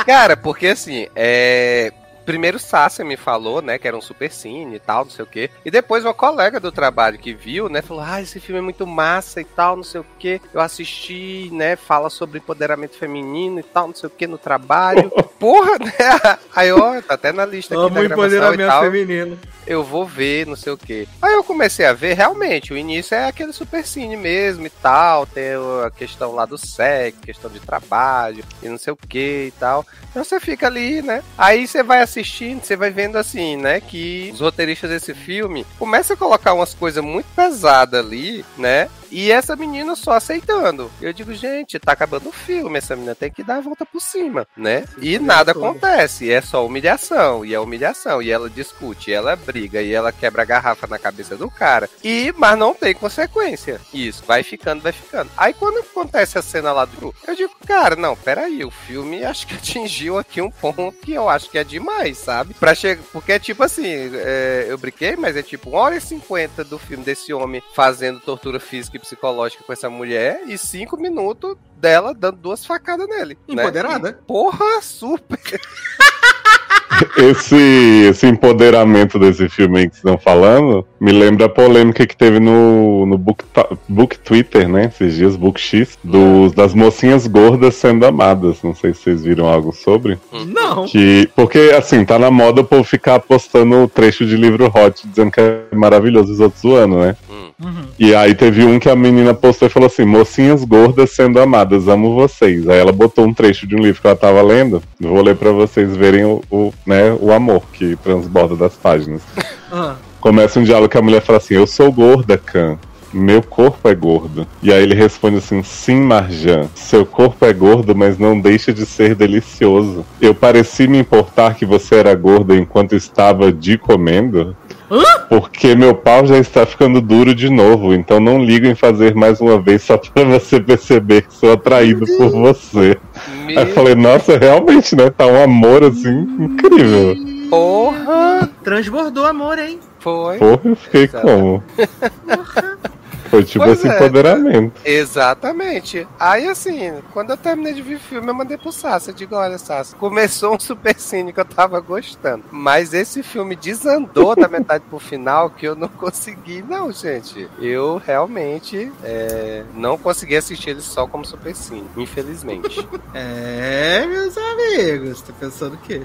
Cara, porque assim, é. Primeiro Sácia me falou, né, que era um super cine e tal, não sei o quê. E depois uma colega do trabalho que viu, né, falou: "Ah, esse filme é muito massa e tal, não sei o quê. Eu assisti, né, fala sobre empoderamento feminino e tal, não sei o quê no trabalho". [laughs] Porra, né? Aí, ó, tá até na lista aqui Amo da empoderamento feminino. eu vou ver, não sei o que. Aí eu comecei a ver, realmente, o início é aquele super cine mesmo e tal, tem a questão lá do sexo, questão de trabalho e não sei o que e tal. Então você fica ali, né? Aí você vai assistindo, você vai vendo assim, né, que os roteiristas desse filme começam a colocar umas coisas muito pesadas ali, né? E essa menina só aceitando. Eu digo, gente, tá acabando o filme, essa menina tem que dar a volta por cima, né? E nada acontece, é só humilhação, e é humilhação, e ela discute, e ela briga, e ela quebra a garrafa na cabeça do cara. E, mas não tem consequência. Isso, vai ficando, vai ficando. Aí quando acontece a cena lá do. Eu digo, cara, não, peraí, o filme [laughs] acho que atingiu aqui um ponto que eu acho que é demais, sabe? Pra chegar. Porque é tipo assim, é, eu brinquei, mas é tipo 1 hora e 50 do filme desse homem fazendo tortura física psicológica com essa mulher e 5 minutos dela dando duas facadas nele. né? Empoderada. E, porra, super. [laughs] Esse, esse empoderamento desse filme aí que vocês estão falando me lembra a polêmica que teve no, no book, book Twitter, né? Esses dias, Book X, dos, das mocinhas gordas sendo amadas. Não sei se vocês viram algo sobre. Não. Que, porque, assim, tá na moda o povo ficar postando trecho de livro hot dizendo que é maravilhoso os outros zoando, né? Uhum. E aí teve um que a menina postou e falou assim: Mocinhas gordas sendo amadas, amo vocês. Aí ela botou um trecho de um livro que ela tava lendo. Vou ler pra vocês verem o, o, né, o amor que transborda das páginas. [laughs] Ah. Começa um diálogo que a mulher fala assim: Eu sou gorda, Khan. Meu corpo é gordo. E aí ele responde assim: Sim, Marjan. Seu corpo é gordo, mas não deixa de ser delicioso. Eu pareci me importar que você era gorda enquanto estava de comendo. Porque meu pau já está ficando duro de novo, então não ligo em fazer mais uma vez só pra você perceber que sou atraído por você. Aí eu falei, nossa, realmente, né? Tá um amor assim incrível. Porra! Transbordou amor, hein? Foi. Porra, eu fiquei Exato. como? Foi tipo Pois esse é. empoderamento. Exatamente. Aí assim, quando eu terminei de ver o filme, eu mandei pro Sassi. Eu digo, olha, Sassi, começou um super cine que eu tava gostando. Mas esse filme desandou da metade pro final que eu não consegui, não, gente. Eu realmente é, não consegui assistir ele só como super cine, infelizmente. [laughs] É, meus amigos. Tá pensando o quê?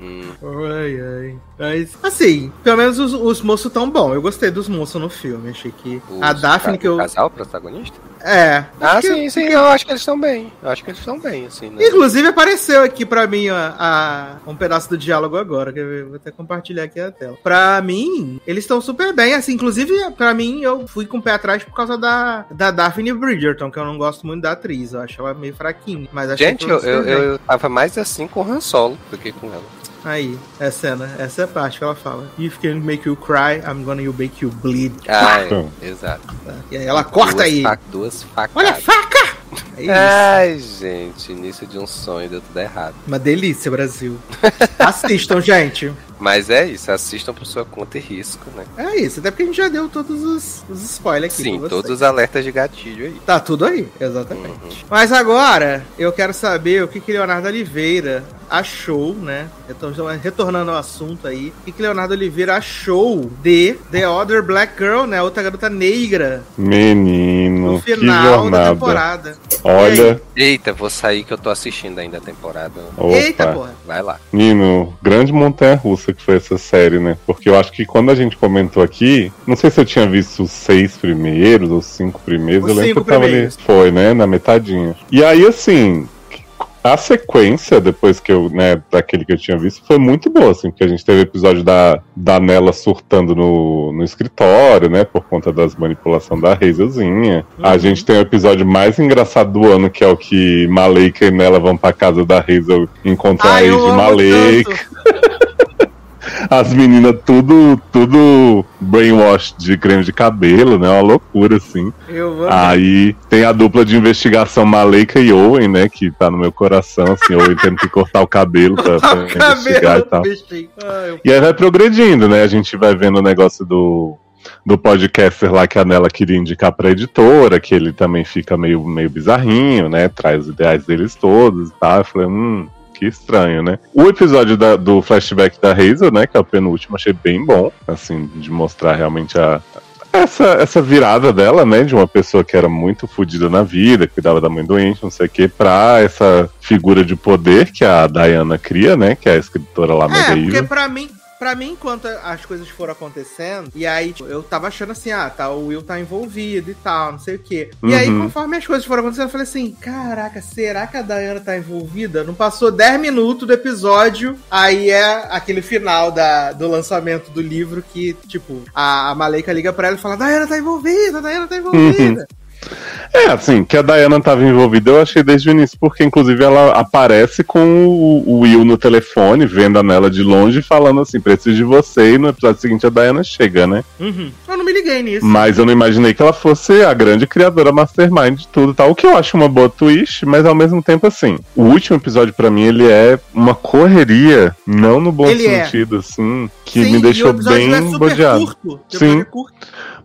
Hum. Ai, ai. Mas, assim, pelo menos os, os moços tão bons. Eu gostei dos moços no filme. Achei que. a Os Daphne ca- que eu. O casal protagonista? É. Ah, sim, sim, eu acho que eles estão bem. Eu acho que eles estão bem, assim, né? Inclusive apareceu aqui pra mim ó, a, um pedaço do diálogo agora, que eu vou até compartilhar aqui a tela. Pra mim, eles estão super bem, assim, inclusive pra mim eu fui com o pé atrás por causa da, da Daphne Bridgerton, que eu não gosto muito da atriz, eu acho ela meio fraquinha, mas Gente, eu, eu, bem. eu tava mais assim com o Han Solo do que com ela. Aí, essa cena, essa é a parte que ela fala. If can make you cry, I'm gonna make you bleed. Ah, Então. é, exato. E aí ela corta duas aí. fa- duas facadas. Olha a faca! É isso. Ai, gente, início de um sonho deu tudo errado. Uma delícia, Brasil. [laughs] Assistam, gente. Mas é isso, assistam por sua conta e risco, né? É isso, até porque a gente já deu todos os, os spoilers aqui. Sim, todos os alertas de gatilho aí. Tá tudo aí, exatamente. Uhum. Mas agora, eu quero saber o que, que Leonardo Oliveira achou, né? Então, retornando ao assunto aí, o que, que Leonardo Oliveira achou de The Other Black Girl, né? Outra garota negra, Menino, no que final da temporada. Olha, Eita, vou sair que eu tô assistindo ainda a temporada. opa. Eita, porra. Vai lá. Menino, grande montanha russa que foi essa série, né? Porque eu acho que quando a gente comentou aqui, não sei se eu tinha visto os seis primeiros ou os cinco primeiros, Os eu lembro cinco que eu tava primeiros. ali. Foi, né? Na metadinha. E aí, assim. A sequência, depois que eu, né, daquele que eu tinha visto, foi muito boa, assim, porque a gente teve o episódio da, da Nela surtando no, no escritório, né, por conta das manipulações da Hazelzinha. Uhum. A gente tem o episódio mais engraçado do ano, que é o que Maleika e Nela vão pra casa da Hazel encontrar Ai, a ex de Maleika. [laughs] as meninas tudo, tudo brainwash de creme de cabelo, né? Uma loucura, assim. Aí tem a dupla de investigação Maleika e Owen, né? Que tá no meu coração, assim, Owen tendo que cortar o cabelo pra, pra [laughs] investigar cabelo, e tal. Ah, e aí vai progredindo, né? A gente vai vendo o negócio do do podcaster lá que a Nela queria indicar pra editora, que ele também fica meio, meio bizarrinho, né? Traz os ideais deles todos e tal. Eu falei, hum, que estranho, né? O episódio da, do flashback da Hazel, né, que é o penúltimo, achei bem bom, assim, de mostrar realmente a, essa, essa virada dela, né, de uma pessoa que era muito fodida na vida, cuidava da mãe doente, não sei o que, pra essa figura de poder que a Diana cria, né, que é a escritora lá É, porque pra mim, Pra mim, enquanto as coisas foram acontecendo, e aí tipo, eu tava achando assim, ah, tá, o Will tá envolvido e tal, não sei o quê. Uhum. E aí, uhum. conforme as coisas foram acontecendo, eu falei assim: caraca, será que a Diana tá envolvida? Não passou 10 minutos do episódio, aí é aquele final da, do lançamento do livro que, tipo, a, a Maleika liga pra ela e fala: Diana tá envolvida, Diana tá envolvida. Uhum. É, assim, que a Diana estava envolvida, eu achei desde o início, porque inclusive ela aparece com o, Will no telefone, vendo a Nela de longe, falando assim: preciso de você, e no episódio seguinte a Diana chega, né? Uhum. Eu não me liguei nisso. Mas eu não imaginei que ela fosse a grande criadora mastermind de tudo tal. O que eu acho uma boa twist, mas ao mesmo tempo, assim, o último episódio para mim ele é uma correria, não no bom ele é. sentido, é. assim, que Sim, me deixou bem é bodeado. Curto. Sim. É curto.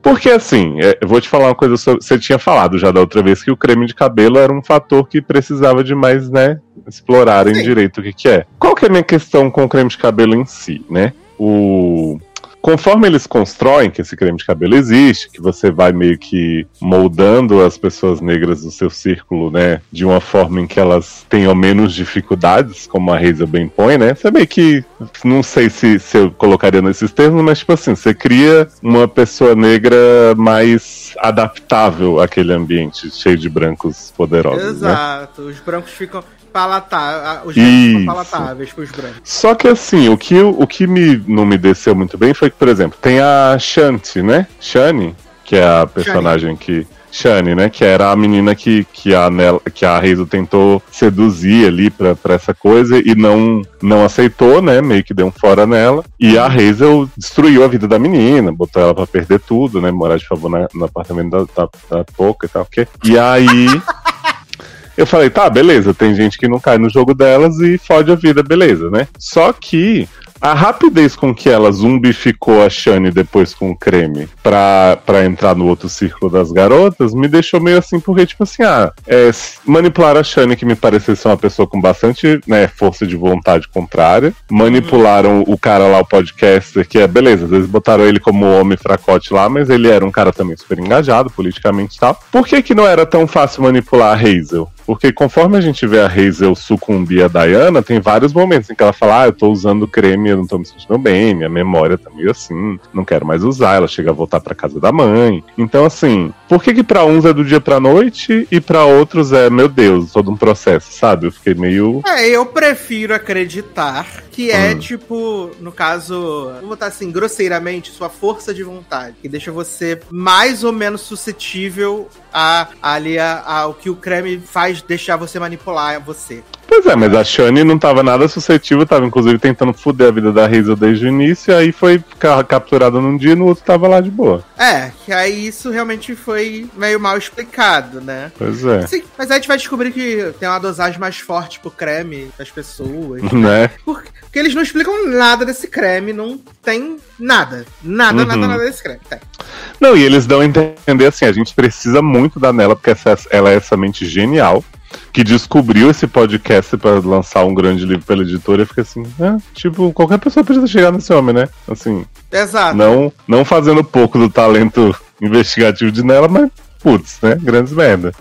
Porque assim, é, eu vou te falar uma coisa, sobre, você tinha falado já da outra vez que o creme de cabelo era um fator que precisava de mais, né, explorarem Sim. direito o que, que é. Qual que é a minha questão com o creme de cabelo em si, né? O Conforme eles constroem que esse creme de cabelo existe, que você vai meio que moldando as pessoas negras do seu círculo, né, de uma forma em que elas tenham menos dificuldades, como a Reisa bem põe, né? Você meio que não sei se, se eu colocaria nesses termos, mas tipo assim, você cria uma pessoa negra mais adaptável àquele ambiente cheio de brancos poderosos. Né? Exato, né? os brancos ficam palatáveis, os brancos palatáveis pros brancos. Só que assim, o que, o que me, não me desceu muito bem foi que, por exemplo, tem a Shanti, né? Shani, que é a personagem Shani. que. Shani, né? Que era a menina que, que a, Nela, que a Hazel tentou seduzir ali pra, pra essa coisa e não, não aceitou, né? Meio que deu um fora nela. E a Hazel destruiu a vida da menina, botou ela pra perder tudo, né? Morar de favor na, no apartamento da, da, da Poca e tal. Okay? E aí. [laughs] Eu falei, tá, beleza, tem gente que não cai no jogo delas e fode a vida, beleza, né? Só que a rapidez com que ela zumbificou a Shane depois com o creme pra, pra entrar no outro círculo das garotas me deixou meio assim, porque, tipo assim, ah, é, manipular a Shane, que me parecia ser uma pessoa com bastante né, força de vontade contrária, manipularam o cara lá, o podcaster, que é beleza, às vezes botaram ele como homem fracote lá, mas ele era um cara também super engajado politicamente e tal. Por que, que não era tão fácil manipular a Hazel? Porque conforme a gente vê a Hazel sucumbir a Diana, tem vários momentos em que ela fala: Ah, eu tô usando creme, eu não tô me sentindo bem, minha memória tá meio assim, não quero mais usar. Ela chega a voltar pra casa da mãe. Então, assim, por que que pra uns é do dia pra noite e pra outros é, meu Deus, todo um processo, sabe? Eu fiquei meio. É, eu prefiro acreditar que é, hum. tipo, no caso, vou botar assim, grosseiramente, sua força de vontade, que deixa você mais ou menos suscetível a, ali a, a, o que o creme faz deixar você manipular você. Pois é, mas a Shani não tava nada suscetível, tava inclusive tentando foder a vida da Hazel desde o início, e aí foi capturada num dia e no outro tava lá de boa. É, que aí isso realmente foi meio mal explicado, né? Pois é. Sim, mas aí a gente vai descobrir que tem uma dosagem mais forte pro creme das pessoas. [laughs] Né? Porque, porque eles não explicam nada desse creme, não tem nada. Nada, uhum. nada, nada desse creme. Tem. Não, e eles dão a entender assim, a gente precisa muito da Nela, porque essa, ela é essa mente genial que descobriu esse podcast para lançar um grande livro pela editora fica assim, é, tipo, qualquer pessoa precisa chegar nesse homem, né? Assim. Exato. Não, não fazendo pouco do talento investigativo de nela, mas putz, né? Grandes merda.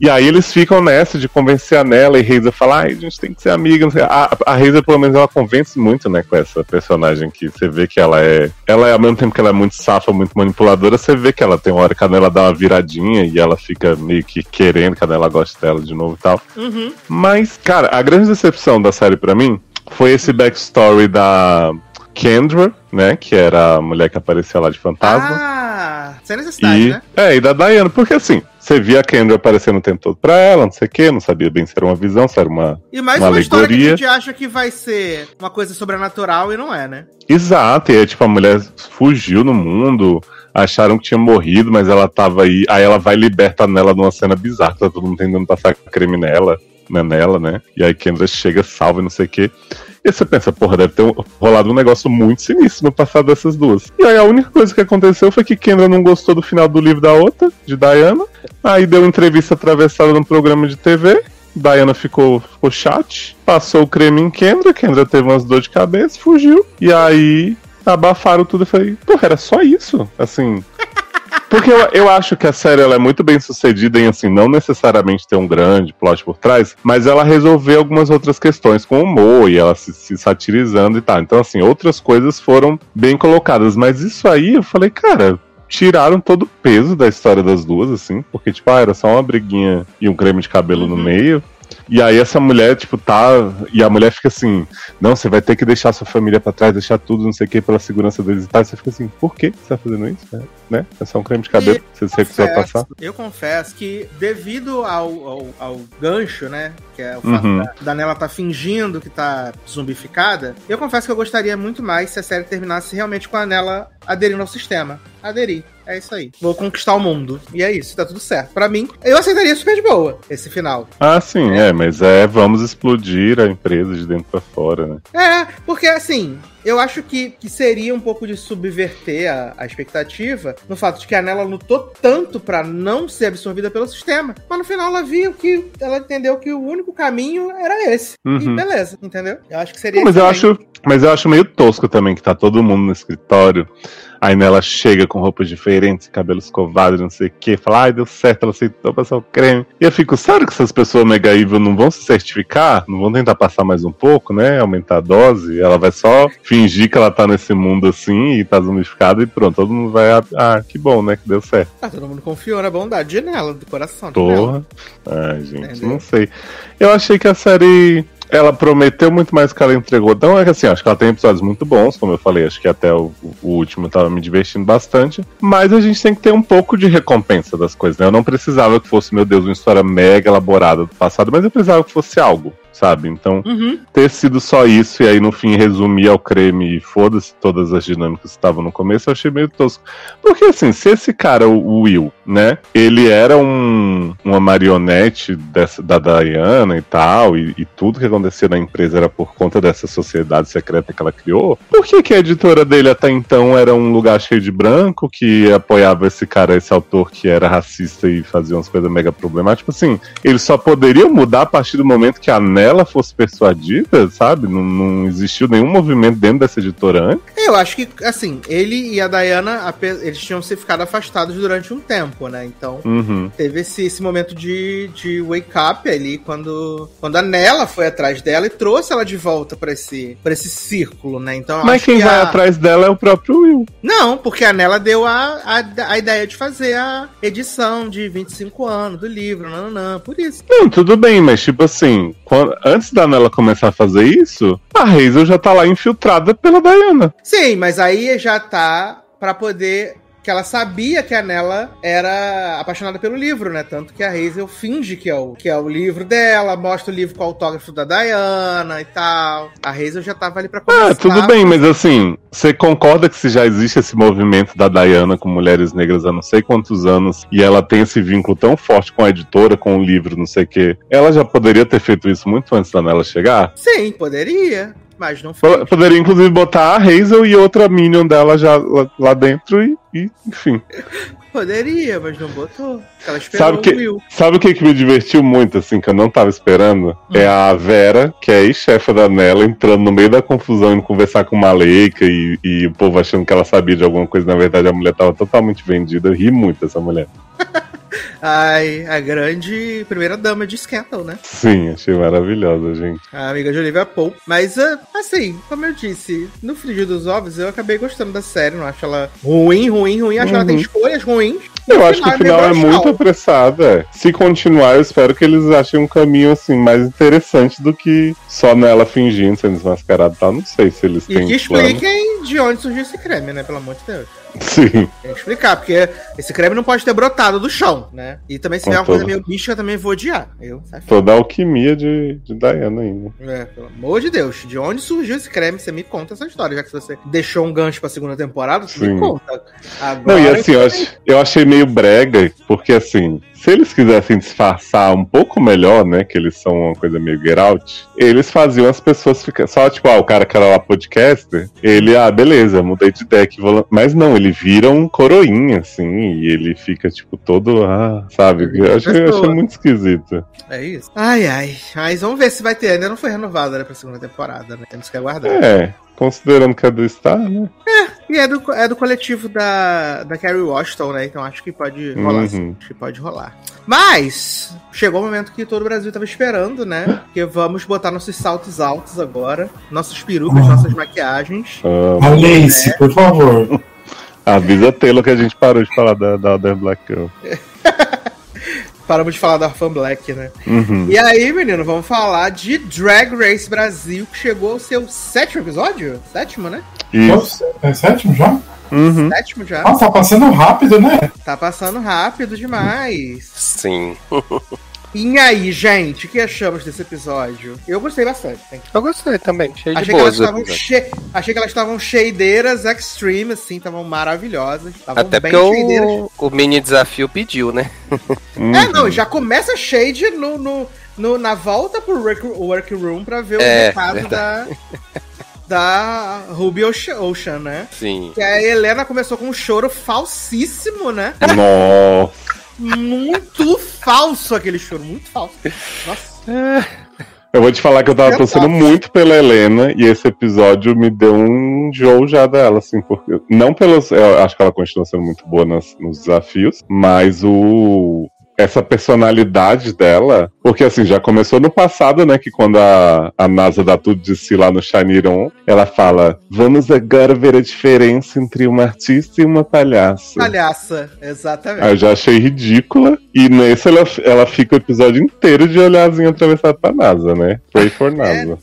E aí eles ficam nessa de convencer a Nela e Reisa fala, ai, a gente tem que ser amiga. A, a Reisa, pelo menos, ela convence muito, né, com essa personagem que você vê que ela é. Ela é, ao mesmo tempo que ela é muito safa, muito manipuladora, você vê que ela tem uma hora que a Nela dá uma viradinha e ela fica meio que querendo que a Nela goste dela de novo e tal. Uhum. Mas, cara, a grande decepção da série para mim foi esse backstory da Kendra, né? Que era a mulher que aparecia lá de fantasma. Ah, sem necessidade, e, né? É, e da Diana, porque assim, você via a Kendra aparecendo o tempo todo pra ela, não sei o quê, não sabia bem se era uma visão, se era uma. E mais uma uma, história que a alegoria. gente acha que vai ser uma coisa sobrenatural e não é, né? Exato, e aí, tipo, a mulher fugiu no mundo, acharam que tinha morrido, mas ela tava aí. Aí ela vai liberta nela numa cena bizarra, tá todo mundo tentando passar creme nela, né, nela, né? E aí Kendra chega, salva e não sei o quê. E você pensa, porra, deve ter rolado um negócio muito sinistro no passado dessas duas. E aí a única coisa que aconteceu foi que Kendra não gostou do final do livro da outra, de Diana. Aí deu entrevista atravessada num programa de TV. Diana ficou, ficou chat, passou o creme em Kendra, Kendra teve umas dor de cabeça, fugiu. E aí abafaram tudo e falei, porra, era só isso? Assim. Porque eu, eu acho que a série ela é muito bem sucedida em, assim, não necessariamente ter um grande plot por trás, mas ela resolver algumas outras questões com humor e ela se, se satirizando e tal. Então, assim, outras coisas foram bem colocadas. Mas isso aí, eu falei, cara, tiraram todo o peso da história das duas, assim, porque, tipo, ah, era só uma briguinha e um creme de cabelo no meio. E aí essa mulher, tipo, tá. E a mulher fica assim, não, você vai ter que deixar sua família pra trás, deixar tudo, não sei o que, pela segurança deles e tal. E você fica assim, por que você tá fazendo isso? É, né? É só um creme de cabelo, você se recusou passar. Eu confesso que, devido ao, ao, ao gancho, né? Que é o fato Uhum. da, da Nela tá fingindo que tá zumbificada, eu confesso que eu gostaria muito mais se a série terminasse realmente com a Nela aderindo ao sistema. Aderir. É isso aí. Vou conquistar o mundo. E é isso, tá tudo certo. Pra mim, eu aceitaria super de boa esse final. Ah, sim, é, mas é, vamos explodir a empresa de dentro pra fora, né? É, porque assim, eu acho que, que seria um pouco de subverter a, a expectativa no fato de que a Nela lutou tanto pra não ser absorvida pelo sistema, mas no final ela viu que ela entendeu que o único caminho era esse. E Uhum. beleza, entendeu? Eu acho que seria Não, mas eu excelente. acho, mas eu acho meio tosco também que tá todo mundo no escritório. Aí nela chega com roupas diferentes, cabelo escovado, não sei o que, fala, ai, deu certo, ela aceitou passar o creme. E eu fico, sério que essas pessoas mega evil não vão se certificar? Não vão tentar passar mais um pouco, né? Aumentar a dose? Ela vai só fingir que ela tá nesse mundo assim e tá zumbificada e pronto, todo mundo vai, ah, que bom, né? Que deu certo. Ah, todo mundo confiou na bondade de Nela, do coração. Porra. Ai, gente, Entendeu? não sei. Eu achei que a série. Ela prometeu muito mais do que ela entregou. Então, é que assim, acho que ela tem episódios muito bons, como eu falei. Acho que até o, o último eu tava me divertindo bastante. Mas a gente tem que ter um pouco de recompensa das coisas, né? Eu não precisava que fosse, meu Deus, uma história mega elaborada do passado, mas eu precisava que fosse algo, sabe? Então, Uhum. ter sido só isso e aí no fim resumir ao creme e foda-se todas as dinâmicas que estavam no começo, eu achei meio tosco. Porque assim, se esse cara, o Will, né, ele era um, uma marionete dessa, da Diana e tal, e, e tudo que acontecia na empresa era por conta dessa sociedade secreta que ela criou, por que, que a editora dele até então era um lugar cheio de branco que apoiava esse cara, esse autor que era racista e fazia umas coisas mega problemáticas? Tipo assim, ele só poderia mudar a partir do momento que a Nela fosse persuadida, sabe? Não, não existiu nenhum movimento dentro dessa editora antes. Eu acho que, assim, ele e a Diana, eles tinham se ficado afastados durante um tempo, né? Então, Uhum. teve esse, esse momento de, de wake up ali, quando, quando a Nela foi atrás dela e trouxe ela de volta pra esse, pra esse círculo, né? Então, Mas quem que vai a- atrás dela é o próprio Will. Não, porque a Nela deu a, a, a ideia de fazer a edição de 25 anos do livro, nananã, por isso. Não, tudo bem, mas tipo assim, antes da Nela começar a fazer isso, a Hazel já tá lá infiltrada pela Diana. Sim, mas aí já tá pra poder. Que ela sabia que a Nela era apaixonada pelo livro, né? Tanto que a Hazel finge que é, o, que é o livro dela, mostra o livro com o autógrafo da Diana e tal. A Hazel já tava ali pra começar. Ah, tudo bem, mas assim, você concorda que se já existe esse movimento da Diana com mulheres negras há não sei quantos anos e ela tem esse vínculo tão forte com a editora, com o livro, não sei o quê, ela já poderia ter feito isso muito antes da Nela chegar? Sim, poderia. Mas não foi. Poderia, inclusive, botar a Hazel e outra Minion dela já lá, lá dentro e, e, enfim. Poderia, mas não botou. Ela esperou Sabe que, sabe o que, que me divertiu muito, assim, que eu não tava esperando? É a Vera, que é ex-chefa da Nela, entrando no meio da confusão, indo conversar com uma Leica e, e o povo achando que ela sabia de alguma coisa. Na verdade, a mulher tava totalmente vendida. Eu ri muito dessa mulher. [laughs] [laughs] Ai, a grande primeira dama de Scandal, né? Sim, achei maravilhosa, gente. A amiga de Olivia Pope. Mas, uh, assim, como eu disse, no frigir dos ovos, eu acabei gostando da série. Não acho ela ruim, ruim, ruim. Acho que ela tem escolhas ruins. Eu acho que o final é muito apressado. É. Se continuar, eu espero que eles achem um caminho assim mais interessante do que só nela fingindo ser desmascarada e tal. Não sei se eles E têm. que plano. expliquem de onde surgiu esse creme, né? Pelo amor de Deus. Sim. Tem que explicar, porque esse creme não pode ter brotado do chão, né? E também se Com vier uma coisa meio mística, eu também vou odiar. Eu. Toda a alquimia de, de Diana ainda. É, pelo amor de Deus, de onde surgiu esse creme? Você me conta essa história, já que você deixou um gancho pra segunda temporada, você Sim. me conta. Agora, Não, e assim, eu, eu achei meio brega, porque assim, se eles quisessem disfarçar um pouco melhor, né, que eles são uma coisa meio get out, eles faziam as pessoas ficar. Só, tipo, ah, o cara que era lá podcaster, ele, ah, beleza, mudei de deck. vou lá- Mas não, ele vira um coroinha, assim, e ele fica, tipo, todo, ah, sabe? Eu achei, eu achei muito esquisito. É isso. Ai, ai. Mas vamos ver se vai ter. Ainda não foi renovada né, pra segunda temporada, né? Temos que aguardar. É, considerando que é do Star, né? E é do, é do coletivo da, da Carrie Washington, né? Então acho que pode rolar. Uhum. sim. Acho que pode rolar. Mas chegou o momento que todo o Brasil tava esperando, né? Que vamos botar nossos saltos altos agora. Nossas perucas, nossas maquiagens. Ah, Alice, por favor. [laughs] avisa Taylor que a gente parou de falar da, da Other Black Girl. [laughs] Paramos de falar da Fan Black, né? Uhum. E aí, menino, vamos falar de Drag Race Brasil, que chegou ao seu sétimo episódio? Sétimo, né? Isso. É sétimo já? Uhum. Sétimo já. Nossa, tá passando rápido, né? Tá passando rápido demais. Sim. [laughs] E aí, gente, o que achamos desse episódio? Eu gostei bastante. hein? Eu gostei também. Cheio de Achei que, elas boas. estavam che... Achei que elas estavam cheideiras extreme, assim, estavam maravilhosas. Estavam Até bem porque cheideiras. o, o mini desafio pediu, né? [laughs] É, não, já começa shade no, no, no- na volta pro work, workroom pra ver o É, recado da, [laughs] da Ruby Ocean, Ocean, né? Sim. Que a Helena começou com um choro falsíssimo, né? Nossa. Muito falso aquele choro, muito falso. Nossa. Eu vou te falar que eu tava Eu torcendo muito pela Helena e esse episódio me deu um jogo já dela, assim, porque. Não pelos. Eu acho que ela continua sendo muito boa nas- nos desafios, mas o. Essa personalidade dela, porque assim, já começou no passado, né? Que quando a, a NASA dá tudo de si lá no Shiniron, ela fala: Vamos agora ver a diferença entre uma artista e uma palhaça. Palhaça, exatamente. Aí eu já achei ridícula. E nesse ela, ela fica o episódio inteiro de olharzinho atravessado pra NASA, né? Pray for NASA.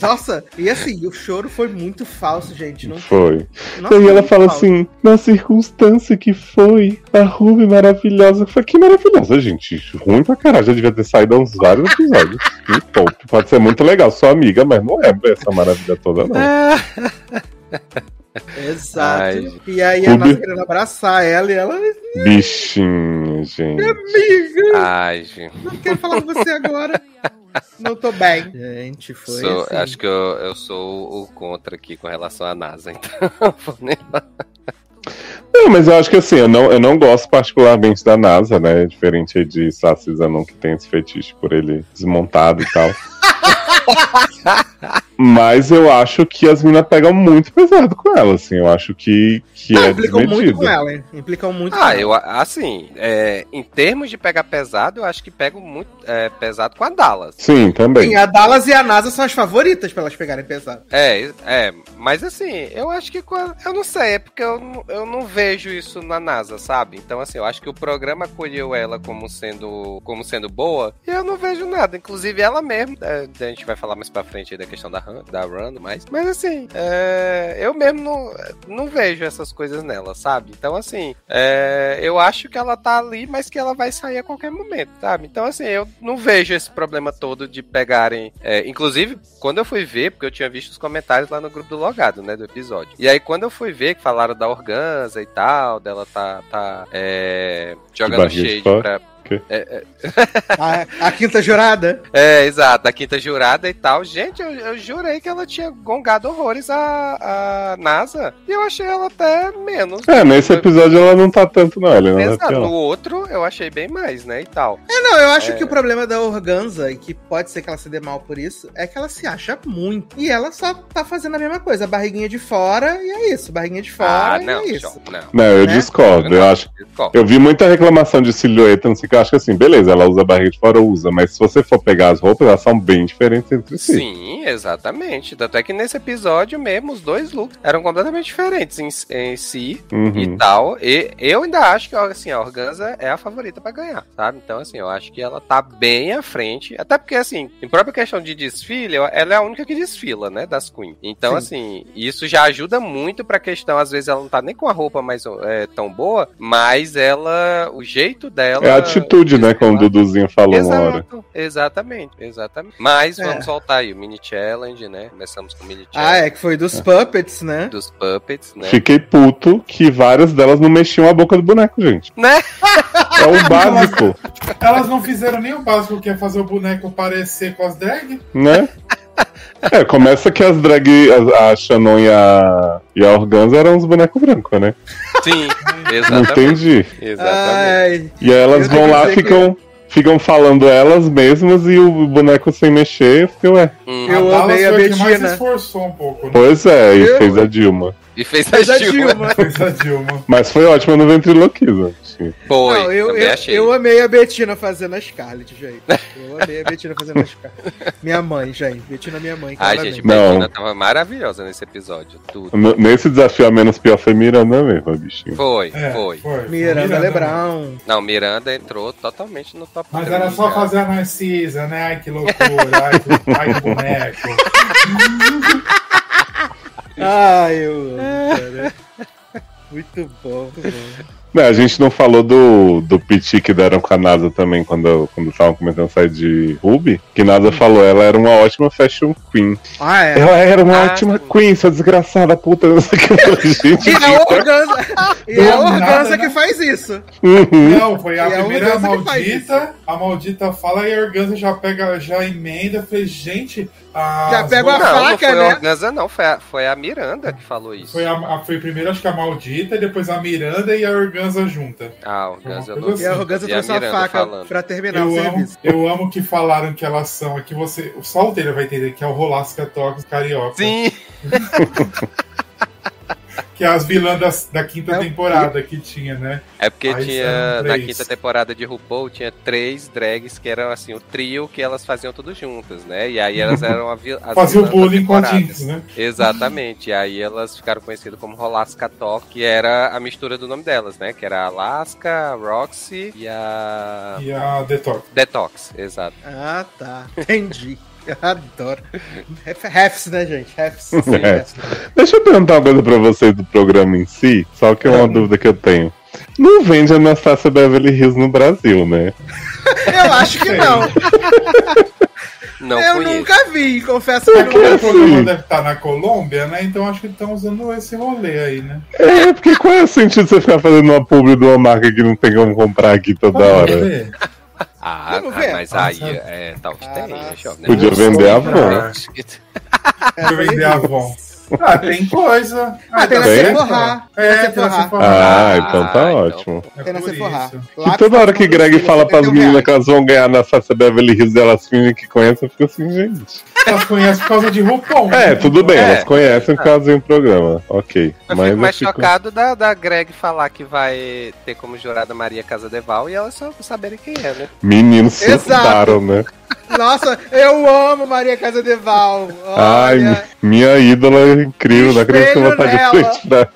Nossa, e assim, o choro foi muito falso, gente. Não Foi. Nossa, e aí ela fala falso. assim, na circunstância que foi, a Ruby maravilhosa. Eu falei, que maravilhosa, gente. Ruim pra caralho, já devia ter saído há uns vários episódios. [laughs] Que top. Pode ser muito legal, sua amiga, mas não é essa maravilha toda, não. [laughs] Exato. Ai, e aí a Ruby- nossa querendo abraçar ela e ela, Bichinha, gente. amiga, Ai, gente. não quero falar com você agora. [laughs] Não tô bem. Gente, foi Sou- assim. Acho que eu, eu sou o contra aqui com relação à NASA, então. [laughs] vou nem falar. Não, mas eu acho que assim, eu não, eu não gosto particularmente da NASA, né? Diferente de Sassi Zanon, que tem esse fetiche por ele desmontado e tal. [laughs] mas eu acho que as minas pegam muito pesado com ela, assim. Eu acho que, que Ah, é implicam muito desmedido. com ela, hein? Implicam muito com Ah, ela. eu assim, é, em termos de pegar pesado, eu acho que pego muito é, pesado com a Dallas. Sim, também. Sim, a Dallas e a NASA são as favoritas pra elas pegarem pesado. É, é, mas assim, eu acho que a- eu não sei, é porque eu, não- eu não vejo isso na NASA, sabe? Então assim, eu acho que o programa acolheu ela como sendo como sendo boa, e eu não vejo nada, inclusive ela mesma, é, a gente vai falar mais pra frente aí da questão da da Run, mas mas assim, é, eu mesmo não, não vejo essas coisas nela, sabe? Então assim, é, eu acho que ela tá ali, mas que ela vai sair a qualquer momento, sabe? Então assim, eu não vejo esse problema todo de pegarem, é, inclusive quando eu fui ver, porque eu tinha visto os comentários lá no grupo do Logado, né, do episódio. E aí quando eu fui ver que falaram da Organza e tal, dela tá, tá é, jogando shade pra... quê? É, A, a quinta jurada. é, exato, a quinta jurada e tal. Gente, eu, eu jurei que ela tinha gongado horrores a, a NASA. E eu achei ela até menos. É, nesse Foi- episódio ela não tá tanto, não. Ela não é Exato, no outro eu achei bem mais, né, e tal. É, não, eu acho É. que o problema da Organza, e que pode ser que ela se dê mal por isso, é que ela se acha muito. E ela só tá fazendo a mesma coisa, a barriguinha de fora, e é isso, barriguinha de fora, ah, e não, é isso. Não. Não, eu Né? discordo. Eu acho, concordo. Eu vi muita reclamação de silhueta, não sei que. Eu acho que assim, beleza, ela usa barriga de fora, usa. Mas se você for pegar as roupas, elas são bem diferentes entre si. Sim, exatamente. Tanto é que nesse episódio mesmo, os dois looks eram completamente diferentes em, em si Uhum. e tal. E eu ainda acho que assim, a Organza é a favorita pra ganhar, sabe? Então, assim, eu acho que ela tá bem à frente. Até porque, assim, em própria questão de desfile, ela é a única que desfila, né? Das Queen. Então, Sim. assim, isso já ajuda muito pra questão. Às vezes ela não tá nem com a roupa mais é, tão boa, mas ela. O jeito dela. É a atitude, né? Como o Duduzinho falou uma hora. Exato, exatamente, exatamente. Mas É. vamos soltar aí o mini challenge, né? Começamos com o mini Ah, challenge é, que foi dos puppets, né? dos puppets, né? Fiquei puto que várias delas não mexiam a boca do boneco, gente. Né? É o básico, Elas não fizeram nem o básico que é fazer o boneco parecer com as drag. né? É, começa que as drag, a, a Shannon e a, e a Organza eram uns bonecos brancos, né? Sim, Não [laughs] exatamente. entendi. Exatamente. Ai, E aí elas vão que lá, ficam, ficam falando elas mesmas e o boneco sem mexer. Eu fiquei, ué. Hum. Eu Dallas amei a que mais se Betina. esforçou um pouco, né? Pois é, e Eu- fez a Dilma. E fez a Mas a Dilma. Dilma. [laughs] Fez a Dilma. Mas foi ótimo no ventriloquismo. Foi, Não, eu, eu, achei. eu amei a Betina fazendo a Scarlett, gente. Eu amei a Betina fazendo a Scarlett. [laughs] Minha mãe, gente. Betina é minha mãe. Ai, claramente. gente, Não. Betina tava maravilhosa nesse episódio. Tudo. N- Nesse desafio a menos pior foi Miranda mesmo, bichinho. Foi, É, foi. foi. Miranda Lebrão. Não, Miranda entrou totalmente no top Mas 3, era só fazer a Narcisa, né? Ai, que loucura. Ai, que, ai, que boneco. [laughs] Ai, eu amo, cara. Muito bom, muito bom. Não, a gente não falou do, do piti que deram com a NASA também quando quando estavam comentando sair de Ruby. Que NASA falou, ela era uma ótima fashion queen. Ah, é. Ela era uma Ah, ótima queen, sua desgraçada puta. Não sei o que. [laughs] Gente, E é a Organza, e é a Organza né? que faz isso. uhum. Não, foi a E é a primeira faz maldita. A maldita fala e a Organza já pega, já emenda. Fez, gente. A Já pega a Não, faca, não foi né? a Organza, não. Foi a, foi a Miranda que falou isso. Foi, a, a- foi primeiro, acho que a maldita, e depois a Miranda e a Organza junta. Ah, Organza não coisa E a assim. Organza E a trouxe uma faca falando. pra terminar o Eu amo, serviço. eu amo que falaram que elas são. É que você. Só o Taylor vai entender que é o Rolasca Tox carioca. Sim, [laughs] Que é as vilãs das- da quinta É temporada que tinha, né? é porque Aí tinha, na quinta temporada de RuPaul, tinha três drags que eram assim, o trio que elas faziam tudo juntas, né? E aí elas eram a as Fazia o vilãs da bullying com a. Jinx, né? Exatamente, e aí elas ficaram conhecidas como Rolasca Talk, que era a mistura do nome delas, né? Que era a Alaska, a Roxy e a E a Detox. Detox, exato. Ah, tá. Entendi. Eu adoro. Ref- Refs, né, gente? Refs. [laughs] É. Deixa eu perguntar uma coisa pra vocês do programa em si, só que é uma dúvida que eu tenho. Não vende Anastácia Beverly Hills no Brasil, né? Eu acho que não. [laughs] Não eu conheço. nunca vi, confesso que É não. que o programa deve estar na Colômbia, né? Então acho que estão usando esse rolê aí, né? É, porque qual é o sentido de você ficar fazendo uma publi de uma marca que não tem como comprar aqui toda hora? ver. Ah, ah, mas aí é tal que tem, né, jovem? Podia vender a. Deixa eu vender a Avon. Ah, tem coisa. Ah, tem na Tem? Sephora. É, Tem na na Sephora. Ah, então tá Ah, então. ótimo. É Tem na por Sephora. Lá E toda hora que tá Greg fala pras 71 meninas que elas vão ganhar na Sácia Beverly Hills, elas fingem que conhecem, eu fico assim, gente. Elas conhecem por causa de RuPaul. É, né? tudo bem, É. elas conhecem por causa de um programa. Ok. Eu Mas fico mais eu fico- chocado da, da Greg falar que vai ter como jurada Maria Casadeval e elas só saberem quem é, né? Meninos Exato. surtaram, né? Nossa, eu amo Maria Casadeval. Ai, Olha, minha ídola é incrível, não acredito que eu vou estar de frente dela.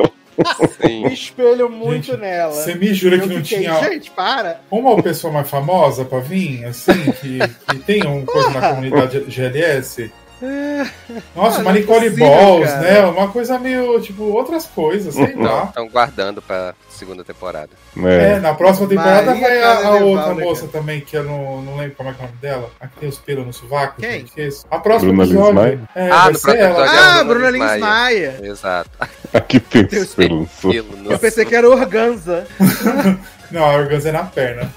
Sim. me espelho muito Gente, nela. Você me jura Eu que não fiquei, tinha Gente, para. uma pessoa mais famosa pra vir, assim, que, que tem um [laughs] coisa na comunidade GLS? Nossa, Ah, uma é Nicole possível, Balls, cara. né? Uma coisa meio, tipo, outras coisas, sei lá. Estão guardando pra segunda temporada. É, É. na próxima temporada Maria vai a, a outra né, moça cara? também, que eu não, não lembro como é que é o nome dela. A que tem os pelos no sovaco. Quem? gente, esqueço. A próxima Bruna episódio. Lins É, Ah, no próximo ela. episódio Ah, Bruna Lins Maia. Exato. Aqui tem Deus esperança. Pelo no- Eu pensei que era organza. [laughs] Não, a organza é na perna.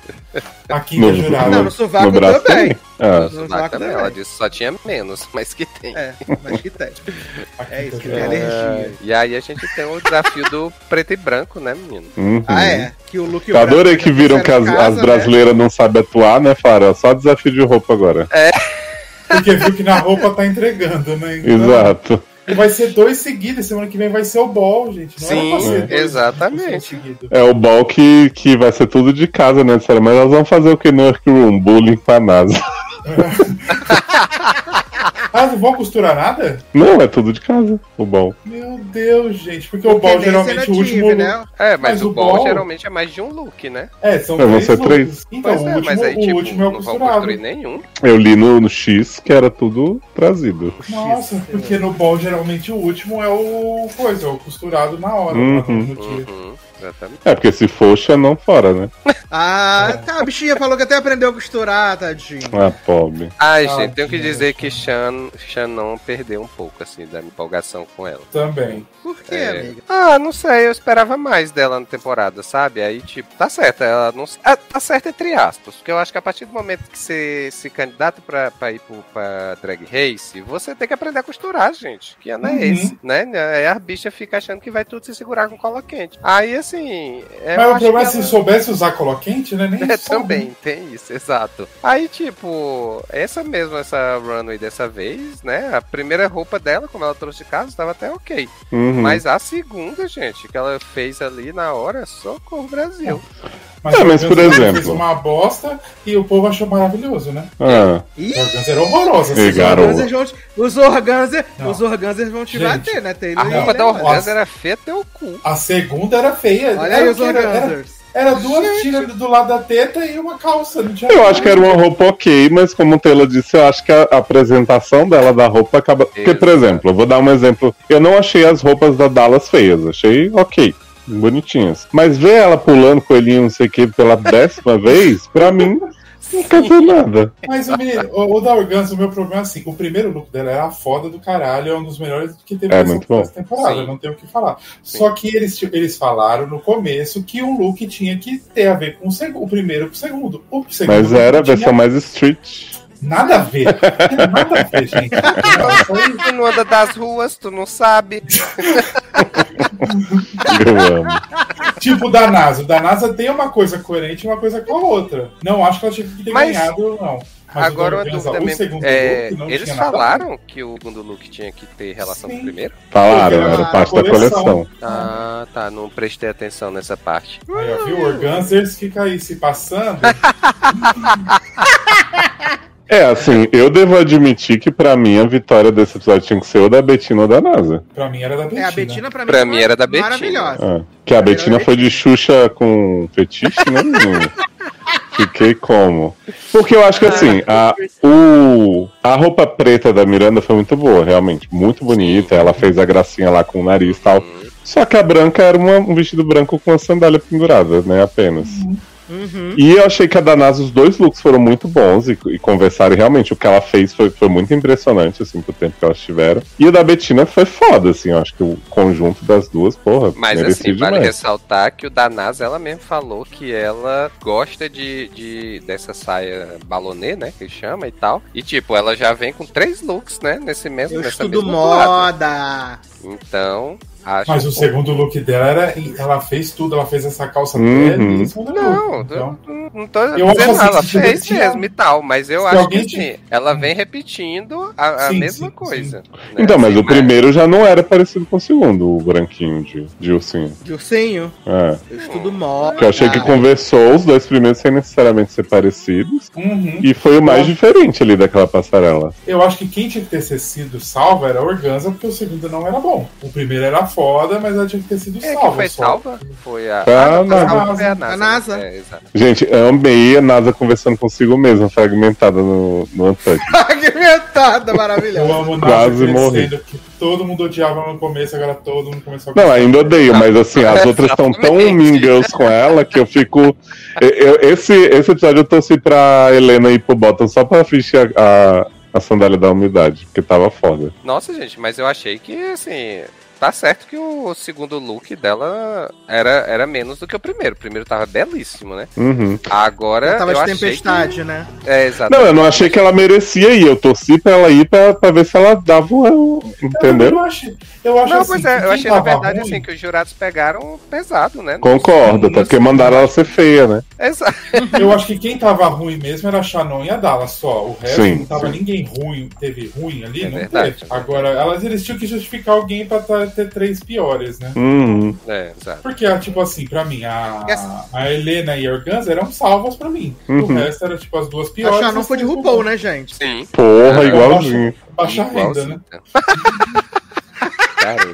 A quinta No- jurada. Não, no sovaco No braço também. Ah, No Sovaco também. Ela disse que só tinha menos, [laughs] mas que tem. É, mas que tem. É isso, que tem alergia. É, e aí a gente tem o desafio do preto e branco, né, menino? uhum. Ah, é. Que o look Eu adorei que viram que as, em as casa, brasileiras não sabem atuar, né, Fara? Só desafio de roupa agora. Porque viu que na roupa tá entregando, né? Então, Exato. E vai ser dois seguidos. Semana que vem vai ser o ball, gente. Não Sim, era pra ser dois exatamente. É o ball que, que vai ser tudo de casa, né? Mas nós vamos fazer o que no Workroom? Bullying pra NASA. [laughs] Ah, não vão costurar nada? Não, é tudo de casa, o ball. Meu Deus, gente. Porque o ball geralmente o último. né? É, mas, Mas o o ball- geralmente é mais de um look, né? É, são É, três. ser looks. três. Então, Pois o é, último, mas aí, o tipo, último é o não vão costurado. construir nenhum. Eu li no, no X que era tudo trazido. Nossa, porque no ball geralmente o último é o coisa, é o costurado na hora, Uhum. no, dia. Uhum, exatamente. É, porque se for, não fora, né? Ah, tá, a bichinha falou que até aprendeu a costurar, tadinho. Ah, pobre. Ai, Ah, gente, tenho que dizer que Shan, Shannon perdeu um pouco, assim, da empolgação com ela. Também. Por quê, É. amiga? Ah, não sei, eu esperava mais dela na temporada, sabe? Aí, tipo, tá certo, ela não. Ah, tá certo entre aspas, porque eu acho que a partir do momento que você se candidata pra, pra ir pro, pra Drag Race, você tem que aprender a costurar, gente. Que ano Uhum. é esse, né? Aí a bicha fica achando que vai tudo se segurar com cola quente. Aí, assim. eu Mas o problema é que se ela- soubesse usar cola quente, né? Nem É, também, tem isso, exato. Aí, tipo, essa mesmo, essa runway dessa vez, né? A primeira roupa dela, como ela trouxe de casa, tava até ok. Uhum. Mas a segunda, gente, que ela fez ali na hora, socorro Brasil. Mas, É, mas, por exemplo- fez uma bosta e o povo achou maravilhoso, né? Ah, Ih, O Organza era horrorosa. Ih, assim, garoto. organzas vão te- os organzas, os organzas vão te Gente, bater, né? Taylor A roupa da Leonard. Organza era feia até o cu. A segunda era feia. Olha era, aí os era, era, duas tiras do lado da teta e uma calça. Não tinha eu nada. acho que era uma roupa ok, mas como o Taylor disse, eu acho que a apresentação dela da roupa acaba. Porque, por exemplo, eu vou dar um exemplo. Eu não achei as roupas da Dallas feias, achei ok. Bonitinhas. Mas ver ela pulando coelhinho, não sei o que, pela décima [laughs] vez, pra mim, não quer dizer nada. Mas o, menino, o, o da Organza, o meu problema é assim: o primeiro look dela era foda do caralho, é um dos melhores que teve É, muito bom. temporada, Sim. não tenho o que falar. Só que eles, tipo, eles falaram no começo que um look tinha que ter a ver com o, o primeiro com o segundo. O segundo Mas era a tinha versão mais street. Nada a ver. Nada a ver, gente. Tu não anda das ruas, tu não sabe. Eu amo. Tipo o da NASA. O da NASA tem uma coisa coerente e uma coisa com a outra. Não acho que ela tinha que ter Mas- ganhado, não. Mas Agora o uma dúvida o mesmo. segundo É, look não eles tinha nada falaram que o segundo look tinha que ter relação com Sim. o primeiro? Falaram, era era parte da coleção. coleção. Ah, tá. Não prestei atenção nessa parte. Aí, ó, viu? Organzers fica aí se passando. [laughs] É, assim, eu devo admitir que pra mim a vitória desse episódio tinha que ser ou da Betina ou da NASA. Pra mim era da Betina. É, a Betina pra mim, Pra foi mim era da Betina. Maravilhosa. Ah, que a Betina foi de Xuxa com fetiche, né? menino? Fiquei como? Porque eu acho que assim, a, o, a roupa preta da Miranda foi muito boa, realmente. Muito bonita. Ela fez a gracinha lá com o nariz e tal. Só que a branca era uma- um vestido branco com a sandália pendurada, né? Apenas. Uhum. E eu achei que a da NASA, os dois looks foram muito bons e, e conversaram. E realmente, o que ela fez foi, foi muito impressionante, assim, pro tempo que elas tiveram. E o da Betina foi foda, assim. Eu acho que o conjunto das duas, porra, Mas assim, vale demais. ressaltar que o da NASA, ela mesmo falou que ela gosta de, de dessa saia balonê, né? Que chama e tal. E tipo, ela já vem com três looks, né? Nesse mesmo, Eu nessa estudo moda. Então, acho Mas o segundo look dela era. Ela fez tudo, ela fez essa calça Uhum. do Não, look. Então, não, não tô Eu dizendo acho assim, nada, ela fez mesmo e tal, mas eu se acho que sim, ela vem repetindo a, a Sim, mesma sim, coisa. né? Então, mas o primeiro já não era parecido com o segundo, o branquinho de, de ursinho. De ursinho. É. Eu estudo. Que eu achei que conversou os dois primeiros sem necessariamente ser parecidos. uhum. E foi o mais Bom. diferente ali daquela passarela. Eu acho que quem tinha que ter sido salva era a Organza, porque o segundo não era bom. O primeiro era foda, mas ela tinha que ter sido É, salva. que foi só. salva? Foi a, a NASA. salva foi a NASA. A NASA. né? É, exato. Gente, eu amei a NASA conversando consigo mesma, fragmentada no, no. [laughs] Fragmentada, Eu maravilhosa. amo o Quase Nasa morri. todo mundo odiava no começo, agora todo mundo começou a Não, ainda odeio, mas assim, as outras estão tão mean girls com ela que eu fico. eu- eu- esse, esse episódio eu torci pra Helena ir pro Bottom só pra assistir a, a, a sandália da umidade, porque tava foda. Nossa, gente, mas eu achei que, assim, tá certo que o segundo look dela era, era menos do que o primeiro. O primeiro tava belíssimo, né? Uhum. Agora. Ela tava eu de achei tempestade, né? Que... É, exato. Não, eu não achei que ela merecia ir, eu torci pra ela ir pra, pra ver se ela dava o. Eu Entendeu? não achei. Eu acho Não, assim, pois é, que eu achei na verdade ruim- assim que os jurados pegaram pesado, né? Concordo, Sim, porque mandaram ela ser feia, né? Exato. Eu acho que quem tava ruim mesmo era a Shannon e a Dallas só. O resto Sim, não tava sim. ninguém ruim, teve ruim ali, É não verdade, teve. é. Agora, elas eles tinham que justificar alguém pra tá- ter três piores, né? Uhum. É, exato. Porque, tipo assim, pra mim, a, a Helena e a Organza eram salvas pra mim. O Uhum. resto era, tipo, as duas A piores. Shannon as foi de RuPaul, né, gente? Sim. Porra, É, igualzinho. Baixa renda, Igualzinho, né? [laughs] Cara,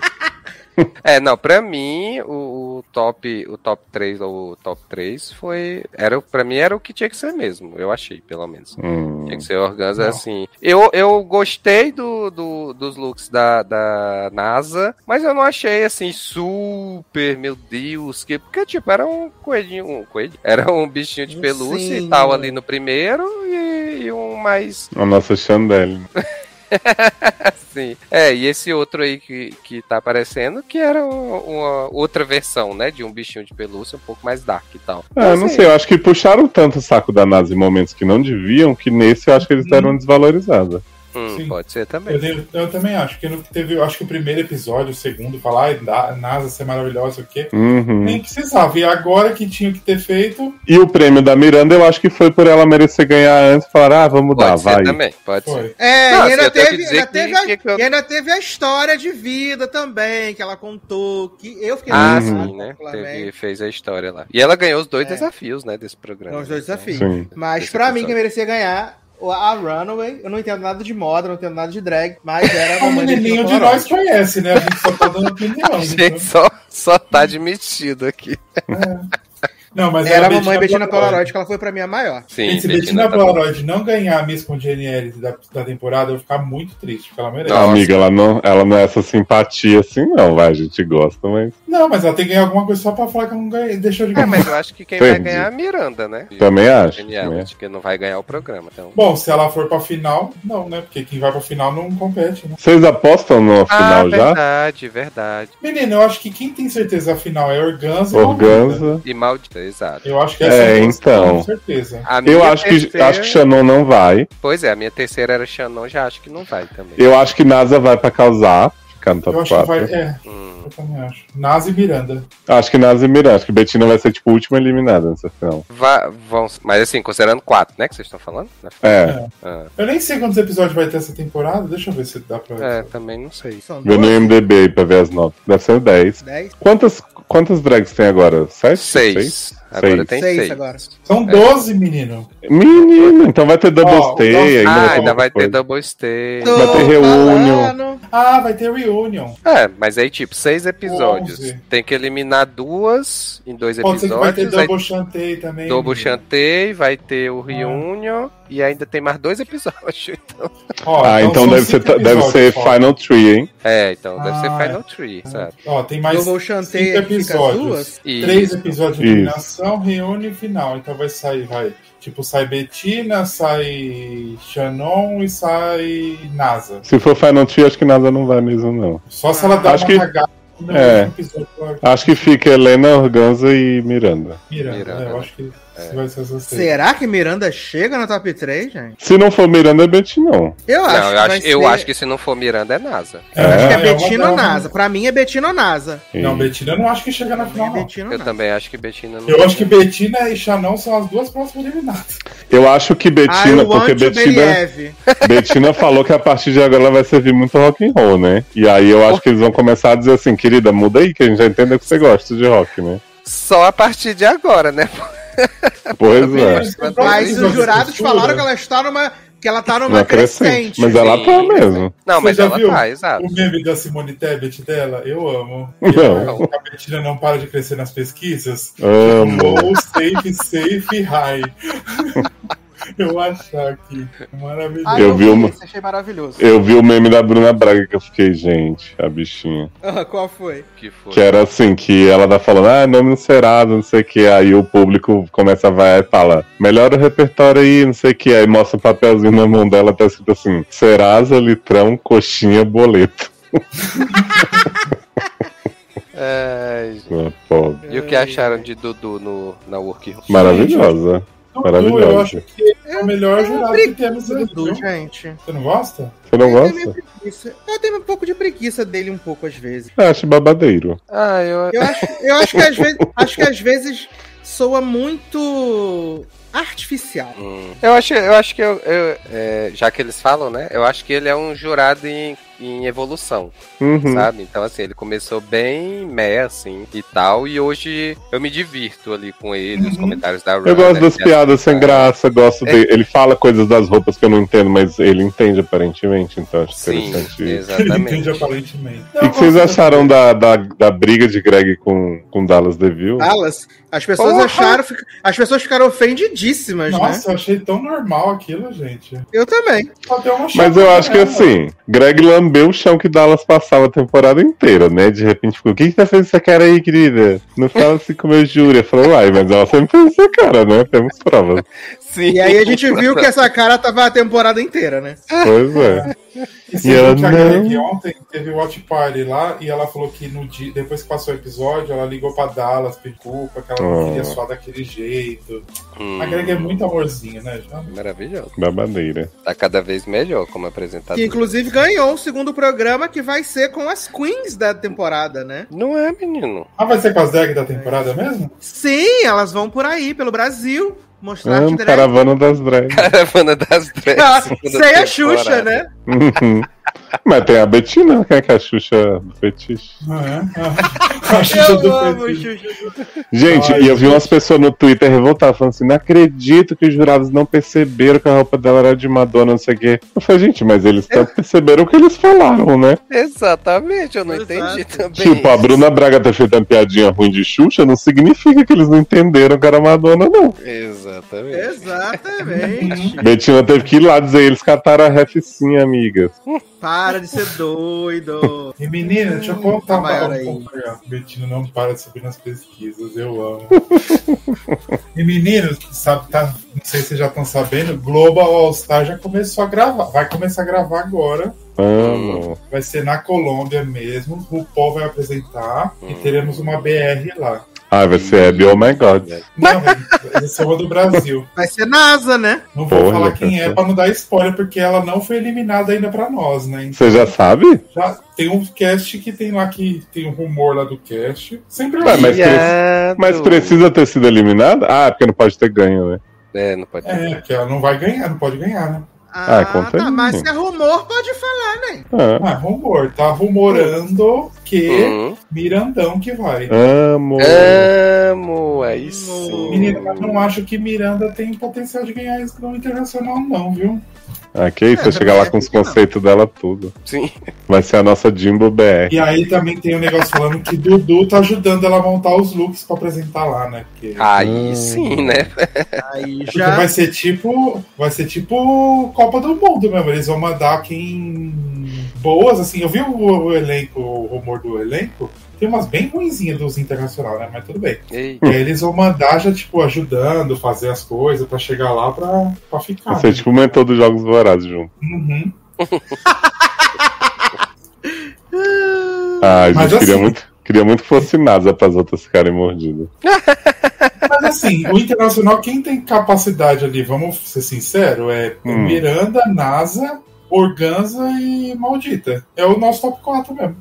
É, não, pra mim, o, o top, o top 3 ou o top 3 foi. Era, pra mim era o que tinha que ser mesmo, eu achei, pelo menos. Hum. Tinha que ser organza Não. assim. Eu, eu gostei do, do- dos looks da, da NASA, mas eu não achei assim super, meu Deus, que porque tipo era um coelhinho, um coelho, era um bichinho de pelúcia e sim. tal ali no primeiro e, e um mais A nossa Chandelle. [laughs] [laughs] assim. É, e esse outro aí que, que tá aparecendo que era um- uma outra versão, né, de um bichinho de pelúcia um pouco mais dark e tal. Ah, não Assim, sei, eu acho que puxaram tanto o saco da NASA em momentos que não deviam, que nesse eu acho que eles deram uma desvalorizada. Hum, Sim. pode ser Eu, também. dei- eu também acho que no que teve, eu acho que o primeiro episódio, o segundo, falar, da- NASA ser maravilhosa, o quê? Uhum. Nem precisava. E agora que tinha que ter feito, E o prêmio da Miranda, eu acho que foi por ela merecer ganhar antes, falar, ah, vamos dar, Pode ser vai. também, pode ser. foi. É, Não, e assim, ainda, eu tenho que teve, ainda, que- teve a, que eu- e ainda teve a história de vida também, que ela contou, que eu fiquei Ah, sim, né? Teve, fez a história lá. E ela ganhou os dois É. desafios, né, desse programa. Os dois desafios. Sim. Mas Esse pra mim, quem merecia ganhar, a Runaway, eu não entendo nada de moda, não entendo nada de drag, mas era a O mamãe menininho Bettina de nós conhece, né? A gente só tá dando [laughs] opinião. A gente só, só tá admitido aqui. Não, mas Era a Bettina mamãe Bettina Polaroid, que ela foi pra mim a maior. Sim, E se Bettina Bettina tá. Polaroid não ganhar a Miss Congeniality da, da temporada, eu vou ficar muito triste, porque ela merece. Nossa. Amiga, ela não, ela não é essa simpatia assim, não, vai, a gente gosta, mas Não, mas ela tem que ganhar alguma coisa só pra falar que eu não ganhei. Deixou de É, ganhar. mas eu acho que quem vai Entendi. ganhar é a Miranda, né? também acho. Genial, também acho que não vai ganhar o programa. Então. Bom, se ela for pra final, não, né? Porque quem vai pra final não compete, né? Vocês apostam no Ah, final já? verdade, verdade. Menino, eu acho que quem tem certeza a final é Organza. Organza. E maldita, exato. Eu acho que É, essa então. Com certeza. A minha Eu acho que, terceira- acho que Shannon não vai. Pois é, a minha terceira era Shannon, já acho que não vai também. Eu acho que NASA vai pra causar, ficar no Eu top acho que 4. vai. É, Hum. eu também acho. Nazi e Miranda. Acho que NASA e Miranda. Acho que Betina vai ser tipo a última eliminada nessa final. Va- vão, mas assim, considerando quatro, né? Que vocês estão falando? É, Ah, Eu nem sei quantos episódios vai ter essa temporada. Deixa eu ver se dá pra. é, também não sei. Vê no MDB aí pra ver as notas. Deve ser 10. dez, Quantas, quantas drags tem agora? Sete? Seis. Agora Seis. tem seis seis. agora. São 12, menino. Menino, então vai ter double Ó, stay nossa. ainda. Ah, vai ainda vai ter coisa. double stay. Tô Vai ter reunião. falando. Ah, vai ter reunion. É, mas aí, tipo, seis episódios. Onze. Tem que eliminar duas em dois Pode ser que vai ter episódios. aí Double Chantei também. Double menino. Chantei, vai ter o Reunion e ainda tem mais dois episódios. [laughs] Então. Ó, Ah, então são deve ser, deve ser. Final Tree, hein? É, então deve ser Ah, Final Tree, sabe? Ó, tem mais cinco Chantei episódios. Três episódios de Isso. eliminação, reúne e final. Então vai sair, vai. Tipo, sai Betina, sai Shannon e sai NASA. Se for Final Tree, acho que NASA não vai mesmo, não. Só se ela dá Acho uma que- cagada é. Acho que fica Helena, Organza e Miranda. Miranda. Miranda, É, eu né? acho que ser três. Será que Miranda chega no top 3, gente? Se não for Miranda, é Betty, não. Eu acho Não, eu que acho, vai eu ser- acho que se não for Miranda é NASA. eu acho que é Betina ou NASA. Pra mim é Betina ou NASA. Não, Betina eu não acho que chega na mim final, é. Betina Eu também acho que Bettina não. Eu acho que Betina e Shannon são as duas próximas eliminadas. Eu acho que want porque to Bettina, believe. Bettina falou que a partir de agora ela vai servir muito rock and roll, né? E aí eu acho que eles vão começar a dizer assim, querida, muda aí, que a gente já entendeu que você gosta de rock, né? Só a partir de agora, né? [laughs] Pois é. Mas, Mas os jurados falaram que ela está numa. Que ela tá numa Uma crescente. crescente. Mas ela Sim. tá mesmo. Não, Você mas já ela viu tá, exato. O meme da Simone Tebet dela, eu amo. Não. A Betina não para de crescer nas pesquisas. Amo. Low, safe, safe, high. [laughs] [laughs] eu acho aqui. Maravilhoso. Ah, Eu vi uma- esse, achei maravilhoso. Eu vi o meme da Bruna Braga que eu fiquei, gente, a bichinha. Ah, Qual foi? Que foi. Que era assim, que ela tá falando, ah, nome no Serasa, não sei o que. Aí o público começa a vai e fala, melhora o repertório aí, não sei o que. Aí mostra um papelzinho na mão dela, tá escrito assim, Serasa, litrão, coxinha, boleto. [laughs] Pobre. E o que acharam de Dudu no, na Work Maravilhosa. Dudu, maravilhoso. eu acho que é o melhor jurado que temos aí. Dudu, viu? gente. Você não gosta? Você não Eu gosta? Eu tenho um pouco de preguiça dele um pouco às vezes. Eu acho babadeiro. Ah, eu. Eu acho, eu acho que às vezes, acho que às vezes soa muito artificial. Hum. Eu acho, eu acho que eu, eu, é, já que eles falam, né? Eu acho que ele é um jurado em, em evolução, Uhum. sabe? Então, assim, ele começou bem meh, assim, e tal, e hoje eu me divirto ali com ele, os Uhum. comentários da Eu Runner, gosto das que piadas sem é- graça, gosto dele. Ele fala coisas das roupas que eu não entendo, mas ele entende aparentemente, então acho Sim, interessante. Ele exatamente. entende aparentemente. O que, que vocês acharam da, da, da briga de Greg com, com Dallas DeVille? Dallas, as pessoas Porra! acharam, as pessoas ficaram ofendidíssimas, né? Nossa, eu achei tão normal aquilo, gente. Eu também. Só deu uma Mas eu acho que assim, Greg lambeu o chão que Dallas passava a temporada inteira, né? De repente ficou, o que, que tá fazendo essa cara aí, querida? Não fala assim com meu júri. Falou, uai, mas ela sempre fez essa cara, né? Temos provas. [laughs] Sim. E aí a gente viu que essa cara tava a temporada inteira, né? Pois é. E E ela que não- Greg ontem teve o Watch Party lá e ela falou que no dia, depois que passou o episódio, ela ligou pra Dallas, pediu culpa, que ela não Oh. queria só daquele jeito. Hum, A Greg é muito amorzinho, né? Já- Maravilhoso. Babadeira. Tá cada vez melhor como apresentador. Que inclusive ganhou o segundo programa que vai ser com as queens da temporada, né? Não é, menino. Ah, vai ser com as drag da temporada mesmo? Sim, elas vão por aí, pelo Brasil, mostrar Amo drag. caravana das drags. Caravana das Dreads. Ah, Sem a Xuxa, né? Uhum. Mas tem a Betina, que é que é a Xuxa do fetiche. É? Ah, [laughs] a Xuxa Eu do amo Petit. Xuxa. Gente, Ai, e eu vi gente. umas pessoas no Twitter revoltadas falando assim: não acredito que os jurados não perceberam que a roupa dela era de Madonna, não sei o quê. Eu falei, gente, mas eles tanto perceberam o que eles falaram, né? Exatamente, eu não Exato. entendi também. Tipo, a Bruna Braga ter feito uma piadinha ruim de Xuxa não significa que eles não entenderam que era Madonna, não. Exatamente. Exatamente. [laughs] Betina teve que ir lá dizer, eles cataram a ref sim, amigas. Para de ser doido. E menina, deixa eu contar Maior um aí. pouco. A Betina não para de subir nas pesquisas, eu amo. [laughs] e meninos, sabe, tá, não sei se vocês já estão sabendo, Global All Star já começou a gravar. Vai começar a gravar agora. Amo. Vai ser na Colômbia mesmo. O Paul vai apresentar e Hum. teremos uma BR lá. Ah, vai ser Abby, oh my god. Não, vai ser uma do Brasil. [laughs] Vai ser NASA, né? Não vou Porra, falar quem é pra não dar spoiler, porque ela não foi eliminada ainda pra nós, né? Então, Você já sabe? já tem um cast que tem lá que tem um rumor lá do cast. Sempre Ué, é mas, pre- mas precisa ter sido eliminada? Ah, é porque não pode ter ganho, né? É, não pode É, porque ela não vai ganhar, não pode ganhar, né? Ah, conta tá, aí. mas se é rumor, pode falar, né? Ah, Ah, rumor. Tá rumorando que Uhum. Mirandão que vai. amo. Amo, aí sim. Menina, mas não acho que Miranda tem potencial de ganhar isso no internacional, não, viu? Ah, que isso, vai chegar lá com os conceitos dela tudo. Sim. Vai ser a nossa Jimbo BR. E aí também tem um negócio falando que Dudu tá ajudando ela a montar os looks pra apresentar lá, né? Porque, Aí Hum. sim, né? [laughs] Aí porque já. vai ser tipo. Vai ser tipo Copa do Mundo mesmo. Eles vão mandar quem. Boas, assim. Eu vi o, o elenco, o rumor do elenco. Tem umas bem ruinzinhas dos internacionais, né? Mas tudo bem. Ei, E aí eles vão mandar já, tipo, ajudando, fazer as coisas pra chegar lá pra, pra ficar. Ser né? tipo o mentor dos Jogos Vorazes junto. Uhum. Ah, Mas gente, queria assim- muito, queria muito que fosse NASA para as outras ficarem mordidas. [laughs] [laughs] Mas assim, o Internacional, quem tem capacidade ali, vamos ser sinceros, é Hum. Miranda, NASA, Organza e Maldita. É o nosso top 4 mesmo.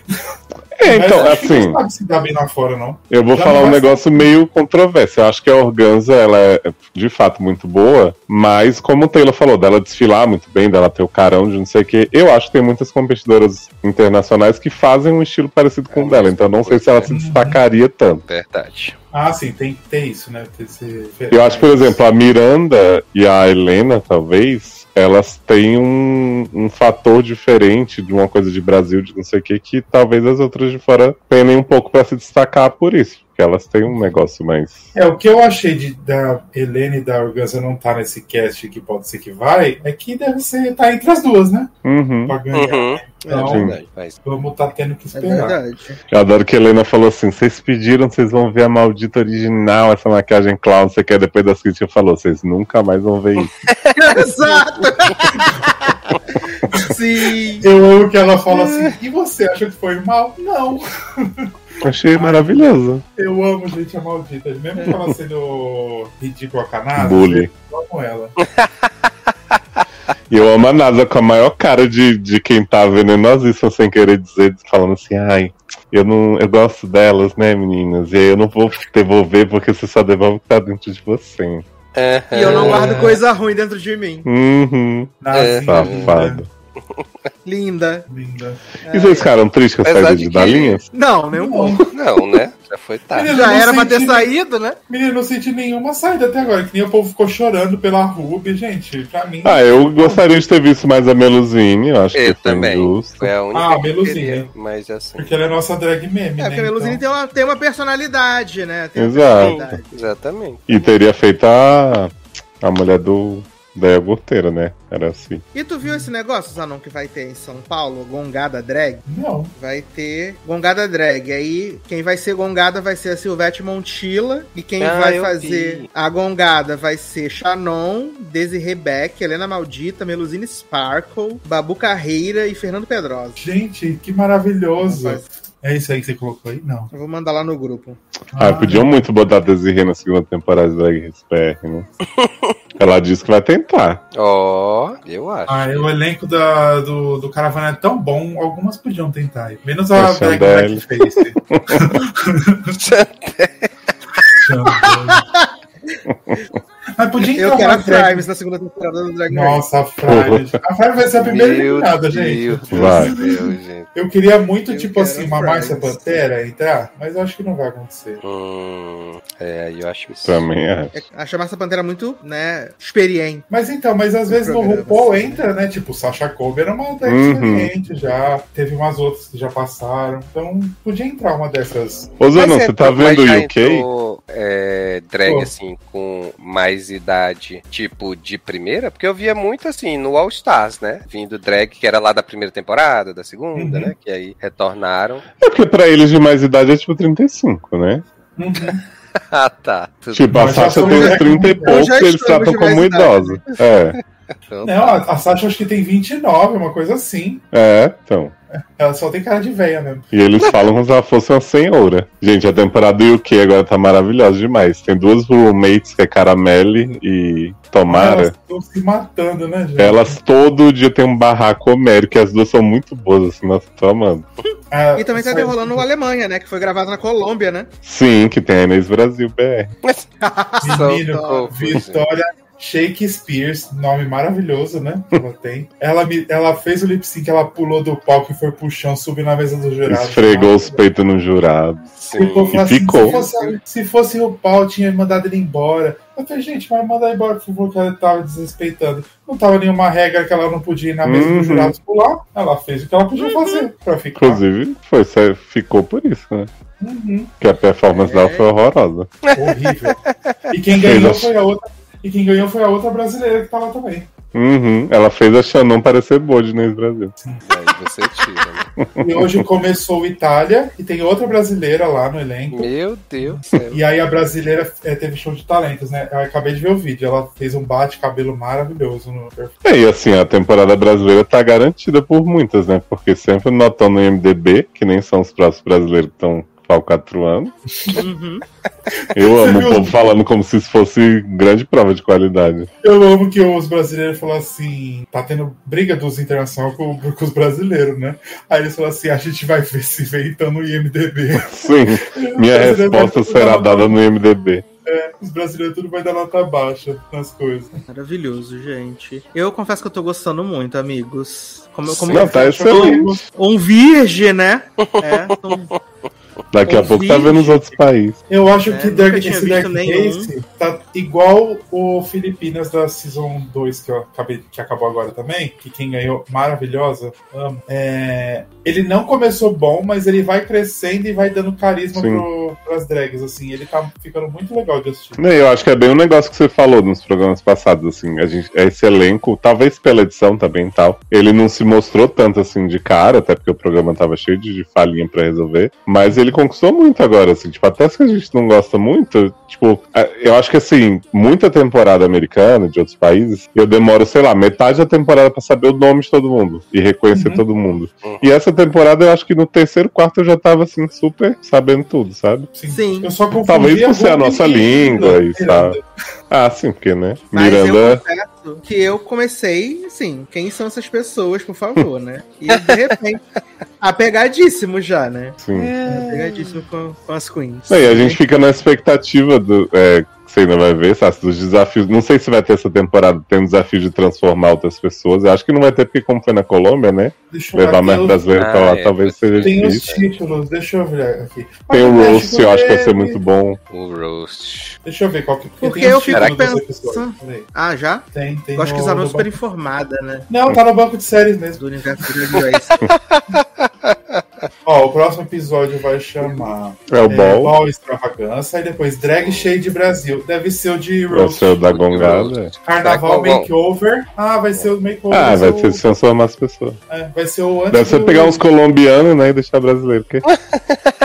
É, Mas então, que assim, não sabe se dá bem lá fora, não. eu vou Já falar um negócio meio controverso. Eu acho que a Organza, ela é de fato muito boa, mas como o Taylor falou, dela desfilar muito bem, dela ter o carão de não sei o que, eu acho que tem muitas competidoras internacionais que fazem um estilo parecido com É, o dela, mas então não sei se ela se Uhum. destacaria tanto. verdade. Ah, sim, tem que ter isso, né? Ter esse... Eu acho, por exemplo, a Miranda e a Helena, talvez, elas têm um, um fator diferente de uma coisa de Brasil, de não sei o que, que talvez as outras de fora penem um pouco pra se destacar por isso. Porque elas têm um negócio mais. É, o que eu achei de, da Helene e da Organza não estar nesse cast que pode ser que vai, é que deve ser, tá entre as duas, né? Uhum. Pra ganhar. Uhum. Então, é verdade. Mas, vamos tá tendo que É esperar. verdade. Eu adoro que a Helena falou assim: vocês pediram, vocês vão ver a maldita original, essa maquiagem clown, você quer depois das críticas falou, vocês nunca mais vão ver isso. [laughs] Exato! [laughs] Sim! Eu amo que ela fala assim, e você acha que foi mal? Não. [laughs] Achei maravilhoso. Eu amo gente a maldita. Mesmo que ela sendo ridícula canada, Bully. eu amo ela. E eu amo a NASA com a maior cara de, de quem tá venenosíssimo sem querer dizer, falando assim, ai, eu não eu gosto delas, né, meninas? E aí eu não vou devolver porque você só devolve o que tá dentro de você. E eu não guardo coisa ruim dentro de mim. Uhum. Nazinha, Safado. [laughs] Linda. Linda. E vocês ficaram tristes com a saída de que- Dalinhas? Não, nem um pouco. Não, né? Já foi tarde. Menino, Já era pra ter senti- saído, né? Menino, não senti nenhuma saída até agora. Que nem o povo ficou chorando pela Ruby, gente. Pra mim. Ah, eu gostaria de ter visto mais a Melusine, eu acho Eu que foi também. injusto. Foi a única Ah, que eu Melusine. queria, mas assim. Porque ela é nossa drag meme, É, né? porque a Melusine tem, uma, tem uma personalidade, né? Tem Exato. personalidade. Exatamente. E teria feito a, a mulher do da iogurteira, né? Era assim. E tu viu esse negócio, Zanon, que vai ter em São Paulo? Gongada drag? Não. Vai ter Gongada drag. Aí quem vai ser Gongada vai ser a Silvete Montilla. E quem Ah, vai fazer vi. a Gongada vai ser Shannon, Desi Rebeck, Helena Maldita, Melusine Sparkle, Babu Carreira e Fernando Pedrosa. Gente, que maravilhoso. É isso aí que você colocou aí? Não. Eu vou mandar lá no grupo. Ah, podiam muito botar a Desirê na segunda temporada de Drag Race PR, né? [laughs] Ela disse que vai tentar. Ó, eu acho. Ah, o elenco da, do, do Caravana é tão bom, algumas podiam tentar. Menos a A drag Chandelle. Mas podia Eu entrar quero uma a drag- Frimes na segunda temporada do Drag Race. Nossa, a Frimes. A Frimes vai ser a primeira eliminada, gente. Vai. meu Deus, gente. Eu queria muito, Eu tipo assim, uma. Márcia Pantera entrar, mas eu acho que não vai acontecer. Hum, é, eu acho isso. Também acho. É, Acho a Márcia Pantera muito, né, experiente. Mas então, mas às vezes no RuPaul assim. entra, né? Tipo, Sasha Kobe era uma drag Uhum. experiente já. Teve umas outras que já passaram. Então, podia entrar uma dessas. Ô, Zanon, é, você tá vendo o UK? entrou, é, drag, Pô. assim, com mais idade, tipo, de primeira? Porque eu via muito, assim, no All Stars, né? Vindo drag, que era lá da primeira temporada, da segunda, Uhum. né? Que aí retornaram. É porque pra eles de mais idade é tipo 35, né? Uhum. [laughs] ah, tá. Tudo Tipo, a Sasha tem uns drag 30 e poucos e eles tratam como mais idosa. É, então, Não, a, a Sasha acho que tem 29, uma coisa assim. é, então. Ela só tem cara de velha mesmo. E eles falam como se ela fosse uma senhora. Gente, a temporada do UK agora tá maravilhosa demais. Tem duas roommates, que é Caramelle e Tomara. Elas estão se matando, né, gente? Elas todo dia tem um barraco homérico, que as duas são muito boas, assim, nossa, tô amando. Ah, E também tá rolando o Alemanha, né? Que foi gravado na Colômbia, né? Sim, que tem a Inês Brasil BR. Menino, Vitória Shakespeare, nome maravilhoso, né? Que ela tem. Ela, me- ela fez o lip sync, ela pulou do palco e foi pro chão, subiu na mesa do jurado. Esfregou os peitos no jurado. sim. Ficou falando assim, ficou. Se, fosse, se fosse o pau, tinha mandado ele embora. Eu falei, gente, vai mandar embora, por favor, que ela tava desrespeitando. Não tava nenhuma regra que ela não podia ir na mesa Uhum. dos jurados pular. Ela fez o que ela podia fazer pra ficar. Inclusive, foi, ficou por isso, né? Uhum. Que a performance É. dela foi horrorosa. Horrível. E quem ganhou foi a outra. E quem ganhou foi a outra brasileira que tava também. Uhum. Ela fez a Shannon parecer boa de Inês Brasil. Aí você tira, né? E hoje começou Itália e tem outra brasileira lá no elenco. Meu Deus do céu. E aí a brasileira é, teve show de talentos, né? Eu acabei de ver o vídeo. Ela fez um bate-cabelo maravilhoso no É, e assim, a temporada brasileira tá garantida por muitas, né? Porque sempre notam no IMDB, que nem são os próximos brasileiros que estão falcatruando. Uhum. Eu amo o povo falando como se isso fosse grande prova de qualidade. Eu amo que os brasileiros falam assim: tá tendo briga dos internacionais com, com os brasileiros, né? Aí eles falam assim: a gente vai ver se vem então no IMDB. Sim, minha resposta será dada no IMDB. Os brasileiros tudo vai dar nota baixa nas coisas. Maravilhoso, gente. Eu confesso que eu tô gostando muito, amigos. Como, como Não, tá Eu excelente. um virgem, né? É, tô- Daqui a Um pouco tá vendo os outros países. Eu acho É, que tinha esse. Race tá igual o Filipinas da Season 2, que, eu acabei, que acabou agora também, que quem ganhou, maravilhosa, amo. É, ele não começou bom, mas ele vai crescendo e vai dando carisma pro, pras drags, assim. Ele tá ficando muito legal de assistir. Eu acho que é bem um negócio que você falou nos programas passados, assim, a gente, esse elenco, talvez pela edição também e tal, ele não se mostrou tanto assim de cara, até porque o programa tava cheio de, de falhinha pra resolver, mas ele conquistou muito agora, assim, tipo, até se a gente não gosta muito, tipo, a- eu acho que assim, muita temporada americana, de outros países, eu demoro, sei lá, metade da temporada pra saber o nome de todo mundo e reconhecer Uhum. todo mundo. Uhum. E essa temporada eu acho que no terceiro, quarto eu já tava assim, super sabendo tudo, sabe? Sim. Sim. Eu só confundi Talvez por ser a Ruby nossa língua e tal. Ah, sim, porque, né? Mas eu Miranda. confesso que eu comecei, assim, quem são essas pessoas, por favor, né? E de repente, [laughs] apegadíssimo já, né? Sim. Apegadíssimo com, com as queens. E a gente fica na expectativa do. É, você ainda vai ver, Sassi, dos desafios. Não sei se vai ter essa temporada, tem um desafio de transformar outras pessoas. Eu acho que não vai ter, porque como foi na Colômbia, né? Deixa eu Levar ver mais brasileiro pra Ah, lá é, talvez seja Tem os difícil. títulos, deixa eu ver aqui. Tem o Mas Roast, eu acho que vai ser muito bom. O roast. Deixa eu ver qual que Porque tem os eu fico pensando-. Ah, já? Tem, tem. Eu acho que no- Zanon é no super banco- informada, né? Não, tá no banco de séries mesmo. Do universo Race. [laughs] [laughs] Ó, o próximo episódio vai chamar É o Ball, Ball Extravagância e depois Drag Shade Brasil. Deve ser o de vai Rose. ser o da Gongada. Carnaval com- Makeover. Ah, vai ser o Makeover. Ah, vai o- ser de transformar as pessoas. é, vai ser o antes Deve ser do- pegar uns colombianos, né, e deixar brasileiro. Porque... [laughs]